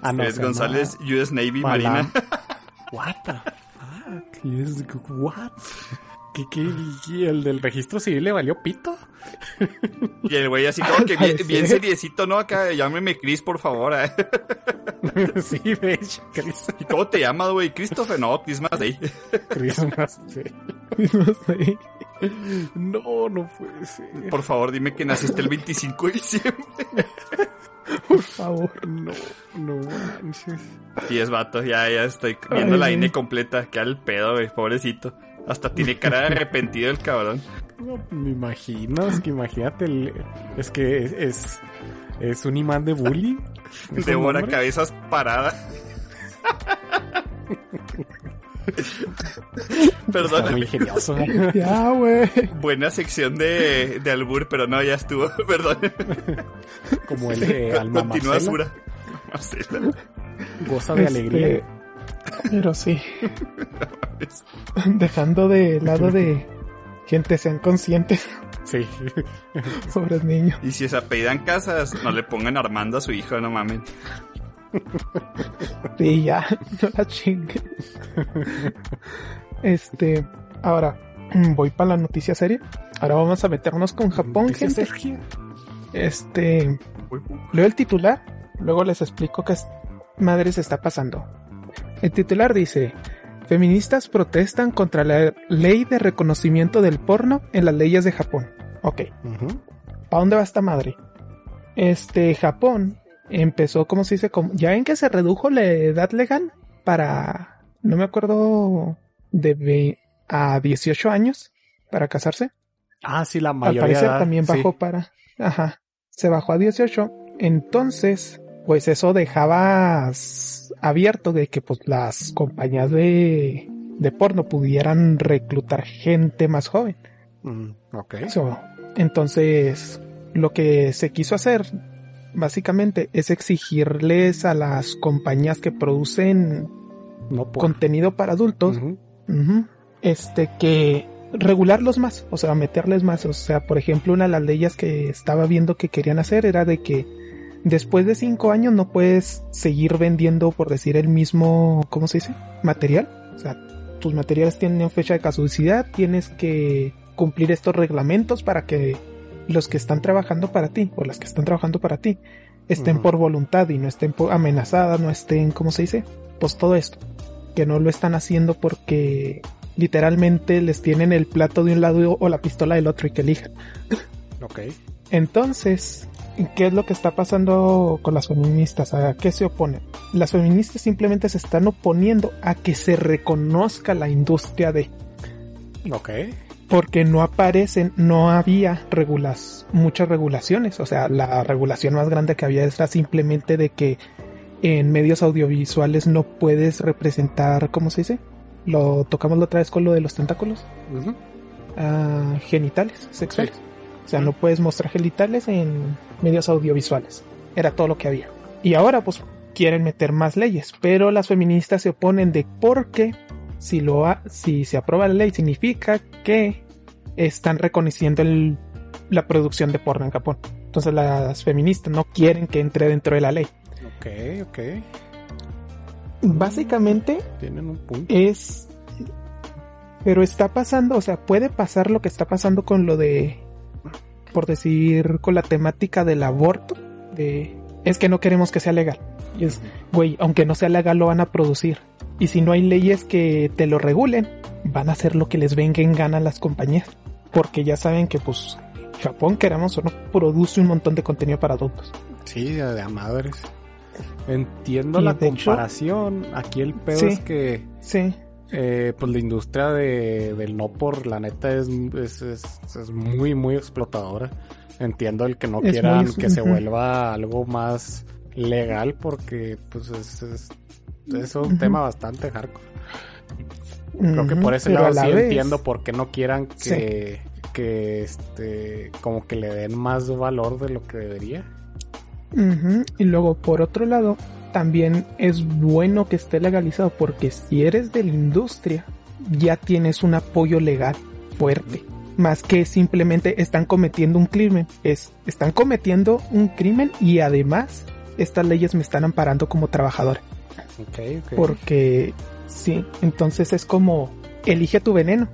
Ah, no, se llama González, US Navy, Malam. Marina. What the fuck? Yes, what? ¿Qué, qué, qué? ¿El del registro civil le valió pito? Y el güey así como que bien, bien seriecito, ¿no? Acá, llámeme Chris, por favor. ¿eh? sí, de hecho, Chris- ¿Y cómo te llamas, güey? Christopher, no, Christmas Day. Christmas Day. Christmas Day. No, no puede ser. Por favor, dime que naciste el 25 de diciembre. Por favor. No, no manches. Y es vato, ya, ya estoy viendo Ay, la. INE completa. Qué al pedo, güey, pobrecito. Hasta tiene cara de arrepentido el cabrón. No, me imagino, es que imagínate, el- es que es, es, es un imán de bullying. ¿Es un Devora cabezas parada. Está Perdón, muy ingenioso. Ya, güey. buena sección de, de albur, pero no, ya estuvo. Perdón. Como el de Alma Continúa, Marcela, Sura. Marcela. goza de alegría. Este, Pero sí. Dejando de lado de gente, sean conscientes, Sí. pobres niños. Y si se apellidan casas, no le pongan Armando a su hijo, no mames. Sí, ya, no la chinguen. Este, ahora, voy para la noticia seria. Ahora vamos a meternos con Japón, Dice gente. Sergio. Este, leo el titular, luego les explico qué es- madres está pasando. El titular dice, feministas protestan contra la ley de reconocimiento del porno en las leyes de Japón. Ok, Ujú. ¿para dónde va esta madre? Este, Japón empezó, ¿cómo se dice? Como, ya en que se redujo la edad legal para, no me acuerdo, de ve- a 18 años para casarse. Ah, sí, la Al mayoría. parecer de- también sí. bajó para, ajá, se bajó a 18. Entonces, pues eso dejaba abierto de que pues las compañías de, de porno pudieran reclutar gente más joven. Mm, ok. So, entonces, lo que se quiso hacer, básicamente, es exigirles a las compañías que producen No por. contenido para adultos, este, que regularlos más, o sea, meterles más. O sea, por ejemplo, una de las leyes que estaba viendo que querían hacer era de que después de cinco años no puedes seguir vendiendo, por decir, el mismo, ¿cómo se dice? Material. O sea, tus materiales tienen fecha de caducidad, tienes que cumplir estos reglamentos para que los que están trabajando para ti o las que están trabajando para ti estén por voluntad y no estén amenazadas, no estén, ¿cómo se dice? Pues todo esto. Que no lo están haciendo porque literalmente les tienen el plato de un lado o la pistola del otro y que elijan. Ok. Entonces, ¿qué es lo que está pasando con las feministas? ¿A qué se oponen? Las feministas simplemente se están oponiendo a que se reconozca la industria de... Ok. Porque no aparecen, no había regulas, muchas regulaciones. O sea, la regulación más grande que había era simplemente de que en medios audiovisuales no puedes representar, ¿cómo se dice? Lo tocamos la otra vez con lo de los tentáculos. Ah, genitales sexuales. O sea, no puedes mostrar genitales en medios audiovisuales. Era todo lo que había. Y ahora pues quieren meter más leyes, pero las feministas se oponen de porque si lo ha- si se aprueba la ley significa que están reconociendo el- la producción de porno en Japón. Entonces las feministas no quieren que entre dentro de la ley. Ok, ok. Básicamente Tienen un punto. es pero está pasando, o sea, puede pasar lo que está pasando con lo de por decir con la temática del aborto de es que no queremos que sea legal. Y es, güey, aunque no sea legal lo van a producir. Y si no hay leyes que te lo regulen, van a hacer lo que les venga en gana a las compañías, porque ya saben que pues Japón, queramos o no, produce un montón de contenido para adultos. Sí, de a madres. Entiendo Y la hecho- comparación. Aquí el pedo Sí. es que Sí, eh, pues la industria de, del no por la neta es, es, es- es muy muy explotadora. Entiendo el que no Es quieran muy- que se vuelva algo más legal porque pues es, es, es un tema bastante hardcore. Creo que por ese lado la sí vez- entiendo por qué no quieran que, que este como que le den más valor de lo que debería. Y luego, por otro lado, también es bueno que esté legalizado porque si eres de la industria, ya tienes un apoyo legal fuerte. Más que simplemente están cometiendo un crimen. Es, están cometiendo un crimen y además estas leyes me están amparando como trabajador. Okay, ok. Porque sí, entonces es como elige tu veneno.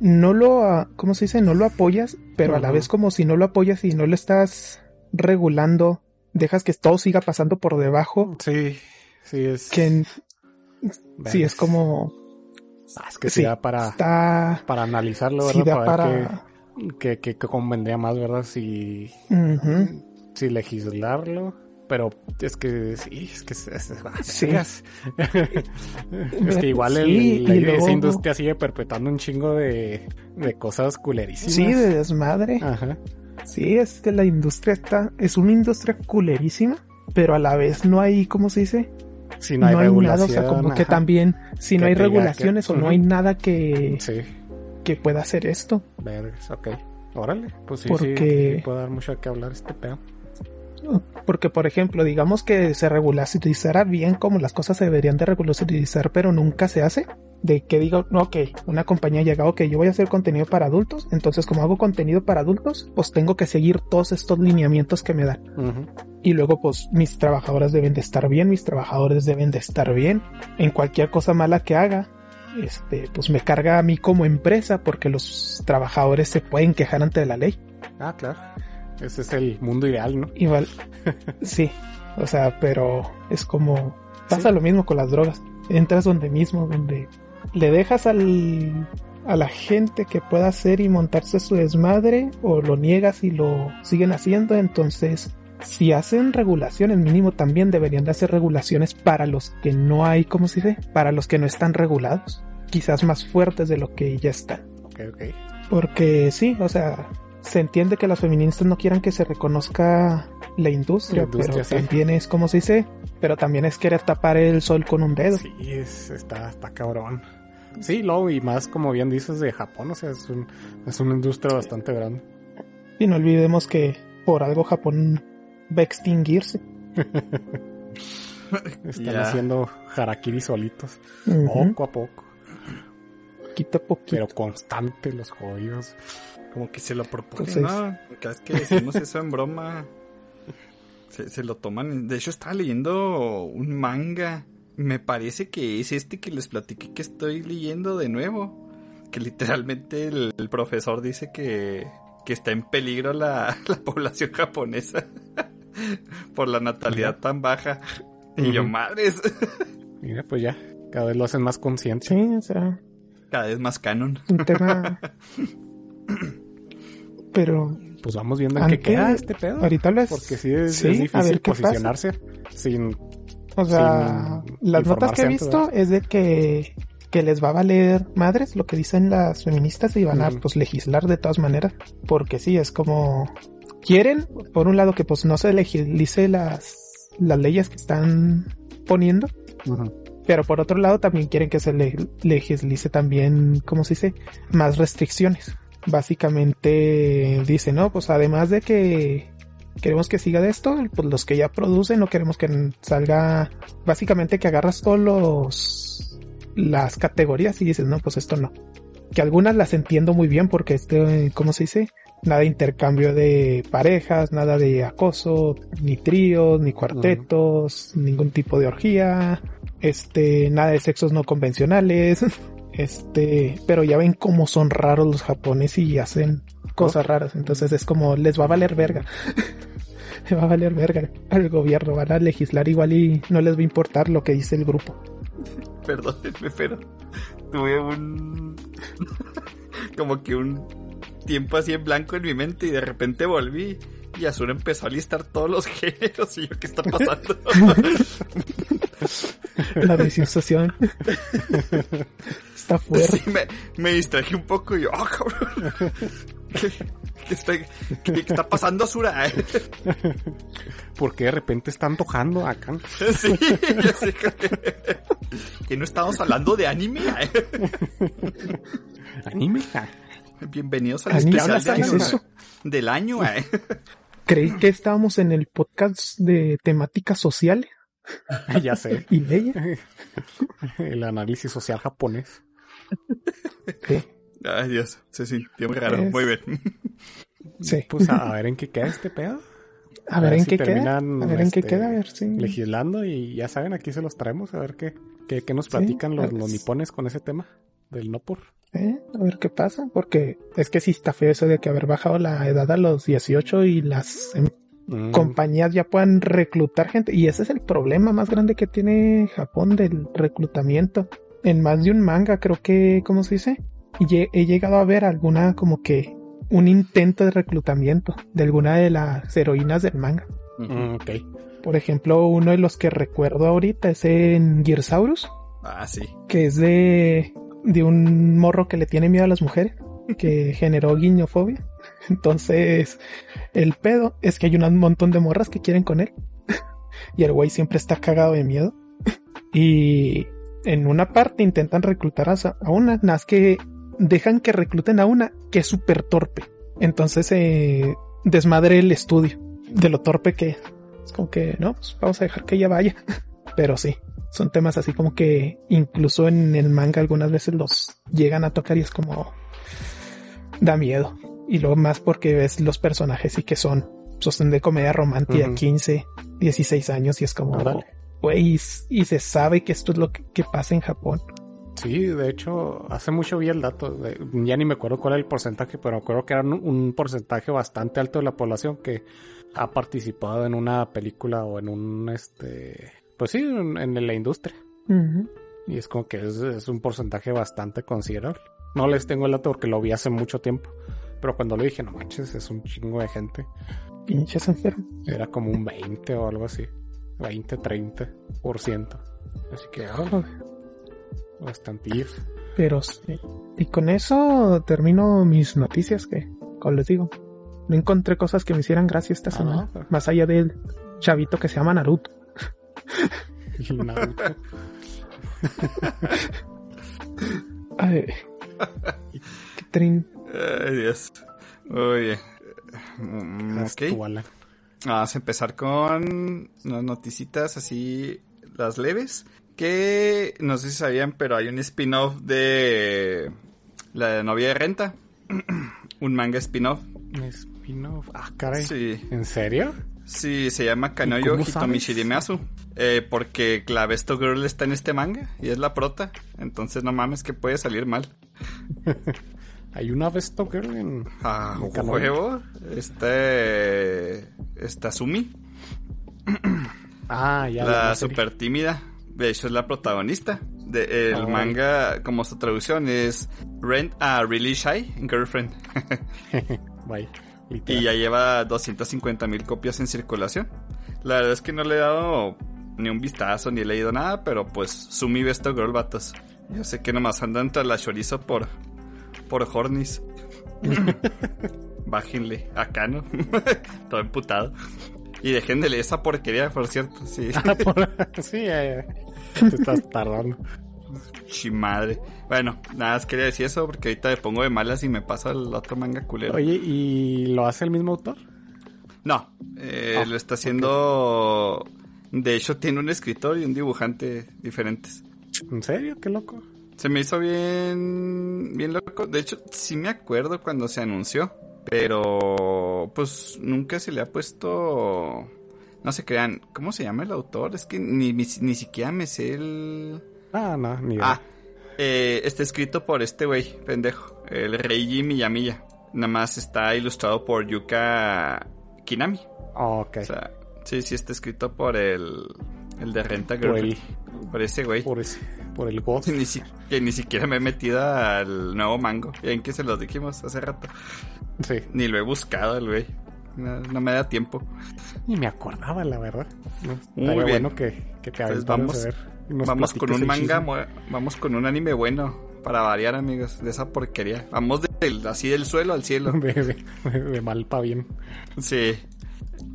No lo, ah, ¿cómo se dice? No lo apoyas, pero a la vez como si no lo apoyas y no lo estás regulando, dejas que todo siga pasando por debajo, Sí, sí es. que sí es como Ah, es que sí, sí, da para, está para analizarlo, sí ¿verdad? da para ver para qué, qué, qué- qué convendría más, ¿verdad? Si, Ujú. si legislarlo. Pero es que sí, es que es, es- es- Sí. es que igual el- Sí, y esa luego- industria sigue perpetuando un chingo de, de cosas culerísimas. sí de desmadre. Ajá. Sí, es que la industria está, es una industria culerísima, pero a la vez no hay, ¿cómo se dice? Si no hay nada, regulación. o sea, como que también, si Que no hay que- regulaciones o no hay nada que, Sí, que pueda hacer esto. vergas, ok. Órale, pues sí, Porque- sí, sí puede dar mucho que hablar este pedo. Porque, por ejemplo, digamos que se regularizara bien como las cosas se deberían de regularizar, pero nunca se hace. De que diga, no, ok, una compañía llega, ok, yo voy a hacer contenido para adultos, entonces como hago contenido para adultos, pues tengo que seguir todos estos lineamientos que me dan. Y luego, pues mis trabajadoras deben de estar bien, mis trabajadores deben de estar bien. En cualquier cosa mala que haga, este, pues me carga a mí como empresa porque los trabajadores se pueden quejar ante la ley. Ah, claro. Ese es el mundo ideal, ¿no? Igual, sí, o sea, pero es como pasa Sí. lo mismo con las drogas. Entras donde mismo, donde le dejas al a la gente que pueda hacer y montarse su desmadre o lo niegas y lo siguen haciendo, entonces si hacen regulaciones mínimo también deberían de hacer regulaciones para los que no hay, ¿cómo se dice? Para los que no están regulados, quizás más fuertes de lo que ya están. Ok, ok. Porque sí, o sea, se entiende que las feministas no quieran que se reconozca la industria, La industria, pero sí. también es como se dice, pero también es querer tapar el sol con un dedo. Sí, es, está, está cabrón. Sí, luego, y más como bien dices de Japón, o sea, es, un, es una industria bastante grande. Y no olvidemos que por algo Japón va a extinguirse. Están haciendo harakiri solitos, poco a poco, Poquito a poquito. pero constante los jodidos. Como que se lo proponen, ¿no? Cada vez que decimos eso en broma, se, se lo toman. De hecho, estaba leyendo un manga. Me parece que es este que les platiqué que estoy leyendo de nuevo. Que literalmente el, el profesor dice que, que está en peligro la, la población japonesa por la natalidad tan baja. Y yo, madres, Mira, pues ya, cada vez lo hacen más consciente. Sí, o sea, cada vez más canon. un tema. Pero pues vamos viendo en qué queda este pedo. Ahorita les... Porque sí es, Sí, es a difícil pasa. posicionarse sin... O sea, sin las notas que he visto antes, es de que, que les va a valer madres lo que dicen las feministas y van a pues legislar de todas maneras. Porque sí, es como quieren, por un lado, que pues no se legilice las, las leyes que están poniendo, pero por otro lado también quieren que se le, legislice también, ¿cómo se dice? Más restricciones. Básicamente dice, no, pues además de que queremos que siga de esto, pues los que ya producen no queremos que salga, básicamente que agarras todos los, las categorías y dices, no, pues esto no. Que algunas las entiendo muy bien porque este, ¿cómo se dice? Nada de intercambio de parejas, nada de acoso, ni tríos, ni cuartetos, ningún tipo de orgía, este, nada de sexos no convencionales, este, pero ya ven cómo son raros los japoneses y hacen cosas raras, entonces es como les va a valer verga. Le va a valer verga al gobierno, van a legislar igual y no les va a importar lo que dice el grupo. Perdónenme, pero tuve un. como que un tiempo así en blanco en mi mente y de repente volví. Y Azul empezó a listar todos los géneros y yo, ¿qué está pasando? La disociación está fuerte. Sí, me, me distraje un poco y yo, ¡ah, cabrón! ¿Qué, qué está, qué- qué está pasando, Azura? ¿Por qué de repente está antojando acá? Sí, ya sé que, que no estamos hablando de anime. Anime. Ah, Bienvenidos al Anime, especial de ¿qué es año, eso? del año. eh. Creí que estábamos en el podcast de temática social ya sé. y leyes. El análisis social japonés. Sí, Ay, Dios, se sintió muy raro. Es- Muy bien. sí. Pues a, a ver en qué queda este pedo. A ver en si qué queda. A ver en qué este, queda, a ver si. Legislando y ya saben, aquí se los traemos a ver qué, qué, qué nos Sí, platican los, los nipones con ese tema del no por. ¿Eh? A ver qué pasa, porque es que sí está feo eso de que haber bajado la edad a los 18 y las em, Mm, compañías ya puedan reclutar gente. Y ese es el problema más grande que tiene Japón del reclutamiento. En más de un manga, creo que, ¿cómo se dice? He llegado a ver alguna como que un intento de reclutamiento de alguna de las heroínas del manga. mm, ok. Por ejemplo, uno de los que recuerdo ahorita es en Gearsaurus, Ah, sí. que es de, de un morro que le tiene miedo a las mujeres, que generó guiñofobia. Entonces, el pedo es que hay un montón de morras que quieren con él. y el güey siempre está cagado de miedo. y en una parte intentan reclutar a, a una, nada más que dejan que recluten a una que es súper torpe. Entonces, eh, desmadre el estudio de lo torpe que es. Es como que, no, pues vamos a dejar que ella vaya. Pero sí, son temas así como que incluso en el manga algunas veces los llegan a tocar y es como da miedo. Y luego más porque ves los personajes y que son son de comedia romántica, Ujú. 15, 16 años y es como. Güey, y, y se sabe que esto es lo que, que pasa en Japón. Sí, de hecho, hace mucho vi el dato. de- ya ni me acuerdo cuál era el porcentaje, pero me acuerdo que era un, un porcentaje bastante alto de la población que ha participado en una película o en un, este, pues sí, en, en la industria. Y es como que es, es un porcentaje bastante considerable. No les tengo el dato porque lo vi hace mucho tiempo. Pero cuando lo dije, no manches, es un chingo de gente. Pinches enfermos. Era como un 20 o algo así. 20, 30%. Así que, oh, bastante. Pero sí. Y con eso termino mis noticias que, como les digo, no encontré cosas que me hicieran gracia esta Ah, semana. no. Más allá del chavito que se llama Naruto. Naruto. Ay, qué trin. Ay, Dios. Oye. Mm, ala. Vamos a empezar con unas noticitas así, las leves. Que no sé si sabían, pero hay un spin-off de La novia de renta. un manga spin-off. Spin-off. Ah, caray. Sí. ¿En serio? Sí, se llama ¿Y Kanoyo cómo Hitomi sabes? Shirimasu. Eh, porque la Besto Girl está en este manga y es la prota. Entonces no mames que puede salir mal. Hay una Besto Girl en. A En huevo. Este. Está Sumi. Ah, ya. la serie. super tímida. De hecho, es la protagonista. De, el Ah, manga, como su traducción, es Rent a Really Shy Girlfriend. Bye. Y ya lleva 250 mil copias en circulación. La verdad es que no le he dado ni un vistazo ni he leído nada, pero pues Sumi Besto Girl, vatos. Yo sé que nomás andan tras la chorizo por, por Hornis. Bájenle, acá, ¿no? Todo emputado. Y leer esa porquería, por cierto. Sí. Ah, por- sí, eh, te estás tardando. Chimadre. Bueno, nada más quería decir eso porque ahorita me pongo de malas y me paso al otro manga culero. Oye, ¿y lo hace el mismo autor? No, eh, Ah, lo está haciendo. De hecho, tiene un escritor y un dibujante diferentes. ¿En serio? Qué loco. Se me hizo bien. Bien loco. De hecho, sí me acuerdo cuando se anunció. Pero. Pues nunca se le ha puesto. No se crean. ¿Cómo se llama el autor? Es que ni, ni, ni siquiera me sé el. Ah, no, ni idea. Ah, eh, está escrito por este güey, pendejo. El Reiji Miyamiya. Nada más está ilustrado por Yuka Kinami. Oh, ok. O sea, sí, sí está escrito por el, el de Renta por, Girl. el, Por ese güey. por, ese, por el God. Ni si- que ni siquiera me he metido al nuevo mango. En que se los dijimos hace rato. Sí. Ni lo he buscado el güey. No, no me da tiempo. Ni me acordaba, la verdad. No, Muy bien. bueno que, que te Entonces vamos, a ver vamos con un manga, vamos con un anime bueno. Para variar, amigos, de esa porquería. Vamos del, así del suelo al cielo. De, de- de mal pa' bien. Sí.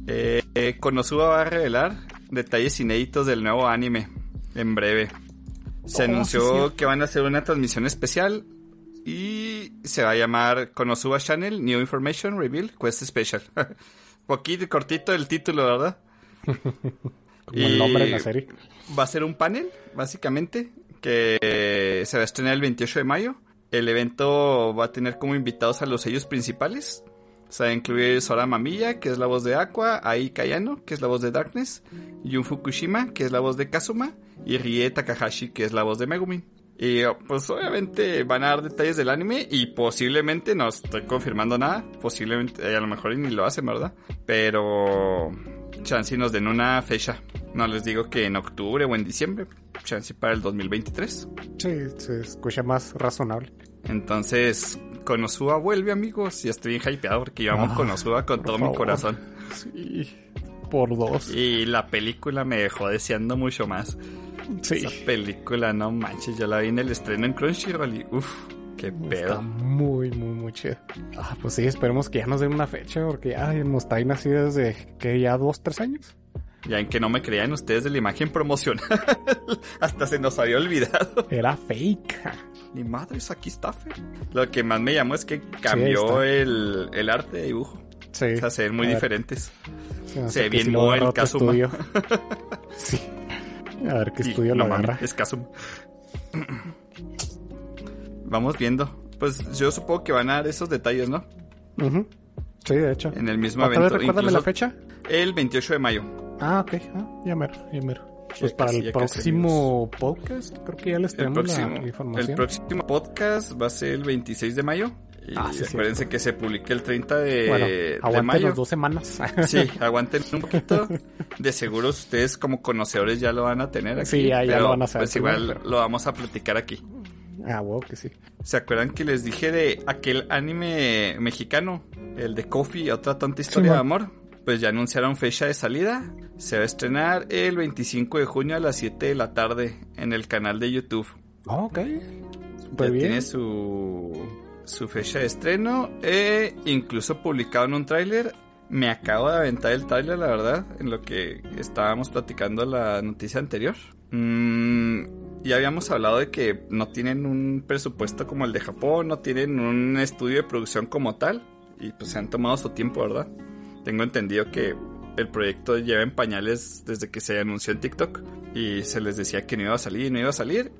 Eh, eh, Konosuba va a revelar detalles inéditos del nuevo anime en breve. Se anunció que van a hacer una transmisión especial y se va a llamar Konosuba Channel New Information Reveal Quest Special. Poquito cortito el título, ¿verdad? Como el nombre de la serie. Va a ser un panel, básicamente, que se va a estrenar el 28 de mayo. El evento va a tener como invitados a los sellos principales. O sea, incluye Sora Mamiya, que es la voz de Aqua, Ai Kayano, que es la voz de Darkness, Jun Fukushima, que es la voz de Kazuma, y Rie Takahashi, que es la voz de Megumin. Y oh, pues obviamente van a dar detalles del anime y posiblemente, no estoy confirmando nada, posiblemente, eh, a lo mejor ni lo hacen, ¿verdad? Pero chance y nos den una fecha. No les digo que en octubre o en diciembre, chance para el 2023. Sí, se escucha más razonable. Entonces, Konosuba vuelve, amigos, y estoy bien hypeado porque yo amo Ah, Konosuba con todo mi favor. corazón. Sí. Por dos. Y la película me dejó deseando mucho más. Sí. Esa película, no manches, yo la vi en el estreno en Crunchyroll y uff, qué Está pedo. muy, muy, muy chido. Ah, pues sí, esperemos que ya nos den una fecha, porque ya nos traen así desde que ya dos, tres años. Ya en que no me creían ustedes de la imagen promocional. Hasta se nos había olvidado. Era fake. Ni madres, aquí está fe. Lo que más me llamó es que cambió está. el, el arte de dibujo. Sí. O sea, se ven muy diferentes. se se bien agarró el estudio. sí. A ver qué Y estudio no lo mames, agarra. es Kazuma. Vamos viendo. Pues yo supongo que van a dar esos detalles, ¿no? Sí, de hecho. En el mismo ¿Otra vez evento. recuérdame la fecha? El 28 de mayo. Ah, ok. Ah, ya mero, ya mero. Pues para casi, el próximo podcast, creo que ya les El tenemos próximo, la información. el próximo podcast va a ser el 26 de mayo. Y Ah, sí, acuérdense que se publique el 30 de, bueno, de aguanten mayo. las dos semanas. Sí, aguanten un poquito. De seguro ustedes como conocedores ya lo van a tener aquí. Sí, ya- lo van a saber Pues igual pero- lo vamos a platicar aquí. ah, wow, que sí. ¿Se acuerdan que les dije de aquel anime mexicano? El de Coffee, otra tonta historia de amor. Pues ya anunciaron fecha de salida. Se va a estrenar el 25 de junio a las 7 de la tarde en el canal de YouTube. Ah, ok. Súper ya bien. tiene su, su fecha de estreno. E incluso publicado en un tráiler. Me acabo de aventar el tráiler, la verdad, en lo que estábamos platicando la noticia anterior. Mm, ya habíamos hablado de que no tienen un presupuesto como el de Japón, no tienen un estudio de producción como tal. Y pues se han tomado su tiempo, ¿verdad? Tengo entendido que el proyecto lleva en pañales desde que se anunció en TikTok. Y se les decía que no iba a salir, no iba a salir.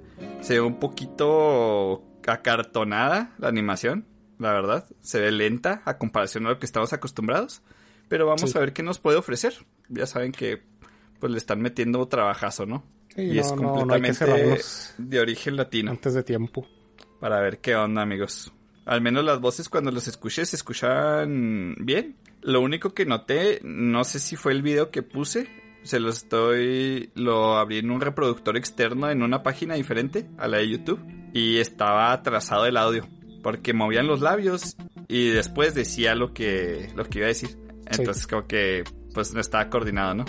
Se ve un poquito acartonada la animación, la verdad. Se ve lenta a comparación a lo que estamos acostumbrados. Pero vamos Sí. a ver qué nos puede ofrecer. Ya saben que pues le están metiendo trabajazo, ¿no? Sí, y no, es no, no completamente de origen latino. antes de tiempo. Para ver qué onda, amigos. Al menos las voces cuando los escuché se escuchaban bien. Lo único que noté, no sé si fue el video que puse. Se lo estoy. Lo abrí en un reproductor externo en una página diferente a la de YouTube. Y estaba atrasado el audio. Porque movían los labios y después decía lo que, lo que iba a decir. Entonces como que pues no estaba coordinado, ¿no?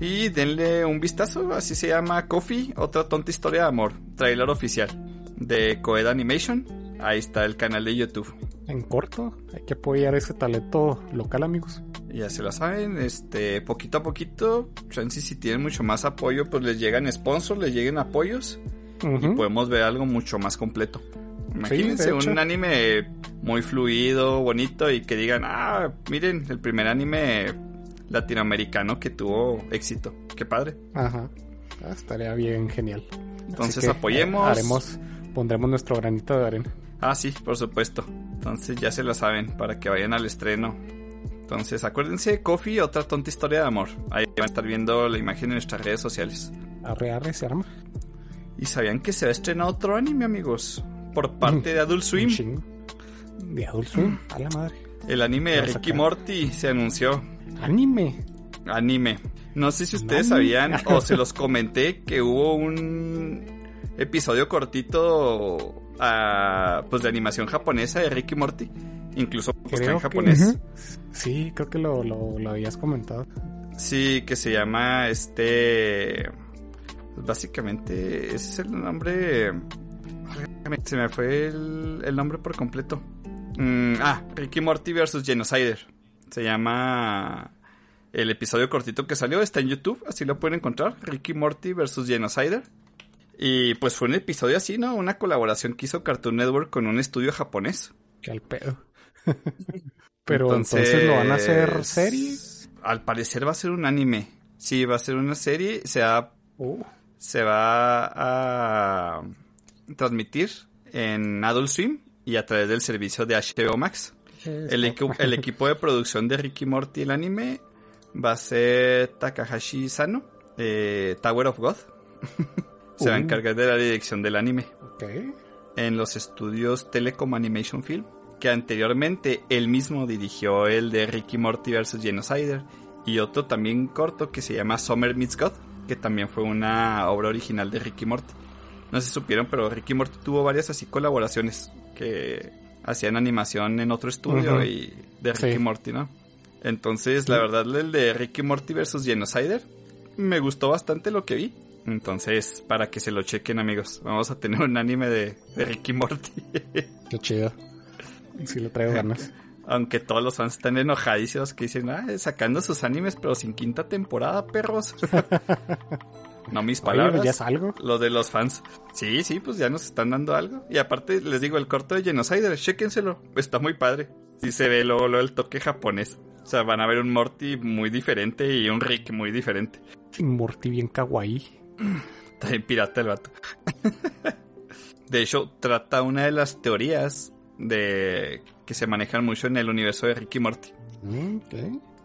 Y denle un vistazo, así se llama Coffee, otra tonta historia de amor, trailer oficial de Coed Animation. Ahí está el canal de YouTube. En corto, hay que apoyar ese talento local, amigos. Ya se lo saben, este, poquito a poquito, chance si tienen mucho más apoyo, pues les llegan sponsors, les lleguen apoyos y podemos ver algo mucho más completo. Imagínense un anime muy fluido, bonito y que digan, ah, miren, el primer anime latinoamericano que tuvo éxito. Qué padre. Ajá. Ah, estaría bien genial. Entonces apoyemos. Haremos, pondremos nuestro granito de arena. Ah, sí, por supuesto. Entonces ya se lo saben para que vayan al estreno. Entonces acuérdense, Coffee, otra tonta historia de amor. Ahí van a estar viendo la imagen en nuestras redes sociales. Arre, arre, se arma. ¿Y sabían que se va a estrenar otro anime, amigos? Por parte de Adult Swim. De Adult Swim, a la madre. El anime de Ricky Morty se anunció. Anime. Anime. No sé si ustedes sabían o se los comenté que hubo un episodio cortito pues de animación japonesa de Ricky Morty. Incluso pues, en japonés. Sí, creo que lo, lo, habías comentado. Sí, que se llama este. Básicamente, ese es el nombre. Se me fue el, nombre por completo. Mm, ah, Ricky Morty versus Genocider. Se llama. El episodio cortito que salió está en YouTube, así lo pueden encontrar. Ricky Morty versus Genocider. Y pues fue un episodio así, ¿no? Una colaboración que hizo Cartoon Network con un estudio japonés. Qué al pedo. Pero entonces, lo van a hacer serie. Al parecer va a ser un anime. Sí, va a ser una serie. Se va, uh. Se va a transmitir en Adult Swim y a través del servicio de HBO Max. El, el, equipo de producción de Ricky Morty, el anime, va a ser Takahashi Sano, eh, Tower of God. Se va a encargar de la dirección del anime. En los estudios Telecom Animation Film, que anteriormente él mismo dirigió el de Ricky Morty vs. Genocider y otro también corto que se llama Summer Meets God, que también fue una obra original de Ricky Morty. No se supieron, pero Ricky Morty tuvo varias así colaboraciones que hacían animación en otro estudio y de Ricky Morty, ¿no? Entonces, la verdad, el de Ricky Morty vs. Genocider me gustó bastante lo que vi. Entonces, para que se lo chequen, amigos, vamos a tener un anime de, Ricky Morty. Qué chido. Sí, lo traigo ganas. Aunque todos los fans están enojadísimos que dicen, ah, sacando sus animes, pero sin quinta temporada, perros. no mis palabras. ya es algo. Lo de los fans. Sí, sí, pues ya nos están dando algo. Y aparte, les digo, el corto de Genocider, chéquenselo. Está muy padre. Sí se ve luego, luego el toque japonés. O sea, van a ver un Morty muy diferente y un Rick muy diferente. Un Morty bien kawaii. Está bien pirata el vato. de hecho, trata una de las teorías de que se manejan mucho en el universo de Ricky Morty.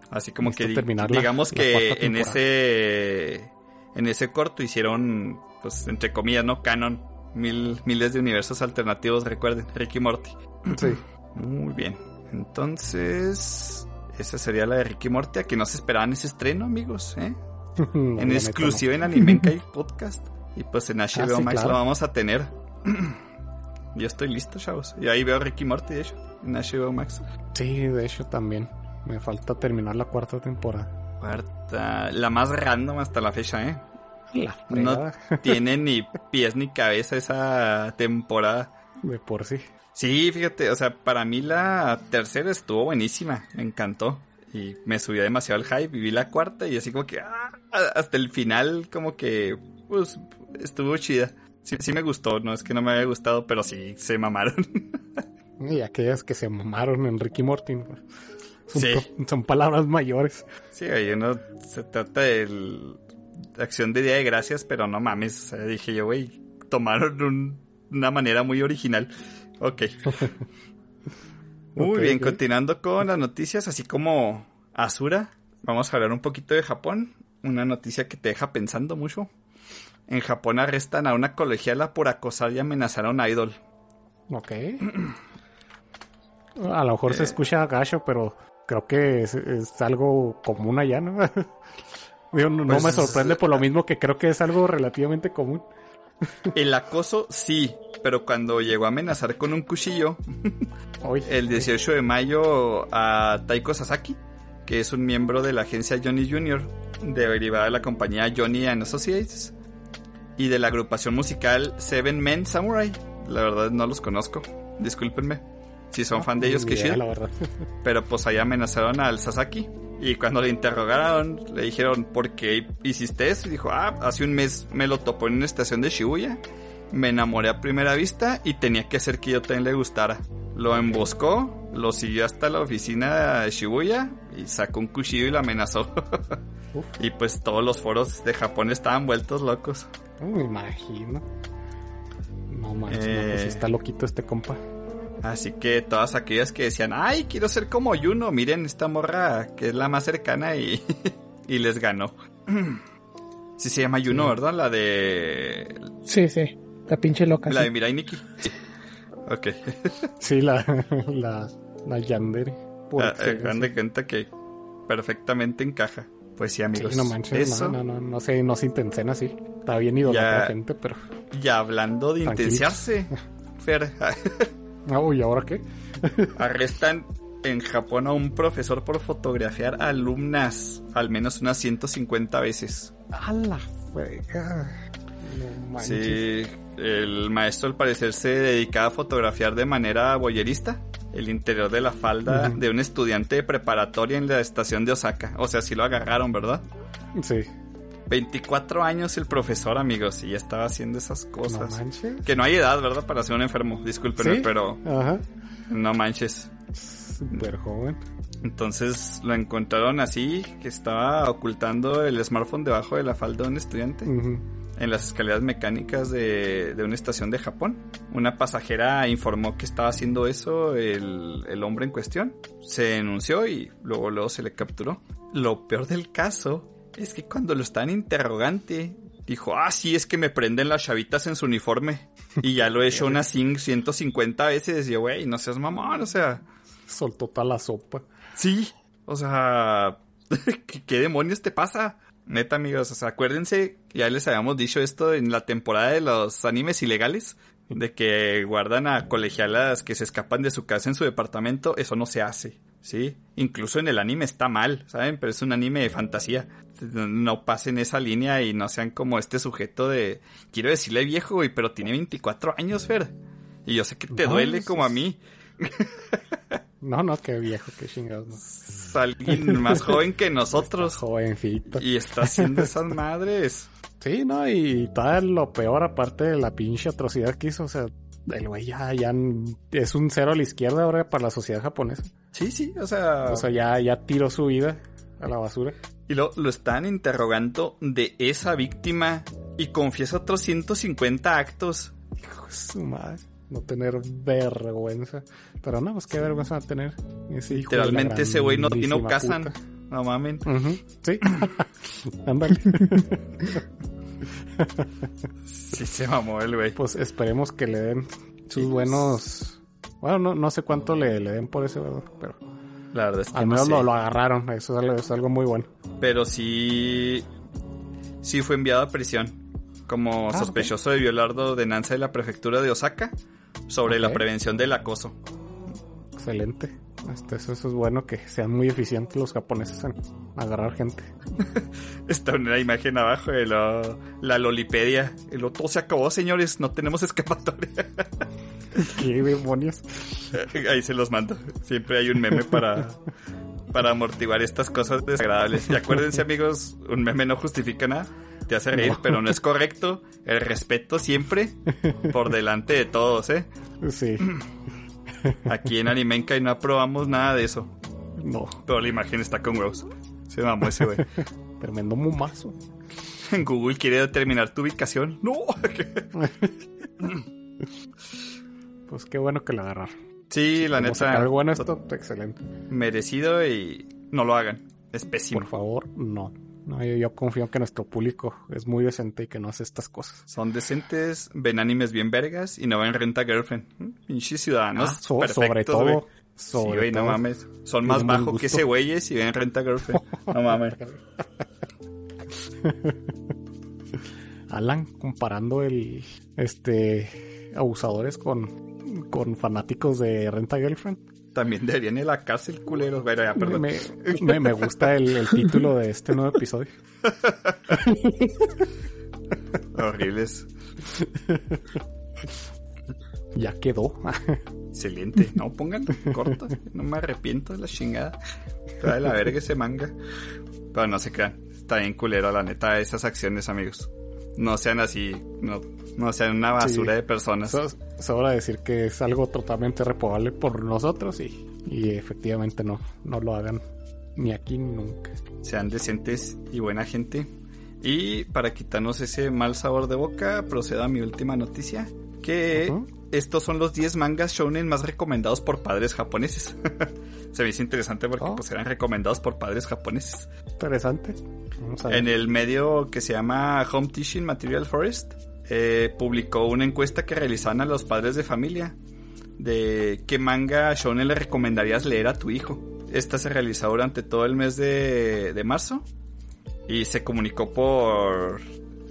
Así como que digamos que en ese en ese corto hicieron pues entre comillas, ¿no? Canon, mil, miles de universos alternativos, recuerden, Ricky Morty. Sí. Muy bien. Entonces, esa sería la de Ricky Morty, a que no se esperaban ese estreno, amigos, ¿eh? en exclusiva en Animenkai Podcast. Y pues en HBO ah, Max lo vamos a tener. Yo estoy listo, chavos. Y ahí veo a Ricky Morty, de hecho, en HBO Max. Sí, de hecho también. Me falta terminar la cuarta temporada. Cuarta. La más random hasta la fecha, ¿eh? no tiene ni pies ni cabeza esa temporada. De por sí. Sí, fíjate, o sea, para mí la tercera estuvo buenísima, me encantó y me subió demasiado el hype. Viví la cuarta y así como que ah, hasta el final como que pues estuvo chida. Sí, me gustó, no es que no me haya gustado, pero sí se mamaron. y aquellas que se mamaron en Ricky Morty. Son, sí. son palabras mayores. Sí, oye, no se trata de acción de Día de Gracias, pero no mames. dije yo, güey, tomaron una manera muy original. Ok. Muy bien, continuando con las noticias, así como Asura, vamos a hablar un poquito de Japón. Una noticia que te deja pensando mucho. En Japón arrestan a una colegiala por acosar y amenazar a un idol. Ok. a lo mejor se eh. escucha gacho, pero creo que es, algo común allá, ¿no? no, me pues, sorprende por lo mismo que creo que es algo relativamente común. El acoso, sí, pero cuando llegó a amenazar con un cuchillo, el 18 de mayo a Taiko Sasaki, que es un miembro de la agencia Johnny Jr., derivada de la compañía Johnny and Associates, y de la agrupación musical Seven Men Samurai. La verdad no los conozco, discúlpenme. Si son fan de ellos, que chido. Pero pues ahí amenazaron al Sasaki. Y cuando le interrogaron, le dijeron, ¿por qué hiciste eso? Y dijo, ah, hace un mes me lo topó en una estación de Shibuya. Me enamoré a primera vista y tenía que hacer que yo también le gustara. Lo emboscó, lo siguió hasta la oficina de Shibuya y sacó un cuchillo y lo amenazó. Y pues todos los foros de Japón estaban vueltos locos. No me imagino. No manches, no, Eh. pues sí está loquito este compa. Así que todas aquellas que decían, ay, quiero ser como Yuno, miren esta morra que es la más cercana y, y les ganó. Sí se llama Yuno, Sí. ¿verdad? La de... Sí, sí. La pinche loca. La sí. de Mirai Nikki. Sí. Ok. Sí, la, la, la Yandere. Ah, eh, excelencia. dan de cuenta que perfectamente encaja. Pues sí, Sí, amigos. no manches, Eso. no, no, no, no sé, no se intensen así. Está bien idolatrada Ya. gente, pero... Y hablando de intenciarse, Fer, Ah, uy, ¿ahora qué? arrestan en Japón a un profesor por fotografiar alumnas al menos unas 150 veces. A la frega. No manches. Sí, el maestro al parecer se dedicaba a fotografiar de manera boyerista el interior de la falda de un estudiante de preparatoria en la estación de Osaka. O sea, sí lo agarraron, ¿verdad? Sí. 24 años el profesor, amigos, y ya estaba haciendo esas No cosas. manches. que no hay edad, ¿verdad? Para ser un enfermo. Discúlpenme, ¿Sí? pero Ajá. no manches. Súper joven. Entonces lo encontraron así, que estaba ocultando el smartphone debajo de la falda de un estudiante. En las escaleras mecánicas de, de una estación de Japón. Una pasajera informó que estaba haciendo eso el, el hombre en cuestión. Se denunció y luego, luego se le capturó. Lo peor del caso es que cuando lo estaban interrogante, dijo, ah, sí, es que me prenden las chavitas en su uniforme. Y ya lo he hecho unas cin- 150 veces. Y yo, güey, no seas mamón, o sea, Soltó toda la sopa. sí, o sea, ¿qué, qué demonios te pasa? Neta, amigos, o sea, acuérdense, ya les habíamos dicho esto en la temporada de los animes ilegales, de que guardan a colegialas que se escapan de su casa en su departamento, eso no se hace, ¿sí? Incluso en el anime está mal, ¿saben? Pero es un anime de fantasía. No pasen esa línea y no sean como este sujeto de, quiero decirle viejo, güey, pero tiene 24 años, Fer. Y yo sé que te duele como a mí. No, no, qué viejo, qué chingados. Es alguien más joven que nosotros. Jovencito. Y está haciendo esas madres. Sí, no, y todo lo peor, aparte de la pinche atrocidad que hizo, o sea, el güey ya, ya es un cero a la izquierda ahora para la sociedad japonesa. Sí, sí, o sea. O sea, ya, ya tiró su vida a la basura. y lo, lo están interrogando de esa víctima y confiesa otros 150 actos. Hijo de su madre. No tener vergüenza. Pero no, pues qué vergüenza va a tener ese hijo de la Literalmente ese güey no, grandísima casan. puta. No mamen. Sí. Ándale. Sí se mamó el güey. pues esperemos que le den sus buenos. Bueno, no, no sé cuánto le, le den por ese, ¿verdad? pero La verdad es que al no menos sé. lo, lo agarraron. Eso es algo, es algo muy bueno. Pero sí. Sí fue enviado a prisión. Como Ah, sospechoso de violar la ordenanza de la prefectura de Osaka sobre la prevención del acoso. Excelente. Eso, eso es bueno que sean muy eficientes los japoneses en agarrar gente. Está una imagen abajo de lo- la Lolipedia. El otro se acabó, señores. No tenemos escapatoria. ¿Qué demonios? Ahí se los mando. Siempre hay un meme para, para amortiguar estas cosas desagradables. Y acuérdense, amigos, un meme no justifica nada. Te hace reír, No. pero no es correcto. El respeto siempre por delante de todos, ¿eh? Sí. Aquí en Animenca y no aprobamos nada de eso. No. Pero la imagen está con huevos. Se mamó ese güey. Tremendo mumazo. Google quiere determinar tu ubicación. No. Pues qué bueno que lo agarraron. Sí, la neta. algo bueno esto, excelente. merecido y no lo hagan. Es pésimo. Por favor, no. No, yo, yo confío en que nuestro público es muy decente y que no hace estas cosas. Son decentes, ven animes bien vergas y no ven renta girlfriend. ¿Mm? Pinches ciudadanos. Ah, so- perfectos, sobre todo. Sí, güey, no mames. Son más bajos que ese güeyes y ven renta girlfriend. No mames. Alan comparando el este abusadores con, con fanáticos de Renta Girlfriend. También deberían ir a la cárcel, culeros. Bueno, ya, perdón. Me, me, me gusta el, el título de este nuevo episodio. Horribles. Ya quedó. Excelente. No, pongan corto. No me arrepiento de la chingada. Trae la verga ese manga. Pero no se crean. Está bien culero, la neta, esas acciones, amigos. No sean así. No, no sean una basura Sí. de personas. So- Sobra decir que es algo totalmente reprobable por nosotros y, y efectivamente no, no lo hagan ni aquí ni nunca. Sean decentes y buena gente. Y para quitarnos ese mal sabor de boca, procedo a mi última noticia. Que. Estos son los 10 mangas shounen más recomendados por padres japoneses. Se me hizo interesante porque Oh. pues eran recomendados por padres japoneses. Interesante. Vamos a ver. En el medio que se llama Home Teaching Material Forest, eh, publicó una encuesta que realizaban a los padres de familia de qué manga shonen le recomendarías leer a tu hijo. Esta se realizó durante todo el mes de, de marzo y se comunicó por...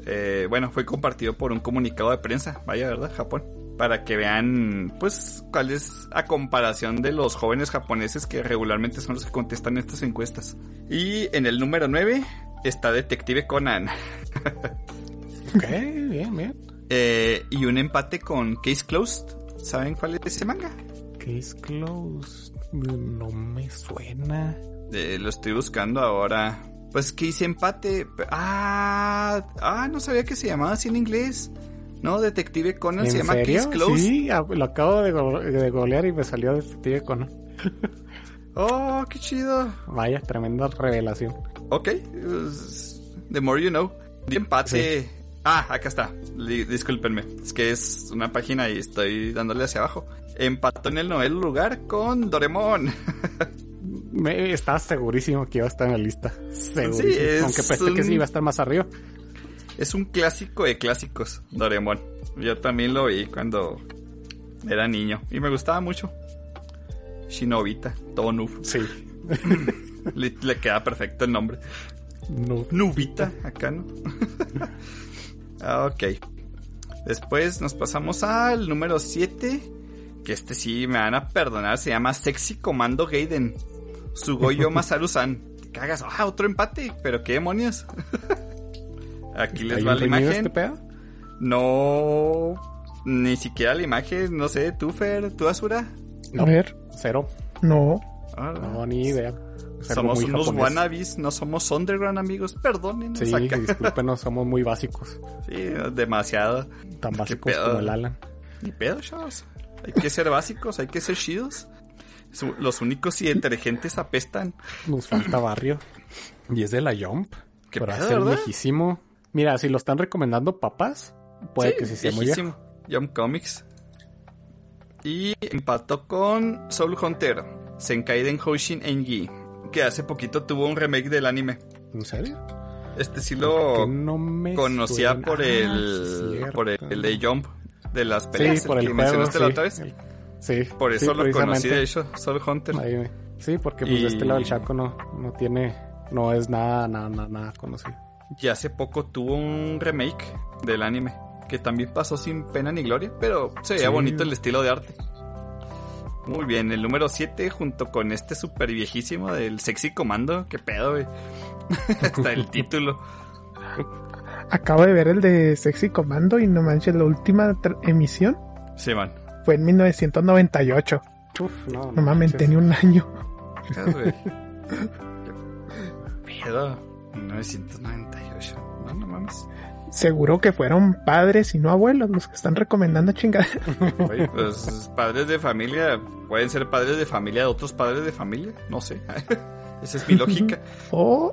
eh, bueno, fue compartido por un comunicado de prensa, vaya, ¿verdad? Japón. Para que vean, pues, cuál es a comparación de los jóvenes japoneses que regularmente son los que contestan estas encuestas. Y en el número 9 está Detective Conan. Ok, bien, bien. Eh, y un empate con Case Closed. ¿Saben cuál es ese manga? Case closed. No me suena. Eh, lo estoy buscando ahora. Pues que hice empate. Ah, ah, no sabía que se llamaba así en inglés. No, Detective Conan ¿En se llama serio? Case Closed. Sí, a- lo acabo de, go- de golear y me salió Detective Conan. Oh, qué chido. Vaya, tremenda revelación. Ok, pues, the more you know. De empate. Ah, acá está. Discúlpenme. Es que es una página y estoy dándole hacia abajo. Empató en el noveno lugar con Doremon. Me estaba segurísimo que iba a estar en la lista. Segurísimo. Sí, es Aunque pensé que sí iba a estar más arriba. Es un clásico de clásicos, Doremon. Yo también lo vi cuando era niño y me gustaba mucho. Shinobita, todo noob. Sí. Le, le queda perfecto el nombre. No. Nubita, acá, ¿no? Ah, ok. Después nos pasamos al número 7. Que este sí me van a perdonar. Se llama Sexy Comando Gaiden. Sugoyo Masaru-san. Te cagas. Ah, otro empate. Pero qué demonios. Aquí les ¿Está va la imagen. este pedo? No. Ni siquiera la imagen. No sé, tú, Fer, tú, Asura. A ver, Cero. no. Ah, No, ni idea. Es somos unos japonés. wannabes, no somos underground, amigos. Perdónenos Sí, acá. discúlpenos, somos muy básicos. Sí, demasiado. Tan básicos pedo? como el Alan. Ni pedo, chavos. Hay que ser básicos, hay que ser chidos. Los únicos y inteligentes apestan. Nos falta barrio. Y es de la Jump. Qué Para pedo, ser ¿verdad? viejísimo. Mira, si lo están recomendando papás, puede que sí sea muy viejo. Jump Comics. Y empató con Soul Hunter, Senkaiden Hoshin Engi, que hace poquito tuvo un remake del anime. ¿En serio? Este sí lo no me conocía suena. por Ah, el por el de Jump de las peleas Sí, por el el que juego, mencionaste la otra vez. El- Sí. Por eso sí, lo conocí de hecho, Soul Hunter. Ahí Sí, porque pues Y- de este lado el Chaco no, no tiene, no es nada, nada, nada, nada conocido. Y hace poco tuvo un remake del anime. Que también pasó sin pena ni gloria. Pero se veía Sí. bonito el estilo de arte. Muy bien, el número 7 junto con este super viejísimo del Sexy Comando. ¿Qué pedo, güey? Hasta el título. Acabo de ver el de Sexy Commando y no manches, la última emisión Sí, man. fue en 1998. Uf, no, No mames, manches. tenía un año. Fijas, güey. ¿Qué pedo? 1998. No, no mames. Seguro que fueron padres y no abuelos los que están recomendando chingada. Oye, pues padres de familia pueden ser padres de familia de otros padres de familia. No sé. Esa es mi lógica. Oh,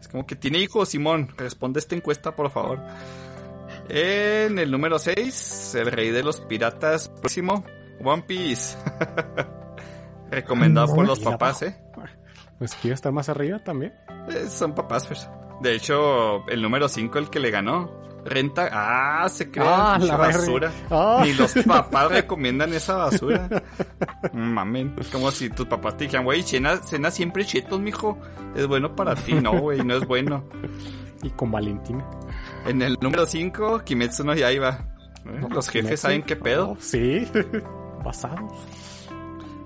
Es como que tiene hijos, Simón. Responde esta encuesta, por favor. En el número 6, el rey de los piratas próximo, One Piece. Recomendado por los papás, ¿eh? Pues quiero estar más arriba también. Eh, Son papás, pues. De hecho, el número 5, el que le ganó. Renta. Ah, se crea Ah, la basura. Ah. Ni los papás recomiendan esa basura. Mamen. Como si tus papás te dijeran, güey, cena, cena siempre chetos, mijo. Es bueno para ti. No, güey, no es bueno. Y con Valentina. En el número 5, Kimetsu no Yaiba. ¿Eh? No, Los jefes Kimetsu. saben qué pedo. Oh, sí. Basados.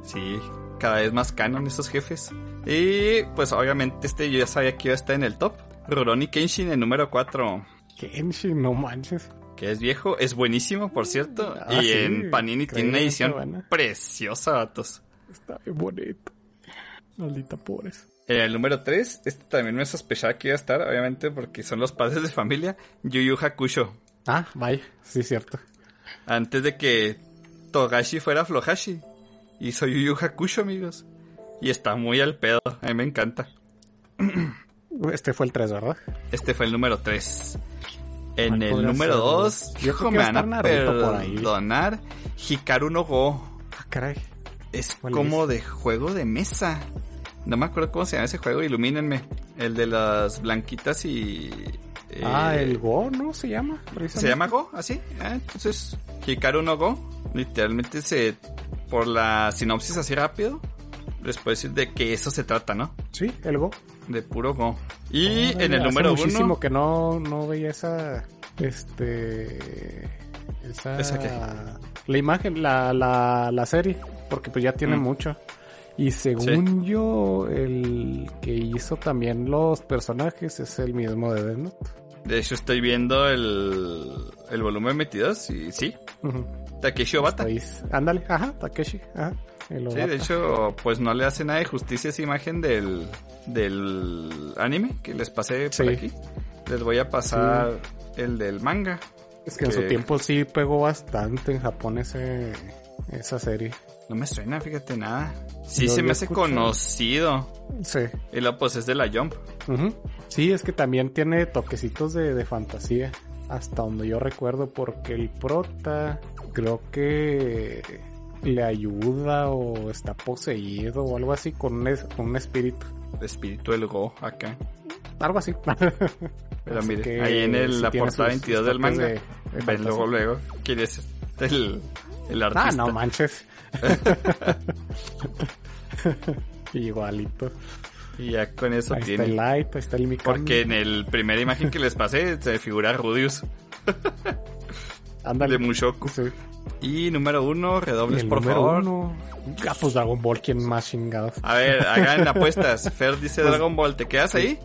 Sí, cada vez más canon esos jefes. Y pues obviamente este yo ya sabía que iba a estar en el top. Rurouni Kenshin en número 4. Kenshin, no manches. Que es viejo, es buenísimo, por cierto. Ah, y sí, en Panini tiene una edición preciosa, vatos. Está bien bonito. Maldita pobres. El número 3, este también me sospechaba que iba a estar, obviamente, porque son los padres de familia. Yu Yu Hakusho. Ah, vaya. Sí, cierto. Antes de que Togashi fuera Flohashi. Hizo Yu Yu Hakusho, amigos. Y está muy al pedo. A mí me encanta. Este fue el 3, ¿verdad? Este fue el número 3. En ¿Cuál el número ser? 2, Yo hijo, creo que me van a perdonar. Hikaru no Go. Ah, caray. Es ¿Cuál como es? de juego de mesa. No me acuerdo cómo se llama ese juego, ilumínenme. El de las blanquitas y... eh, ah, el Go, ¿no? Se llama. ¿Se llama Go? ¿Así? Ah, entonces, Hikaru no Go. Literalmente se... Por la sinopsis así rápido. Les puedo decir de que eso se trata, ¿no? Sí, el Go. De puro Go. Y en el hace número muchísimo uno... que no, no veía esa. Este. Esa. ¿Esa qué? La imagen, la, la, la serie. Porque pues ya tiene Mm. mucho. Y según yo, el que hizo también los personajes es el mismo de Death Note. De hecho, estoy viendo el, el volumen 22 y sí, Ujú. Takeshi Obata. Ándale, ajá, Takeshi. Ajá. Sí, de hecho, pues no le hace nada de justicia esa imagen del, del anime que les pasé por Sí. aquí. Les voy a pasar el del manga. Es que en su tiempo sí pegó bastante en Japón ese, esa serie. No me suena, fíjate nada. Sí Yo se me hace escuché. conocido. Sí. Y luego pues es de la Jump. Sí, es que también tiene toquecitos de, de fantasía. Hasta donde yo recuerdo, porque el prota creo que le ayuda o está poseído o algo así con un, es- con un espíritu. El espíritu del Go acá. Algo así. Pero Así mire, ahí en el, la tiene portada sus- 22 sus del manga. de- de fantasía. luego, luego. ¿Quién es el, el artista? Ah, no manches. Igualito. Y ya con eso Ahí está tiene. el light, ahí está el Mikami. Porque en el primera imagen que les pasé se figura Rudius Ándale. de Mushoku. Sí. Y número uno, redobles por número favor. uno. Ah, pues Dragon Ball, ¿quién más chingados? A ver, hagan apuestas. Fer dice Pues- Dragon Ball, ¿te quedas ahí?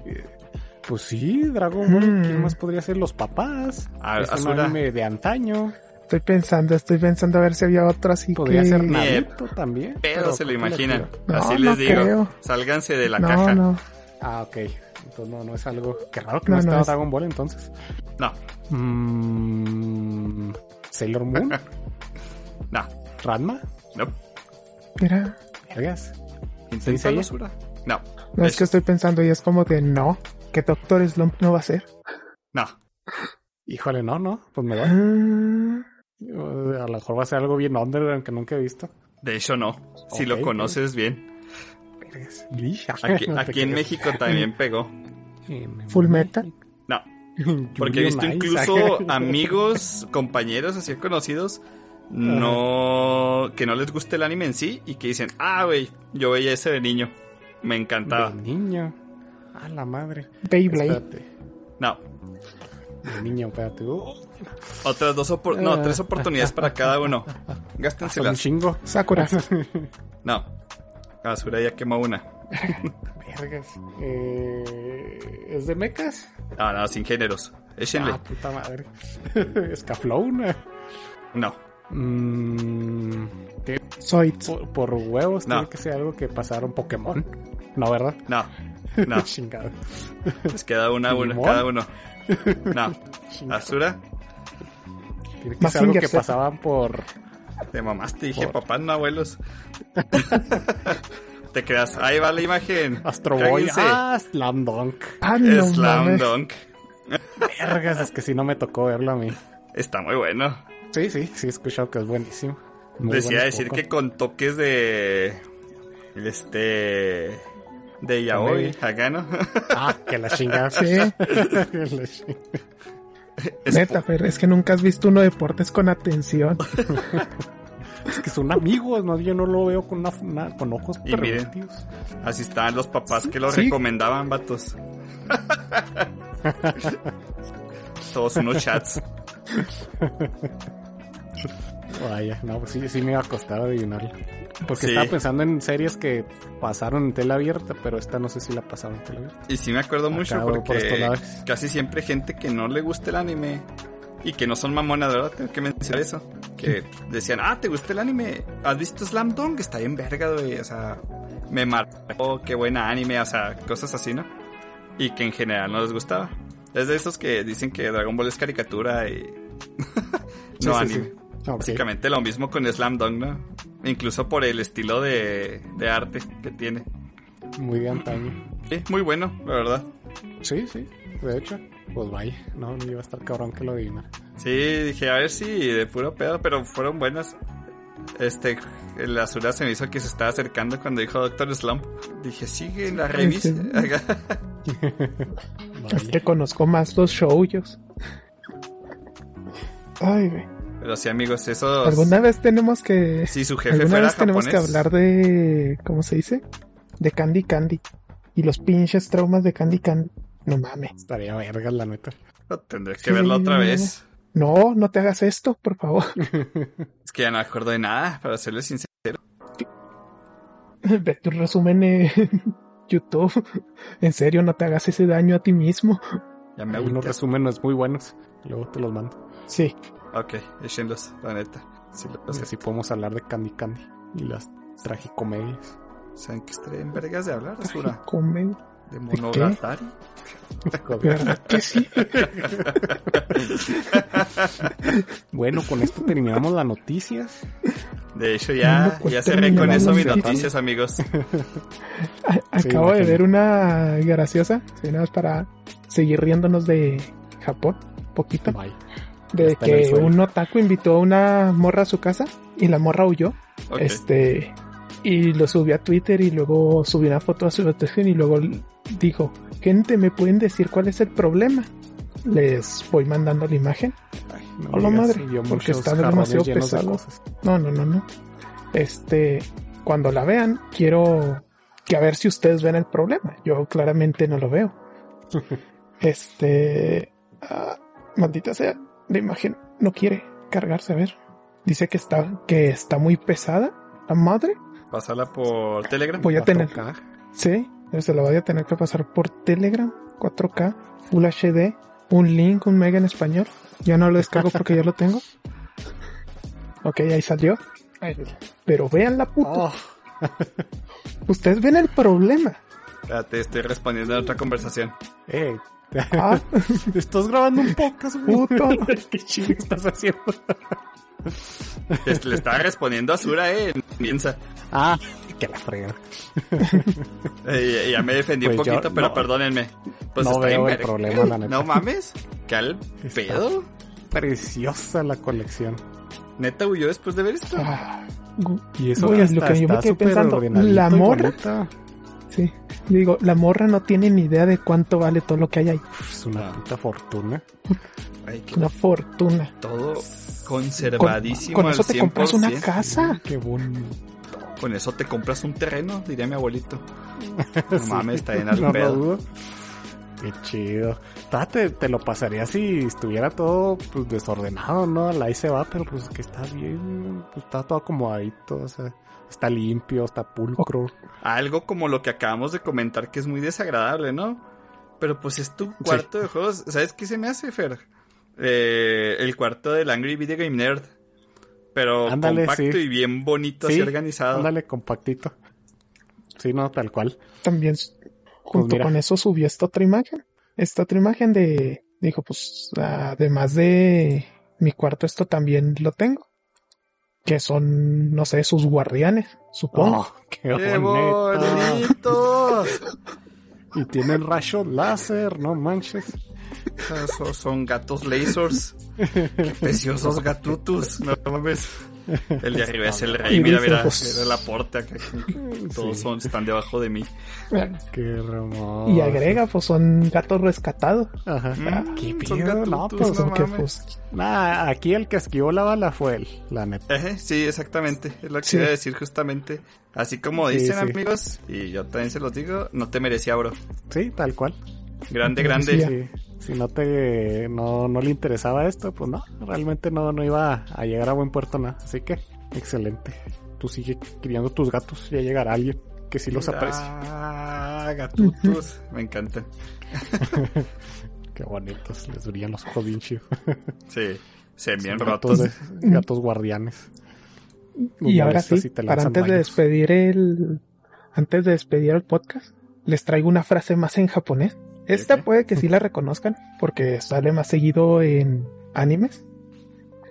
Pues sí, Dragon Ball. ¿quién más podría ser? Los papás. A- es un anime de antaño. Estoy pensando, estoy pensando a ver si había otro así Podría que... ser Ni Naruto también. Pero se lo imaginan. No, Así no les digo. creo. Sálganse de la no, caja. no. Ah, ok. Entonces no, no es algo... Qué raro que No, no, no estaba es- Dragon Ball entonces. No, Mm, Sailor Moon. no, Ranma. no. Mira, Vergas. Seiya? Azura. No, no es Es- que estoy pensando y es como de no, que Doctor Slump no va a ser. no. Híjole, no, no. Pues me va. Ah, A lo mejor va a ser algo bien underground que nunca he visto. De hecho, no. Si lo conoces bien. Vergas. Aquí, aquí en. México también pegó. Full Metal. No. Porque he visto incluso amigos, compañeros así conocidos, no que no les guste el anime en sí y que dicen, ah, güey, yo veía ese de niño, me encantaba. De niño. A la madre. Beyblade. No, De niño, espérate. Uh, otras dos opor- no, tres oportunidades para cada uno. hasta un Gástenselas. chingo. Sakura. No, Basura ya quemó una. Vergas. Eh, ¿Es de mecas? No, no, sin géneros. Échenle. Ah, puta madre. Scaflowna. No, Mm, ¿qué? Zoids. Por, por huevos No. tiene que ser algo que pasaron Pokémon. No, ¿verdad? no, no. Chingado. Les queda una, una ¿Digimon? cada uno. No. Basura, Tiene que ser algo que pasaban por... te mamaste, dije Por- papás, no abuelos. Te creas, ahí va la imagen. Astro Boy. Cállense. Ah, Slam Dunk. Ah, no Slam. Dunk. Vergas, es que si no me tocó verlo a mí. Está muy bueno. Sí, sí, sí, he escuchado que es buenísimo. Muy Les iba a bueno decir poco. que con toques de. Este. De yaoi, acá, ¿no? Ah, que la chingada. Sí. Que la chingada. Es Neta, Fer, es que nunca has visto uno de deportes con atención. Es que son amigos, no, yo no lo veo con, una, una- con ojos Y miren. Así estaban los papás que lo Sí. recomendaban, vatos. todos unos chats. Vaya, no, pues sí, sí me iba a costar adivinarlo. Porque Sí. estaba pensando en series que pasaron en tela abierta, pero esta no sé si la pasaron en tela abierta. Y sí me acuerdo Acá mucho por porque casi siempre gente que no le gusta el anime y que no son mamonas, ¿verdad? Tengo que mencionar eso. Que decían, ah, ¿te gusta el anime? ¿Has visto Slam Dunk? Está bien verga, güey. O sea, me marcó, qué buena anime, o sea, cosas así, ¿no? Y que en general no les gustaba. Es de esos que dicen que Dragon Ball es caricatura y... No sí, anime. sí. Básicamente lo mismo con Slam Dunk, ¿no? Incluso por el estilo de, de arte que tiene. Muy de antaño. Sí, muy bueno, la verdad. Sí, sí, de hecho. Pues vaya, no, no iba a estar cabrón que lo adivinara. Sí, dije, a ver si de puro pedo, pero fueron buenas. Este, el Azura se me hizo que se estaba acercando cuando dijo Doctor Slump. Dije, sigue en la revista. Es que conozco más los shoujos. Ay, güey. Pero sí, amigos, esos... Alguna vez tenemos que. Si su jefe Alguna fuera vez tenemos que hablar de. ¿Cómo se dice? De Candy Candy. Y los pinches traumas de Candy Candy. No mames. Estaría verga, la neta. Tendré que Sí, verlo otra no, vez. No, no te hagas esto, por favor. Es que ya no me acuerdo de nada, para serles sincero. Ve tu resumen en YouTube. En serio, no te hagas ese daño a ti mismo. Ya me Hay unos resúmenes muy buenos. Luego te los mando. Sí. Ok, échenlos, la neta. Sí, lo sé. así podemos hablar de Candy Candy y las tragicomedias. ¿Saben que estaré en vergas de hablar? Comen. ¿De qué? Monogatari? ¿Verdad que sí? bueno, con esto terminamos las noticias. De hecho, ya, pues ya cerré con eso mis noticias, amigos. Sí, Acabo de ver una graciosa. Nada más para seguir riéndonos de Japón. Poquito. Bye. De que un otaku invitó a una morra a su casa y la morra huyó. Este. Y lo subió a Twitter y luego subió una foto a su ubicación y luego dijo, gente, ¿me pueden decir cuál es el problema? Les voy mandando la imagen. Ay, no Hola, madre, porque está demasiado de pesado. No, no, no, no. Este, cuando la vean, quiero que a ver si ustedes ven el problema. Yo claramente no lo veo. Este, ah, maldita sea, la imagen no quiere cargarse. A ver, dice que está, que está muy pesada. La madre, Pásala por Telegram. voy a tener, 4K. sí, se lo voy a tener que pasar por Telegram, 4K, Full HD, un link, un mega en español. Ya no lo descargo porque ya lo tengo. Ok, ahí salió. Pero vean la puta. Oh, Ustedes ven el problema. Espérate, estoy respondiendo a otra conversación. eh, Ah, estás grabando un podcast. Puto. ¿Qué chingo estás haciendo? Le estaba respondiendo a Azura, eh. Piensa. Ah, que la frega. Eh, ya me defendí un yo poquito, pero no- perdónenme. Pues no está veo bien el problema, la neta. No mames. ¿Qué al Está- pedo? Preciosa la colección. Neta huyó después de ver esto. ah, Y eso Güey, que lo hasta que yo me quedé pensando, la morra. Sí. Digo, la morra no tiene ni idea de cuánto vale todo lo que hay ahí. Es una puta fortuna. Ay, qué Una fortuna. todo Con, conservadísimo con al eso te compras una 100%. casa. Qué bonito. Con eso te compras un terreno, diría mi abuelito. No Sí. mames, está bien al No pedo. Qué chido. Te, te lo pasaría si estuviera todo pues, desordenado, ¿no? Ahí se va, pero pues que está bien, pues está todo acomodadito, o sea, está limpio, está pulcro. Algo como lo que acabamos de comentar que es muy desagradable, ¿no? Pero pues es tu cuarto de juegos. ¿Sabes qué se me hace, Fer? Eh, el cuarto del Angry Video Game Nerd. Pero Ándale, compacto sí. y bien bonito, Sí, así organizado. Ándale, compactito. Sí, no, tal cual. También junto Pues mira. con eso subió esta otra imagen. Esta otra imagen de, dijo, pues, además de mi cuarto, esto también lo tengo. Que son, no sé, sus guardianes, supongo. Oh, qué, ¡Qué bonito. bonitos! Y tienen rayos láser, no manches. Esos son gatos lasers. Qué preciosos gatutus. No mames. El de arriba es el rey. Y Mira, mira. Mira la porta. acá. Todos Sí. son, están debajo de mí. Qué hermoso. Y agrega, pues son gatos rescatados. Ajá. Mm, ¿Qué son No, pues, no mames. pues, Nah, aquí el que esquivó la bala fue él, la neta. Sí, exactamente. Es lo que Sí. iba a decir justamente. Así como Sí, dicen sí. amigos, y yo también se los digo, no te merecía, bro. Sí, tal cual. Grande, grande. Si no te no, no le interesaba esto, pues no, realmente no, no iba a llegar a buen puerto nada. Así que, excelente. Tú sigue criando tus gatos, ya llegará alguien que sí los aprecia. Ah, gatutos, me encantan. Qué bonitos, les brillan los ojos bien chido. Sí, se bien Son rotos. gatos, de- gatos guardianes. Y ahora sí, te para antes de despedir el, antes de despedir el podcast, les traigo una frase más en japonés. Esta puede que sí la reconozcan porque sale más seguido en animes,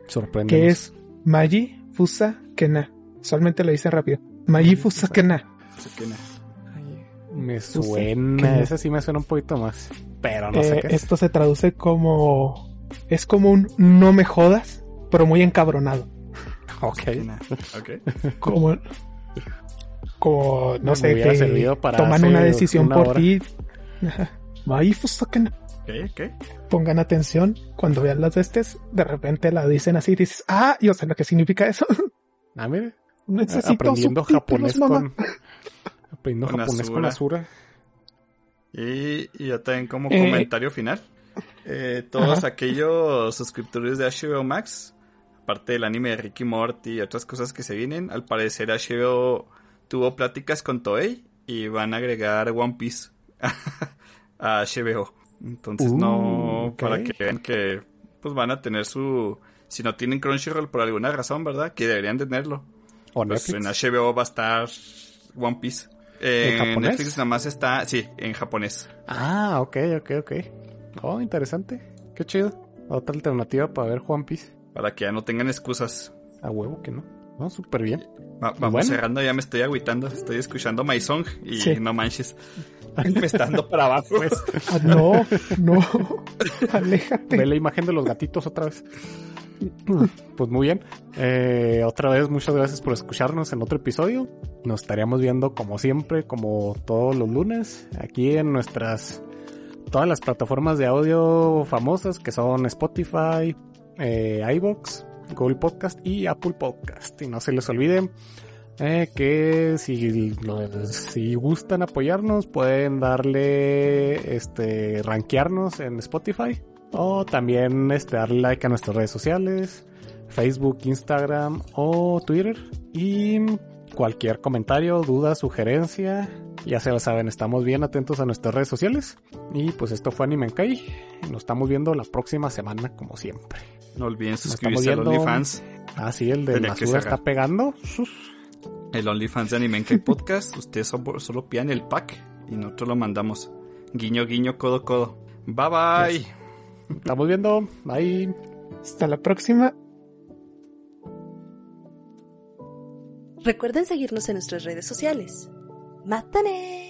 Sorprende. que es Maji Fusa Kena. Solamente lo dice rápido. Maji Fusa Kena. Me suena, ese sí me suena un poquito más. Pero no sé Eh, qué es. esto se traduce como es como un no me jodas, pero muy encabronado. Ok. Que nah. Ok. Como como no Me sé que toman una decisión una por ti. Ajá. Kena. Ok, ok. pongan atención cuando vean las estes, de repente la dicen así, dices, ah, yo sé lo que significa eso. Ah, mire. Necesito aprendiendo japonés mamá. con. Aprendiendo Con japonés con Asura. Asura. Y, y ya también como Eh. comentario final. eh, todos Ajá. aquellos suscriptores de HBO Max, aparte del anime de Ricky Morty y otras cosas que se vienen, al parecer HBO tuvo pláticas con Toei y van a agregar One Piece a HBO. Entonces Uh, no, ok. para que vean que pues van a tener su... Si no tienen Crunchyroll por alguna razón, ¿verdad? Que deberían tenerlo. O Pues en. HBO va a estar One Piece. ¿En En japonés? Netflix nada más está, sí, en japonés. Ah, ok, ok, ok. Oh, interesante. Qué chido. Otra alternativa para ver One Piece. Para que ya no tengan excusas. A huevo que no. No, súper bien. Va- vamos Bueno. cerrando, ya me estoy agüitando. Estoy escuchando My Song y Sí. no manches. me está dando para abajo. Pues, Ah, no, no, aléjate. ve la imagen de los gatitos otra vez. Pues muy bien. Eh, otra vez, muchas gracias por escucharnos en otro episodio. Nos estaríamos viendo como siempre, como todos los lunes, aquí en nuestras todas las plataformas de audio famosas que son Spotify, eh, iBox, Google Podcast y Apple Podcast. Y no se les olvide eh, que si, lo- si gustan apoyarnos pueden darle este rankearnos en Spotify o también este, darle like a nuestras redes sociales, Facebook, Instagram o Twitter. Y cualquier comentario, duda, sugerencia, ya se lo saben, estamos bien atentos a nuestras redes sociales. Y pues esto fue Anime en Kai. Nos estamos viendo la próxima semana como siempre. No olviden suscribirse viendo. OnlyFans. Ah, sí, el de cerrar. está pegando. Sus. El OnlyFans de Animenkai Podcast. Ustedes solo, solo pidan el pack y nosotros lo mandamos. Guiño, guiño, codo, codo. Bye bye. Estamos viendo. Bye. Hasta la próxima. Recuerden seguirnos en nuestras redes sociales. ¡Mátane!